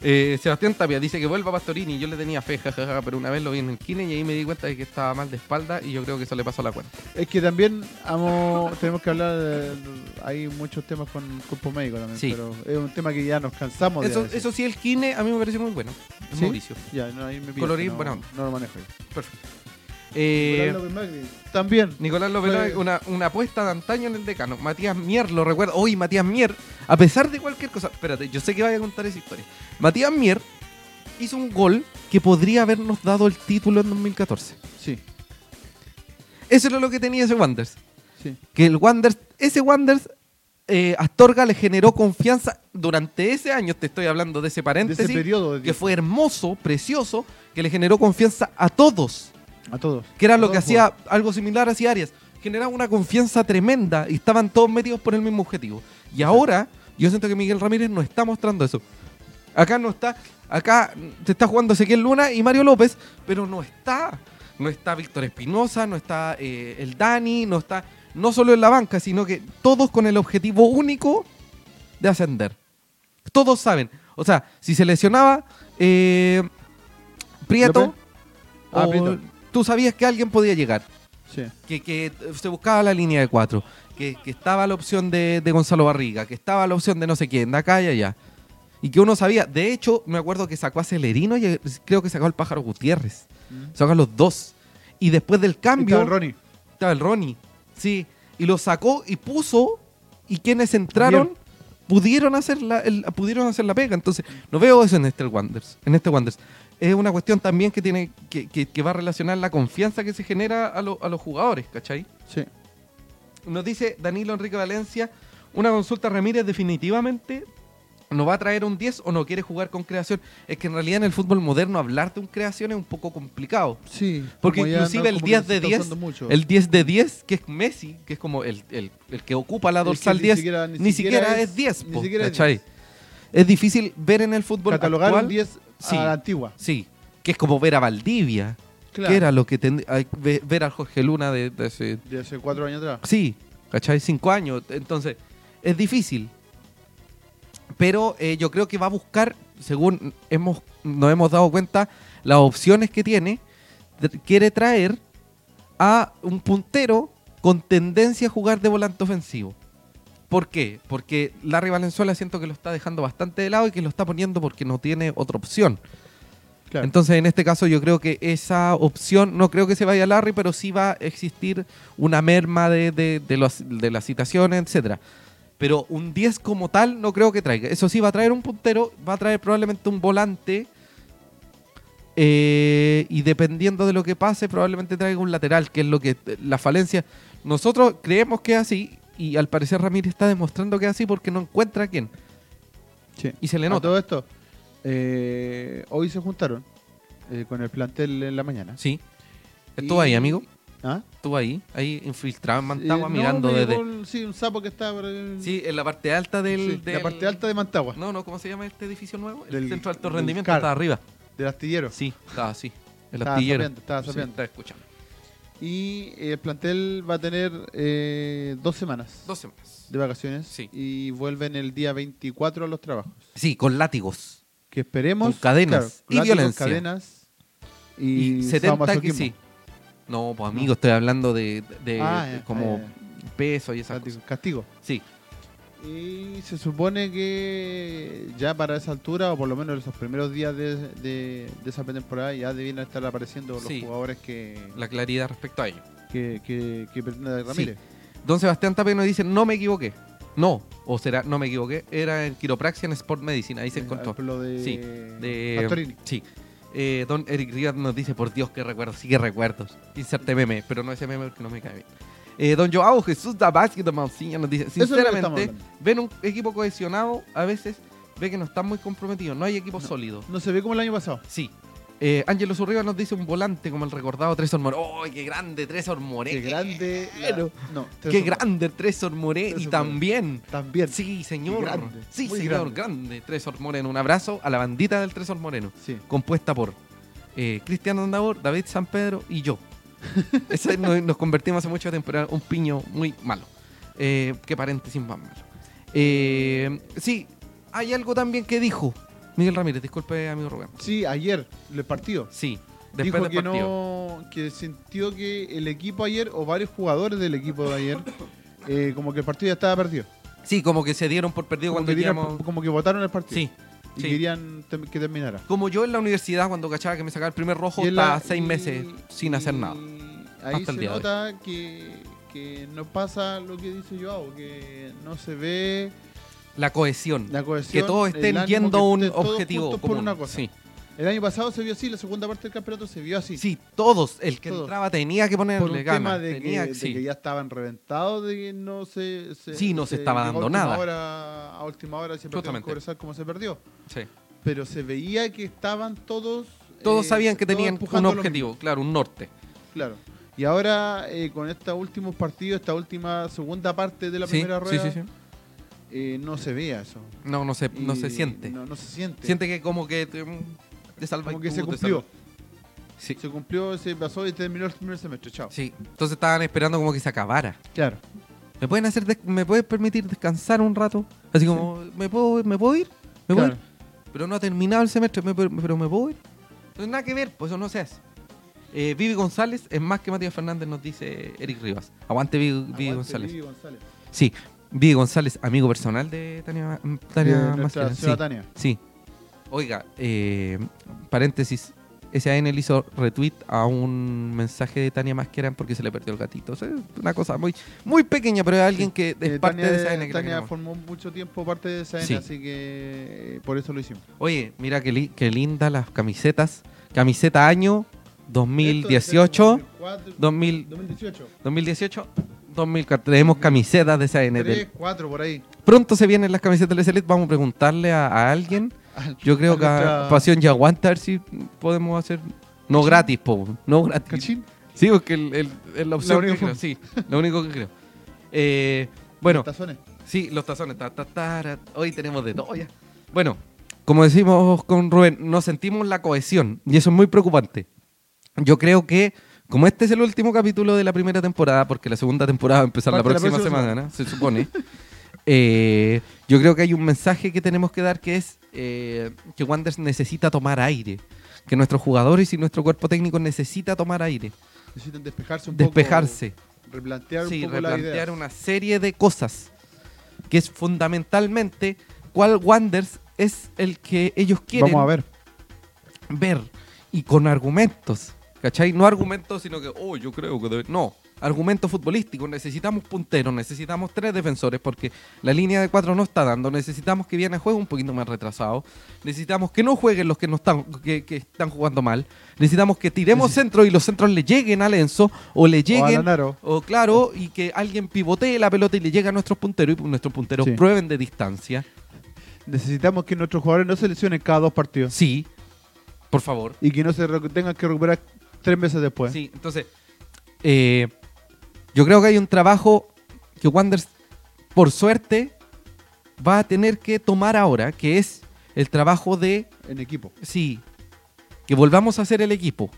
Eh, Sebastián Tapia dice que vuelva Pastorini. Yo le tenía fe, jajaja, pero una vez lo vi en el kine y ahí me di cuenta de que estaba mal de espalda y yo creo que eso le pasó la cuenta. Es que también amo- tenemos que hablar. de- hay muchos temas con cuerpo médico también, Sí. pero es un tema que ya nos cansamos Eso, de. eso sí, el kine a mí me parece muy bueno. Es ¿Sí? Mauricio. Ya, no, ahí me Colorín, no, buena onda. no lo manejo. yo. Perfecto. Eh, Nicolás López Magri, También. Nicolás López, Fue- una, una apuesta de antaño en el decano. Matías Mier, lo recuerdo. Hoy Matías Mier, a pesar de cualquier cosa. Espérate, yo sé que vaya a contar esa historia. Matías Mier hizo un gol que podría habernos dado el título en 2014. Sí, Eso era lo que tenía ese Wanderers. sí. Que el Wanderers, ese Wanderers, eh, Astorga le generó confianza durante ese año, te estoy hablando de ese De paréntesis, ese periodo. de que fue hermoso, precioso, que le generó confianza a todos. A todos. que era A lo que hacía algo similar hacia Arias. Generaba una confianza tremenda y estaban todos metidos por el mismo objetivo. Y ahora, yo siento que Miguel Ramírez no está mostrando eso. Acá no está, acá se está jugando Ezequiel Luna y Mario López, pero no está. No está Víctor Espinosa, no está eh, el Dani, no está, no solo en la banca, sino que todos con el objetivo único de ascender. Todos saben. O sea, si se lesionaba eh, Prieto. Ah, o- Prieto. Tú sabías que alguien podía llegar, Sí. que, que se buscaba la línea de cuatro, que, que estaba la opción de, de Gonzalo Barriga, que estaba la opción de no sé quién, de acá y allá. Y que uno sabía, de hecho, me acuerdo que sacó a Celerino y eh, creo que sacó al Pájaro Gutiérrez. Sacó a los dos. Y después del cambio, Estaba el Ronnie. estaba el Ronnie. Sí. Y lo sacó y puso. Y quienes entraron Bien. pudieron hacer la, el- pudieron hacer la pega. Entonces, no veo eso en este Wanderers. En este Wanderers. Es una cuestión también que tiene que, que- que va a relacionar la confianza que se genera a, lo- a los jugadores, ¿cachai? Sí. Nos dice Danilo Enrique Valencia, una consulta Ramírez definitivamente no va a traer un 10 o no quiere jugar con creación. Es que en realidad en el fútbol moderno hablar de un creación es un poco complicado. Sí. Porque inclusive no- el como que 10 se de está 10, usando mucho. el 10 de 10, que es Messi, que es como el, el- el que ocupa la dorsal ni 10, siquiera- ni, ni siquiera, es es- 10. ni po, siquiera es ¿cachai? 10. Es difícil ver en el fútbol Catalogar actual, un 10 sí. a la antigua. Sí, que es como ver a Valdivia, Claro. que era lo que ve- ver a Jorge Luna de, de ese... De hace cuatro años atrás. Sí, ¿cachai? Cinco años. Entonces, es difícil. Pero eh, yo creo que va a buscar, según hemos, nos hemos dado cuenta, las opciones que tiene, quiere traer a un puntero con tendencia a jugar de volante ofensivo. ¿Por qué? Porque Larry Valenzuela siento que lo está dejando bastante de lado y que lo está poniendo porque no tiene otra opción. Claro. Entonces, en este caso, yo creo que esa opción, no creo que se vaya Larry, pero sí va a existir una merma de, de, de los- de las citaciones, etcétera. Pero un 10 como tal, no creo que traiga. Eso sí, va a traer un puntero, va a traer probablemente un volante. eh, y dependiendo de lo que pase, probablemente traiga un lateral, que es lo que la falencia. Nosotros creemos que es así, y al parecer Ramírez está demostrando que es así porque no encuentra a quién. Sí. Y se le A nota. todo esto, eh, hoy se juntaron eh, con el plantel en la mañana. Sí. Estuvo ahí, amigo. ¿Ah? Estuvo ahí, ahí infiltrado en Mantagua, Eh, no, mirando desde. el- sí, un sapo que está el- Sí, en la parte alta del. sí, del- la parte alta de Mantagua, No, no, ¿cómo se llama este edificio nuevo? El Del- centro de alto rendimiento estaba arriba. del astillero. Sí, estaba así. El Estaba astillero. sapeando, estaba Sí, sapeando. estaba escuchando. Y el plantel va a tener eh, dos semanas Dos semanas. de vacaciones Sí. y vuelven el día 24 a los trabajos. Sí, con látigos. Que esperemos. Con cadenas y látigos, violencia. cadenas y, Y 70 que sí. No, pues amigo, estoy hablando de, de- Ah, de como ah, peso y esas Látigo, cosas. Castigo. Sí, Y se supone que ya para esa altura, o por lo menos esos primeros días de, de- de esa temporada, ya debían estar apareciendo los Sí. jugadores que, la claridad respecto a ello. que, que, que pretende Ramírez. Don Sebastián Tapia nos dice, no me equivoqué. No, o será, no me equivoqué, era en quiropraxia en Sport Medicine, ahí se Eh, encontró. lo de, Sí, de Pastorini. Sí. Eh, don Eric Rivas nos dice, por Dios, qué recuerdos, sí que recuerdos. Inserte meme, pero no ese meme porque no me cae bien. Eh, don Joao Jesús Dabasque de Mausiña nos dice, sinceramente, ven un equipo cohesionado, a veces ve que no están muy comprometidos, no hay equipo sólido. No se ve como el año pasado. Sí. Eh, Ángelo Zurriba nos dice un volante como el recordado Tresor Moreno. ¡Oh, qué grande Tresor Moreno! Qué grande. la- no, ¡Qué Tresor- grande Tresor Moreno! Y también... También. Sí, señor. Qué grande, Sí, muy señor, grande. grande. Tresor Moreno. Un abrazo a la bandita del Tresor Moreno Sí. compuesta por eh, Cristiano Andabor, David San Pedro y yo. Nos, nos convertimos hace mucho tiempo en un piño muy malo. Eh, qué paréntesis más malo. Eh, sí, hay algo también que dijo Miguel Ramírez, disculpe, amigo Rubén. Sí, ayer, el partido. Sí, después Dijo del que partido. no, que sintió que el equipo ayer, o varios jugadores del equipo de ayer, eh, como que el partido ya estaba perdido. Sí, como que se dieron por perdido Como cuando que, dieron- como que votaron el partido. Sí, Y sí. querían que terminara. Como yo en la universidad cuando cachaba que me sacaba el primer rojo, estaba seis y- meses sin hacer nada. y Ahí Hasta el se día de hoy. nota que, que no pasa lo que dice Joao, que no se ve La cohesión. la cohesión. que todos el estén yendo a un objetivo juntos por común. una cosa. Sí. El año pasado se vio así, la segunda parte del campeonato se vio así. Sí, todos. El que Todos. entraba tenía que por ponerle un ganas. tema de, tenía que, de sí. que ya estaban reventados, de que no se... Sí, no se estaba dando nada. hora- a última hora se perdió como se perdió. Sí. Pero se veía que estaban todos... Todos eh, sabían que todos tenían un objetivo, claro, un norte. Claro. Y ahora, eh, con estos últimos partidos, esta última segunda parte de la Sí, primera sí, rueda, sí, sí. eh, no se veía eso. No, no se, no se siente. No, no se siente. Siente que como que te, Como que tú se cumplió. Sí. Se cumplió, se pasó y terminó el primer semestre. Chao. sí. Entonces estaban esperando como que se acabara. Claro. ¿Me pueden hacer me puedes permitir descansar un rato? Así como, ¿me puedo, ¿me puedo ir? ¿Me puedo ir? Pero no ha terminado el semestre, ¿me- pero me puedo ir? Entonces nada que ver, pues eso no se hace. Eh, Vivi González es más que Matías Fernández, nos dice Eric Rivas. Aguante Vivi, González. Vivi González. Sí, Vivi González, amigo personal de Tania, Tania De sí. Tania. Sí. Oiga, eh, paréntesis. SAN le hizo retweet a un mensaje de Tania Masquera porque se le perdió el gatito. O sea, una cosa muy, muy pequeña, pero es alguien que es Eh, parte Tania, de SAN. que Tania formó mucho tiempo parte de esa Sí. así que eh, por eso lo hicimos. Oye, mira qué, li- qué linda las camisetas. Camiseta año Esto 2018, es del 2004, 2000, 2018. 2018, 2004. Tenemos camisetas de SAN. 3, 4 por ahí. Pronto se vienen las camisetas de Select. Vamos a preguntarle a, a alguien. Yo creo que nuestra- Pasión y Aguanta, a ver si podemos hacer. No gratis, po. No gratis. ¿Cachín? Sí, porque el, el- es la opción única que creo. Sí, lo único que creo. Eh, bueno, Tazones. sí, los tazones. ta, ta. Hoy tenemos de todo ya. Bueno, como decimos con Rubén, nos sentimos la cohesión y eso es muy preocupante. Yo creo que, como este es el último capítulo de la primera temporada, porque la segunda temporada va a empezar la Parte la próxima, próxima semana, se supone, eh, yo creo que hay un mensaje que tenemos que dar que es eh, que Wanderers necesita tomar aire. Que nuestros jugadores y nuestro cuerpo técnico necesita tomar aire, Necesitan despejarse un despejarse. poco. Replantear Sí, un poco la replantear idea. una serie de cosas. Que es fundamentalmente cuál Wanderers es el que ellos quieren Vamos a ver. ver y con argumentos. ¿Cachai? No argumentos, sino que, oh, yo creo que debe... No, argumentos futbolísticos. Necesitamos punteros, necesitamos tres defensores porque la línea de cuatro no está dando. Necesitamos que Viana juegue un poquito más retrasado. Necesitamos que no jueguen los que no están, que, que están jugando mal. Necesitamos que tiremos Necesi- centros y los centros le lleguen a Lenzo o le O lleguen Lanaro. o claro, y que alguien pivotee la pelota y le llegue a nuestros punteros y nuestros punteros Sí. prueben de distancia. Necesitamos que nuestros jugadores no se lesionen cada dos partidos. Sí, por favor. Y que no se tengan que recuperar tres meses después. Sí, entonces, eh, yo creo que hay un trabajo que Wanderers, por suerte, va a tener que tomar ahora, que es el trabajo de, En equipo. sí, que volvamos a ser el equipo.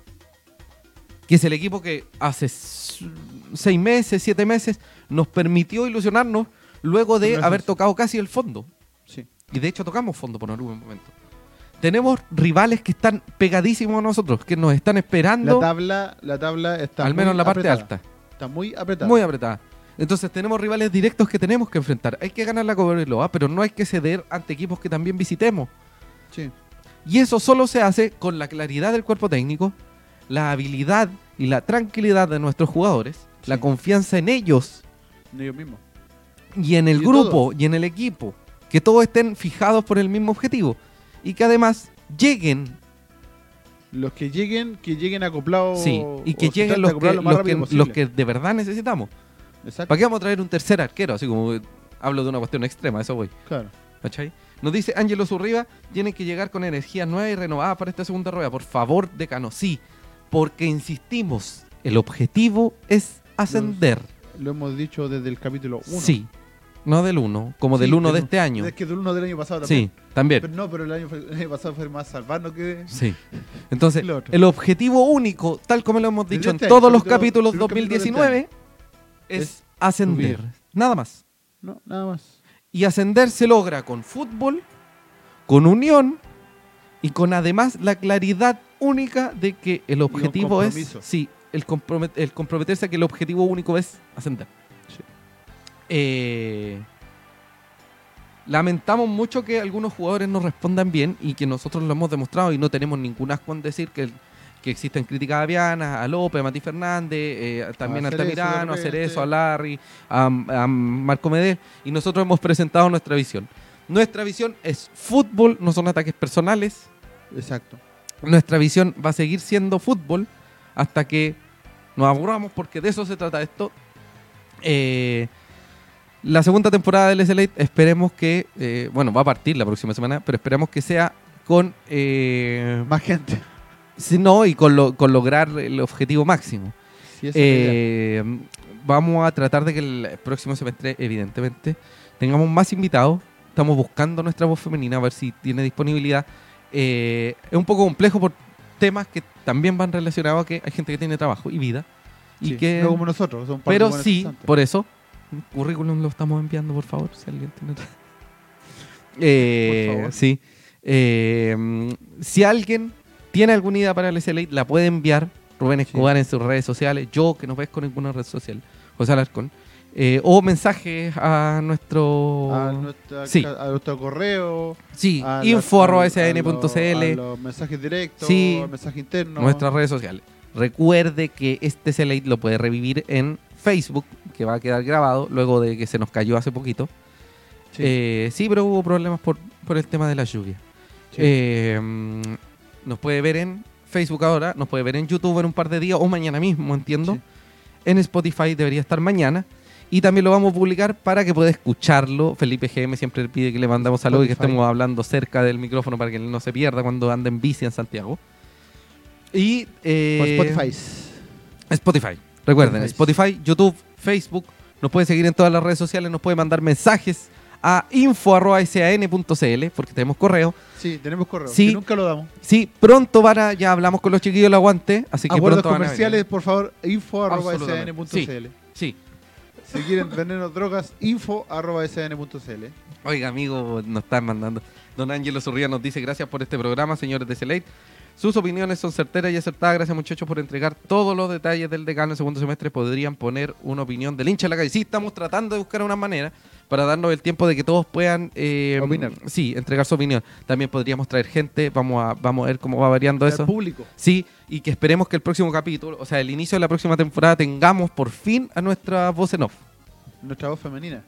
Que es el equipo que hace seis meses, siete meses, nos permitió ilusionarnos luego de Gracias. haber tocado casi el fondo. Sí. Y de hecho tocamos fondo por algún momento. Tenemos rivales que están pegadísimos a nosotros, que nos están esperando, La tabla, la tabla está al menos en la parte apretada. alta. Está muy apretada. Muy apretada. Entonces tenemos rivales directos que tenemos que enfrentar. Hay que ganar la Cobreloa, pero no hay que ceder ante equipos que también visitemos. Sí. Y eso solo se hace con la claridad del cuerpo técnico, la habilidad y la tranquilidad de nuestros jugadores, la confianza en ellos En ellos mismos. y en el Y grupo y en el equipo. Que todos estén fijados por el mismo objetivo. Y que además lleguen, Los que lleguen, que lleguen acoplados. sí, y que lleguen los que, lo los, que, los que de verdad necesitamos. Exacto. ¿Para qué vamos a traer un tercer arquero? Así como eh, hablo de una cuestión extrema, eso voy. Claro. ¿Cachai? Nos dice Ángelo Zurriba, tienen que llegar con energía nueva y renovada para esta segunda rueda. Por favor, decano, sí. Porque insistimos, el objetivo es ascender. Lo hemos dicho desde el capítulo 1. Sí. No del 1, como del 1 de este año. Es que del 1 del año pasado también. Sí, también. Pero no, pero el año, fue- el año pasado fue más salvando que. Sí. Entonces, el objetivo único, tal como lo hemos dicho en este año, todos los capítulo- capítulos primer capítulo de este 2019, es, Es ascender. subir. Nada más. No, nada más. Y ascender se logra con fútbol, con unión y con además la claridad única de que el objetivo es. Sí, el, compromet- el comprometerse a que el objetivo único es ascender. Eh, lamentamos mucho que algunos jugadores no respondan bien y que nosotros lo hemos demostrado y no tenemos ningún asco en decir que, que existen críticas a Viana, a López, a Mati Fernández, eh, también a, Altamirano, a. Cerezo, a Larry, a, a Marco Medel y nosotros hemos presentado nuestra visión. Nuestra visión es fútbol, no son ataques personales. Exacto. nuestra visión va a seguir siendo fútbol hasta que nos aburramos, porque de eso se trata esto. Eh, la segunda temporada del SLA esperemos que, eh, bueno, va a partir la próxima semana, pero esperamos que sea con, eh, Más gente. si no, y con, lo- con lograr el objetivo máximo. Sí. Eh, vamos a tratar de que el próximo semestre, evidentemente, tengamos más invitados. Estamos buscando nuestra voz femenina, a ver si tiene disponibilidad. Eh, es un poco complejo por temas que también van relacionados a que hay gente que tiene trabajo y vida. Y Sí, que, no como nosotros. son pero sí, por eso, currículum lo estamos enviando, por favor, si alguien tiene... Eh, Por favor. Sí. Eh, si alguien tiene alguna idea para el SLA, la puede enviar Rubén Escobar en sus redes sociales, yo que no ves con ninguna red social, José Alarcón, eh, o mensajes a nuestro... a, nuestra, Sí. a nuestro correo. sí, info a los- a los mensajes directos, Sí. al mensaje interno. nuestras redes sociales. Recuerde que este SLA lo puede revivir en Facebook, que va a quedar grabado luego de que se nos cayó hace poquito. Sí. Eh, sí, pero hubo problemas por, por el tema de la lluvia. Sí. Eh, nos puede ver en Facebook ahora, nos puede ver en YouTube en un par de días o mañana mismo, entiendo. Sí. En Spotify debería estar mañana. Y también lo vamos a publicar para que pueda escucharlo. Felipe GM siempre pide que le mandamos saludos y que estemos hablando cerca del micrófono para que él no se pierda cuando ande en bici en Santiago. Y eh, Spotify. Spotify. Recuerden, Spotify. YouTube, Facebook. Nos puede seguir en todas las redes sociales, nos puede mandar mensajes a info.san.cl porque tenemos correo. Sí, tenemos correo. Sí. que nunca lo damos. Sí, pronto van a, ya hablamos con los chiquillos del aguante, así que Acuerdos pronto van a comerciales, venir. por favor, info arroba Absolutamente. sn.cl. Sí. Si quieren vendernos drogas, info arroba sn.cl. Oiga, amigo, nos están mandando. Don Ángelo Zurría nos dice gracias por este programa, señores de Select. Sus opiniones son certeras y acertadas. Gracias, muchachos, por entregar todos los detalles del decano en segundo semestre. Podrían poner una opinión del hincha en la calle. Sí, estamos tratando de buscar una manera para darnos el tiempo de que todos puedan eh, Opinar. Sí, entregar su opinión. También podríamos traer gente. Vamos a, vamos a ver cómo va variando eso. público. Sí, y que esperemos que el próximo capítulo, o sea, el inicio de la próxima temporada, tengamos por fin a nuestra voz en off. Nuestra voz femenina.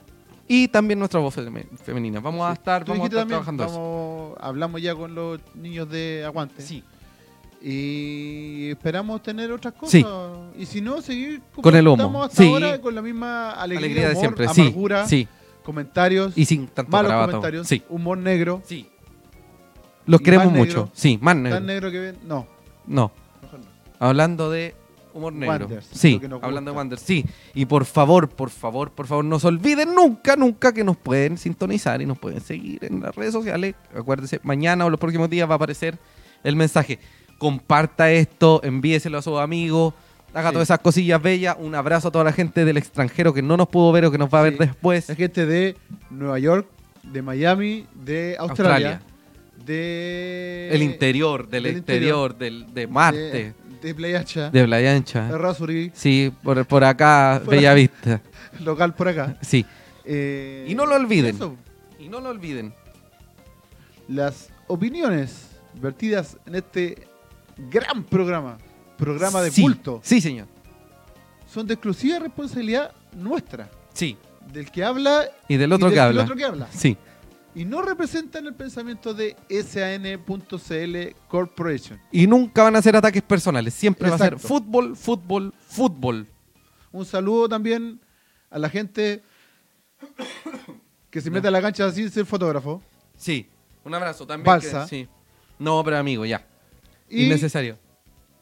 Y también nuestra voz feme- femenina. Vamos a estar, vamos a estar trabajando eso. Hablamos ya con los niños de Aguante. Sí. Y esperamos tener otras cosas. Sí. Y si no, seguir como Con el humo. estamos hasta Sí. ahora con la misma alegría, Alegría de siempre, sí. amargura, Sí. comentarios, Y sin tanto malos comentarios, Sí. humor negro. Sí. Los queremos negro. mucho. Sí, más negro. Tan negro que ven. No, No, mejor no. hablando de humor negro. Wonders, sí, hablando de. Wonders. Sí. Y por favor, por favor, por favor, no se olviden nunca, nunca que nos pueden sintonizar y nos pueden seguir en las redes sociales. Acuérdense, mañana o los próximos días va a aparecer el mensaje. Comparta esto, envíeselo a sus amigos. Haga Sí. todas esas cosillas bellas. Un abrazo a toda la gente del extranjero que no nos pudo ver o que nos va a ver después. La gente de Nueva York, de Miami, de Australia, Australia. de. el interior, del, del exterior, del, de Marte, De, de Playa Ancha, de Playa Ancha. de Rasuri, Sí, por, por acá, Por Bella acá. Vista. local por acá. Sí. Eh, Y no lo olviden. eso, Y no lo olviden. las opiniones vertidas en este gran programa, programa de Sí. culto, Sí, señor. son de exclusiva responsabilidad nuestra, Sí. del que habla Y del y otro del- que del habla. otro que habla. Sí. Y no representan el pensamiento de SAN.cl Corporation. Y nunca van a ser ataques personales. Siempre va a ser fútbol, fútbol, fútbol. Un saludo también a la gente que se mete a la cancha sin ser fotógrafo. Sí. Un abrazo también. Balsa. que- sí. No, pero amigo, ya. Y Innecesario.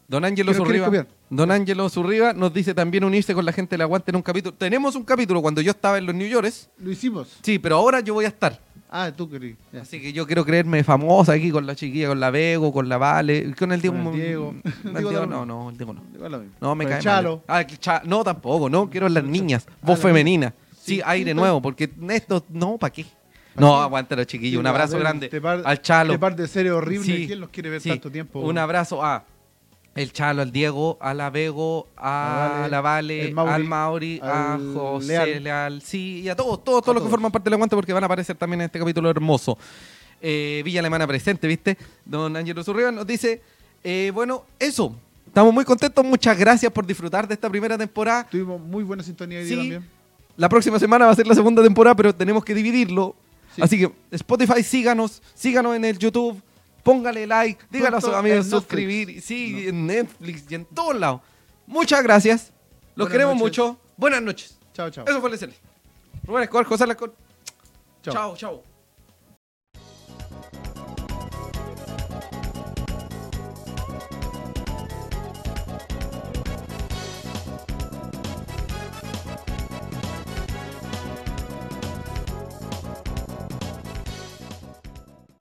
Don Ángelo ¿Qué nos quieres Zurriba. Don Ángelo Zurriba nos dice también unirse con la gente del aguante en un capítulo. Tenemos un capítulo cuando yo estaba en los New Yorkers. lo hicimos. Sí, pero ahora yo voy a estar. Ah, tú querías. Así que yo quiero creerme famosa aquí con la chiquilla, con la Bego, con la Vale, con el Diego. Con el Diego. El Diego Diego no. no, el Diego no. No, me cae Chalo. mal. Ah, Cha- no, tampoco, no, quiero las niñas, Ah, voz las femenina. Sí, Sí, aire sí, nuevo, porque esto, no, ¿para qué? No, chiquillos, Sí, un abrazo grande este par- al Chalo. Este par de seres horribles. Sí, ¿Quién los quiere ver Sí, tanto tiempo? Un abrazo a el Chalo, al Diego, a la Vego, a A la Vale, Mauri, al Mauri, a al José Leal. Leal. sí, y a todos, todos, todos los que forman parte del aguante porque van a aparecer también en este capítulo hermoso. Eh, Villa Alemana presente, ¿viste? Don Ángelo Zurriba nos dice, eh, bueno, eso. Estamos muy contentos, muchas gracias por disfrutar de esta primera temporada. Tuvimos muy buena sintonía hoy día también. La próxima semana va a ser la segunda temporada, pero tenemos que dividirlo. Sí. Así que Spotify, síganos, síganos en el YouTube, póngale like, dígalo a sus amigos suscribir, sí, en Netflix y en todos lados. Muchas gracias. Los Buenas queremos noches. mucho. Buenas noches. Chao, chao. Eso fue el SL. Rubén Escobar, José Alarcón. Chao. Chao, chao.